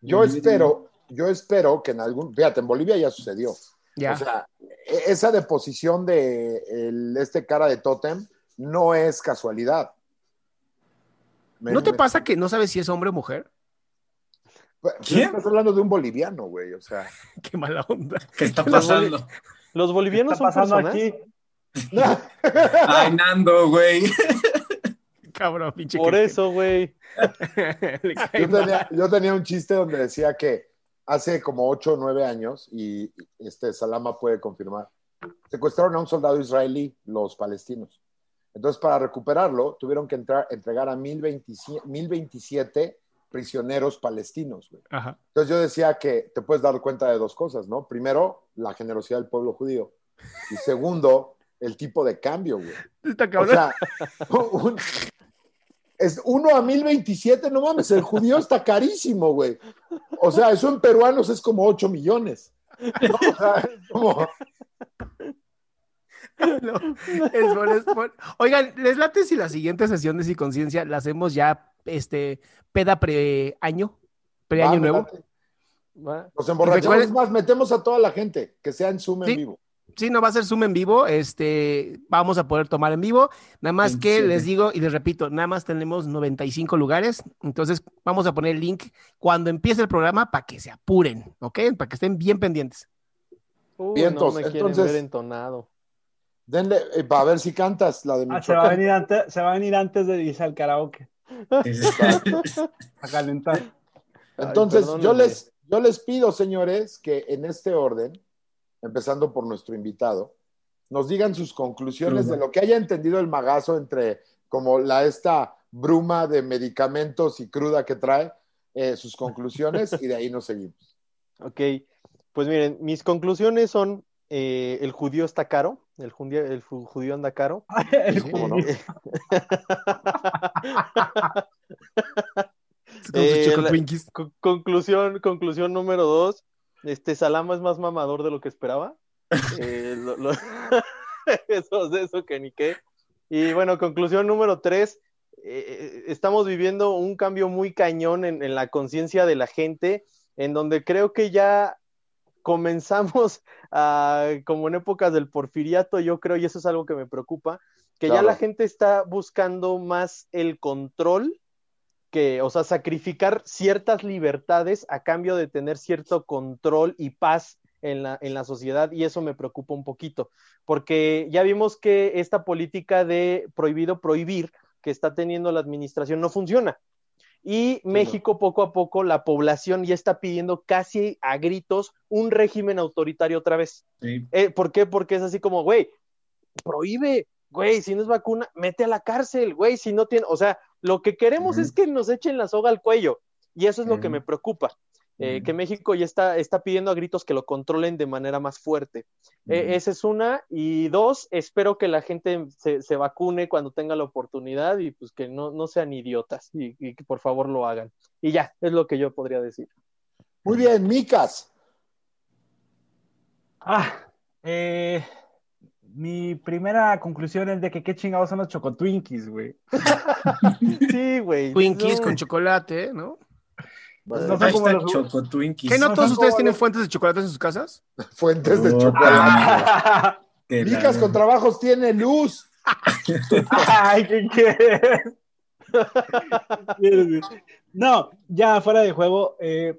Yo espero, yo espero que en algún, fíjate, en Bolivia ya sucedió. Ya. O sea, e- esa deposición de el- este cara de tótem no es casualidad. Me- ¿No te me- pasa que no sabes si es hombre o mujer? Pues, ¿Quién? Estás hablando de un boliviano, güey, o sea. Qué mala onda. ¿Qué está pasando? Los ¿Qué bolivianos está son pasando personas. aquí? Ay, Nando, güey. Cabrón, pinche. Por eso, güey. Tenía, yo tenía un chiste donde decía que hace como 8 o 9 años, y este Salama puede confirmar, secuestraron a un soldado israelí, los palestinos. Entonces, para recuperarlo, tuvieron que entrar, entregar a 1027, 1027 prisioneros palestinos. güey. Ajá. Entonces yo decía que te puedes dar cuenta de dos cosas, ¿no? Primero, la generosidad del pueblo judío. Y segundo, el tipo de cambio, güey. Está O cabrón. sea, un- es uno a 1027, no mames, el judío está carísimo, güey. O sea, eso en peruanos es como 8 millones. ¿no? O sea, es como- No, es por- es por- Oigan, ¿les late si la siguiente sesión de Psiconciencia la hacemos ya este peda pre-año? ¿Pre-año nuevo? Nos emborrachamos más, metemos a toda la gente, que sea en Zoom Sí. en vivo. Sí, no va a ser Zoom en vivo, este, vamos a poder tomar en vivo, nada más que 27. les digo y les repito, nada más tenemos 95 lugares, entonces vamos a poner el link cuando empiece el programa para que se apuren, ¿ok? Para que estén bien pendientes. Uy, Vientos, no me entonces- ver entonado. Denle, eh, para ver si cantas la de Ah, se, va a Michoacán. venir antes, se va a venir antes de irse al karaoke a calentar. Entonces, Ay, yo, les, yo les pido, señores, que en este orden, empezando por nuestro invitado, nos digan sus conclusiones de lo que haya entendido el magazo entre como la esta bruma de medicamentos y cruda que trae, eh, sus conclusiones y de ahí nos seguimos. Ok, pues miren, mis conclusiones son, eh, el judío está caro, el judío, el ju- judío anda caro. El ¿Cómo no? Eh, la- conclusión, conclusión número dos, este Salama es más mamador de lo que esperaba. Eh, lo- lo- eso, eso que ni qué. Y bueno, conclusión número tres, eh, estamos viviendo un cambio muy cañón en, en la conciencia de la gente, en donde creo que ya comenzamos a, como en épocas del porfiriato, yo creo, y eso es algo que me preocupa, que ya la gente está buscando más el control que, o sea, sacrificar ciertas libertades a cambio de tener cierto control y paz en la, en la sociedad y eso me preocupa un poquito, porque ya vimos que esta política de prohibido prohibir que está teniendo la administración no funciona. Y México poco a poco, la población ya está pidiendo casi a gritos un régimen autoritario otra vez. Sí. Eh, ¿Por qué? Porque es así como, güey, prohíbe, güey, si no es vacuna, mete a la cárcel, güey, si no tiene, o sea, lo que queremos es que nos echen la soga al cuello. Y eso es lo que me preocupa. eh, que México ya está, está pidiendo a gritos que lo controlen de manera más fuerte. Eh, Ujú. esa es una. Y dos, espero que la gente se, se vacune cuando tenga la oportunidad y pues que no, no sean idiotas y, y que por favor lo hagan. Y ya, es lo que yo podría decir. Muy bien, Micas. Ah, eh, mi primera conclusión es de que qué chingados son los chocotwinkies, güey. Sí, güey. Twinkies no. con chocolate, ¿no? No son como Hashtag los- Choco Twinkies. ¿Qué no no todos ustedes tienen los- fuentes de chocolate en sus casas? Fuentes de Oh, chocolate. Micas con trabajos tiene luz. Ay, ¿qué quieres? No, ya fuera de juego, eh,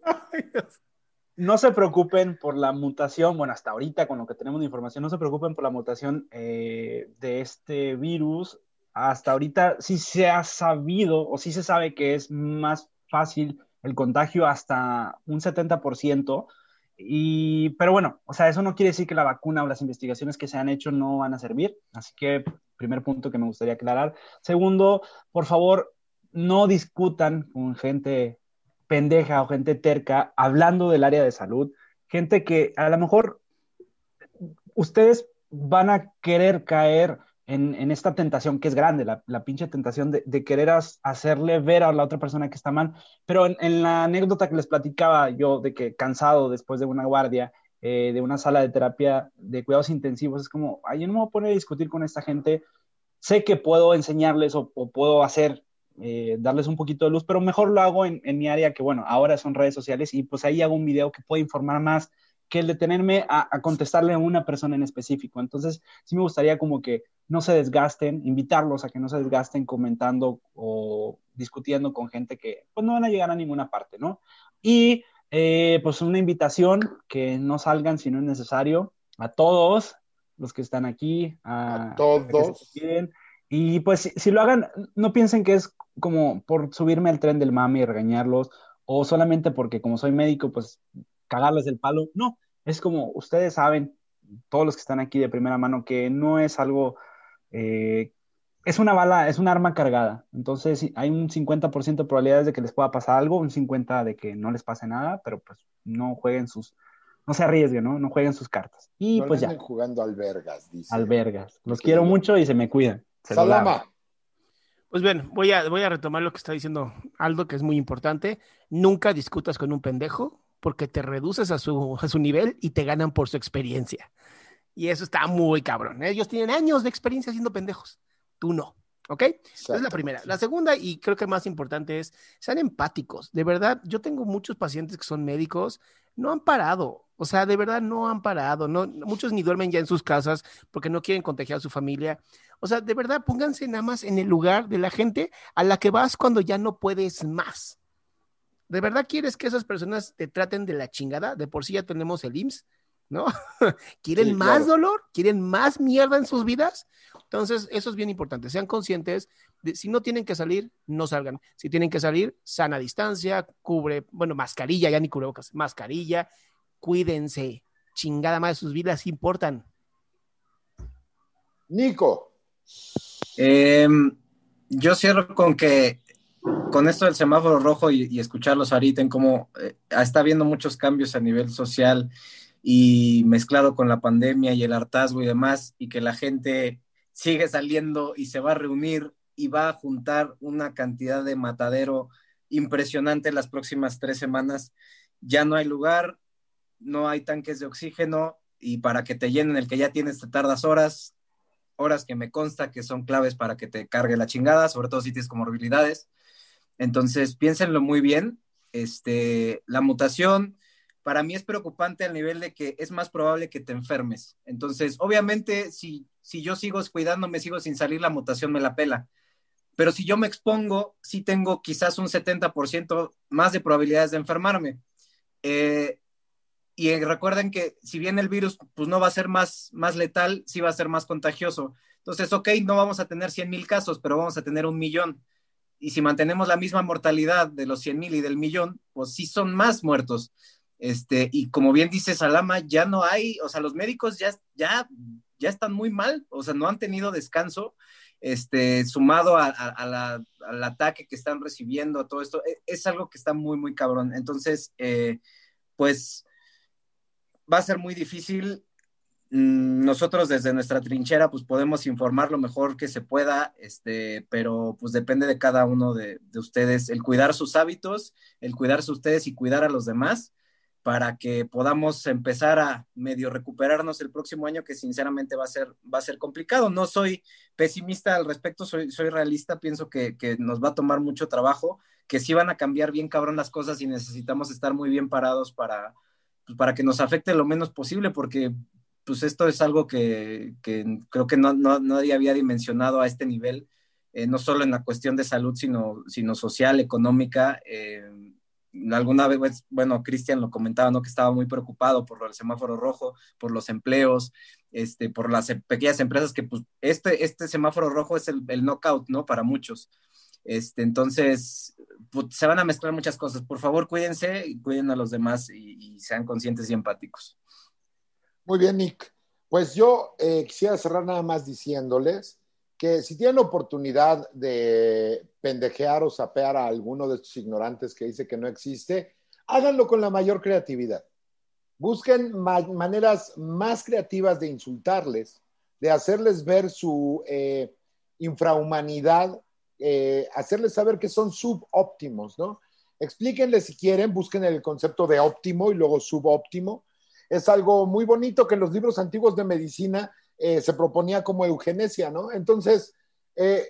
no se preocupen por la mutación, bueno, hasta ahorita con lo que tenemos de información, no se preocupen por la mutación eh, de este virus. Hasta ahorita sí se ha sabido o sí se sabe que es más fácil el contagio hasta un 70%. Y, pero bueno, o sea, eso no quiere decir que la vacuna o las investigaciones que se han hecho no van a servir. Así que, primer punto que me gustaría aclarar. Segundo, por favor, no discutan con gente pendeja o gente terca hablando del área de salud. Gente que a lo mejor ustedes van a querer caer en, esta tentación que es grande, la, pinche tentación de, querer hacerle ver a la otra persona que está mal. Pero en, la anécdota que les platicaba yo de que cansado después de una guardia, eh, de una sala de terapia de cuidados intensivos, es como, ay, no me voy a poner a discutir con esta gente. Sé que puedo enseñarles o puedo hacer, eh, darles un poquito de luz, pero mejor lo hago en, en mi área que, bueno, ahora son redes sociales y pues ahí hago un video que puede informar más que el detenerme a, a contestarle a una persona en específico. Entonces, sí me gustaría como que no se desgasten, invitarlos a que no se desgasten comentando o discutiendo con gente que pues no van a llegar a ninguna parte, ¿no? Y eh, pues una invitación que no salgan si no es necesario a todos los que están aquí, a, A todos. que se cuiden. Y pues si, si lo hagan, no piensen que es como por subirme al tren del mami y regañarlos, o solamente porque como soy médico, pues cagarles el palo. No, es como ustedes saben, todos los que están aquí de primera mano, que no es algo, eh, es una bala, es un arma cargada. Entonces hay un 50% de probabilidades de que les pueda pasar algo, un 50% de que no les pase nada, pero pues no jueguen sus, no se arriesguen, ¿no? No jueguen sus cartas. Y no pues ya, jugando albergas, dice. albergas. Los quiero mucho y se me cuidan. Se. Salama. Pues bien, voy a, voy a retomar lo que está diciendo Aldo, que es muy importante. Nunca discutas con un pendejo porque te reduces a su, a su nivel y te ganan por su experiencia. Y eso está muy cabrón. ¿eh? Ellos tienen años de experiencia siendo pendejos. Tú no. ¿Ok? Esa es la primera. La segunda, y creo que más importante, es sean empáticos. De verdad, yo tengo muchos pacientes que son médicos, no han parado. O sea, de verdad no han parado. No, muchos ni duermen ya en sus casas porque no quieren contagiar a su familia. O sea, de verdad, pónganse nada más en el lugar de la gente a la que vas cuando ya no puedes más. ¿De verdad quieres que esas personas te traten de la chingada? De por sí ya tenemos el IMSS, ¿no? ¿Quieren Sí, más claro. dolor? ¿Quieren más mierda en sus vidas? Entonces, eso es bien importante. Sean conscientes de si no tienen que salir, no salgan. Si tienen que salir, sana distancia, cubre, bueno, mascarilla, ya ni cubrebocas, mascarilla, cuídense. Chingada más, sus vidas importan. Nico. Eh, yo cierro con que con esto del semáforo rojo y, y escucharlos ahorita en cómo eh, está habiendo muchos cambios a nivel social y mezclado con la pandemia y el hartazgo y demás, y que la gente sigue saliendo y se va a reunir y va a juntar una cantidad de matadero impresionante las próximas tres semanas. Ya no hay lugar, no hay tanques de oxígeno y para que te llenen el que ya tienes te tardas horas, horas que me consta que son claves para que te cargue la chingada, sobre todo si tienes comorbilidades. Entonces, piénsenlo muy bien. Este, la mutación para mí es preocupante al nivel de que es más probable que te enfermes. Entonces, obviamente, si, si yo sigo cuidándome, sigo sin salir, la mutación me la pela. Pero si yo me expongo, sí tengo quizás un 70% más de probabilidades de enfermarme. Eh, y recuerden que si bien el virus pues no va a ser más, más letal, sí va a ser más contagioso. Entonces, ok, no vamos a tener 100 mil casos, pero vamos a tener un millón. y si mantenemos la misma mortalidad de los 100 mil y del millón, pues sí son más muertos. Este, y como bien dice Salama, ya no hay, o sea, los médicos ya, ya, ya están muy mal, o sea, no han tenido descanso, este, sumado a, al ataque que están recibiendo, a todo esto, es, es, algo que está muy, muy cabrón. Entonces, eh, pues va a ser muy difícil Mm, nosotros desde nuestra trinchera pues podemos informar lo mejor que se pueda, este, pero pues depende de cada uno de, de, ustedes el cuidar sus hábitos, el cuidarse ustedes y cuidar a los demás para que podamos empezar a medio recuperarnos el próximo año que sinceramente va a ser, va a ser complicado. No soy pesimista al respecto, soy, soy realista, pienso que, que nos va a tomar mucho trabajo, que sí van a cambiar bien cabrón las cosas y necesitamos estar muy bien parados para, pues, para que nos afecte lo menos posible, porque pues esto es algo que, que creo que no, no, nadie había dimensionado a este nivel, eh, no solo en la cuestión de salud, sino, sino social, económica. Eh, alguna vez, bueno, Cristian lo comentaba, ¿no? Que estaba muy preocupado por el semáforo rojo, por los empleos, este, por las pequeñas empresas que, pues, este, este semáforo rojo es el, el knockout, ¿no? Para muchos. Este, entonces, se van a mezclar muchas cosas. Por favor, cuídense y cuiden a los demás y, sean conscientes y empáticos. Muy bien, Nick. Pues yo eh, quisiera cerrar nada más diciéndoles que si tienen oportunidad de pendejear o sapear a alguno de estos ignorantes que dice que no existe, háganlo con la mayor creatividad. Busquen ma maneras más creativas de insultarles, de hacerles ver su eh, infrahumanidad, eh, hacerles saber que son subóptimos, ¿no? Explíquenles si quieren, busquen el concepto de óptimo y luego subóptimo es algo muy bonito que en los libros antiguos de medicina eh, se proponía como eugenesia, ¿no? Entonces, eh,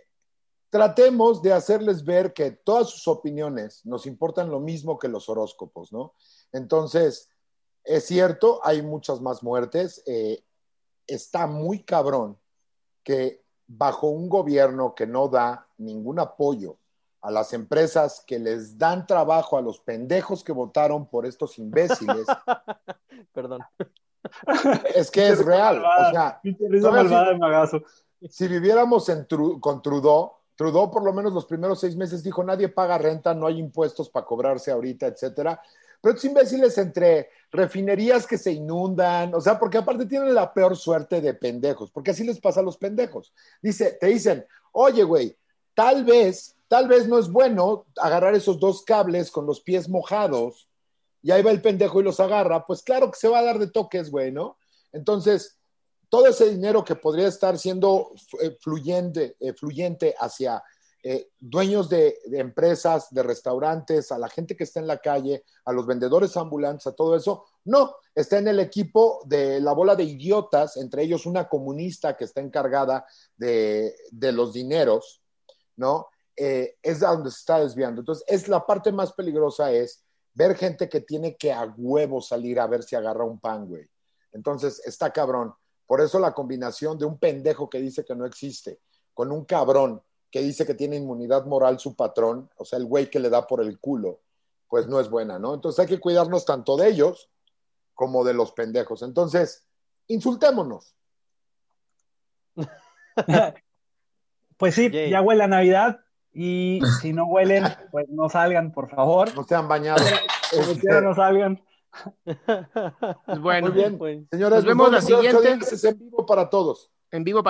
tratemos de hacerles ver que todas sus opiniones nos importan lo mismo que los horóscopos, ¿no? Entonces, es cierto, hay muchas más muertes. Está muy cabrón que bajo un gobierno que no da ningún apoyo a las empresas que les dan trabajo a los pendejos que votaron por estos imbéciles. Perdón. Es que es real. O sea, si, si, viviéramos en Tru con Trudeau, Trudeau por lo menos los primeros seis meses dijo nadie paga renta, no hay impuestos para cobrarse ahorita, etcétera. Pero estos imbéciles entre refinerías que se inundan, o sea, porque aparte tienen la peor suerte de pendejos, porque así les pasa a los pendejos. Dice, te dicen, oye, güey, tal vez Tal vez no es bueno agarrar esos dos cables con los pies mojados y ahí va el pendejo y los agarra, pues claro que se va a dar de toques, güey, ¿no? Entonces, todo ese dinero que podría estar siendo eh, fluyente, eh, fluyente hacia eh, dueños de, empresas, de restaurantes, a la gente que está en la calle, a los vendedores ambulantes, a todo eso, no, está en el equipo de la bola de idiotas, entre ellos una comunista que está encargada de, de los dineros, ¿no? eh, es donde se está desviando. Entonces, es la parte más peligrosa es ver gente que tiene que a huevo salir a ver si agarra un pan, güey. Entonces, está cabrón. Por eso la combinación de un pendejo que dice que no existe con un cabrón que dice que tiene inmunidad moral su patrón, o sea, el güey que le da por el culo, pues no es buena, ¿no? Entonces hay que cuidarnos tanto de ellos como de los pendejos. Entonces, insultémonos. Pues sí, ya huele a Navidad, y si no huelen, pues no salgan, por favor. No sean bañados. Como quieran, no salgan. Pues bueno, Muy bien. Señores, nos vemos la siguiente. En vivo para todos. En vivo para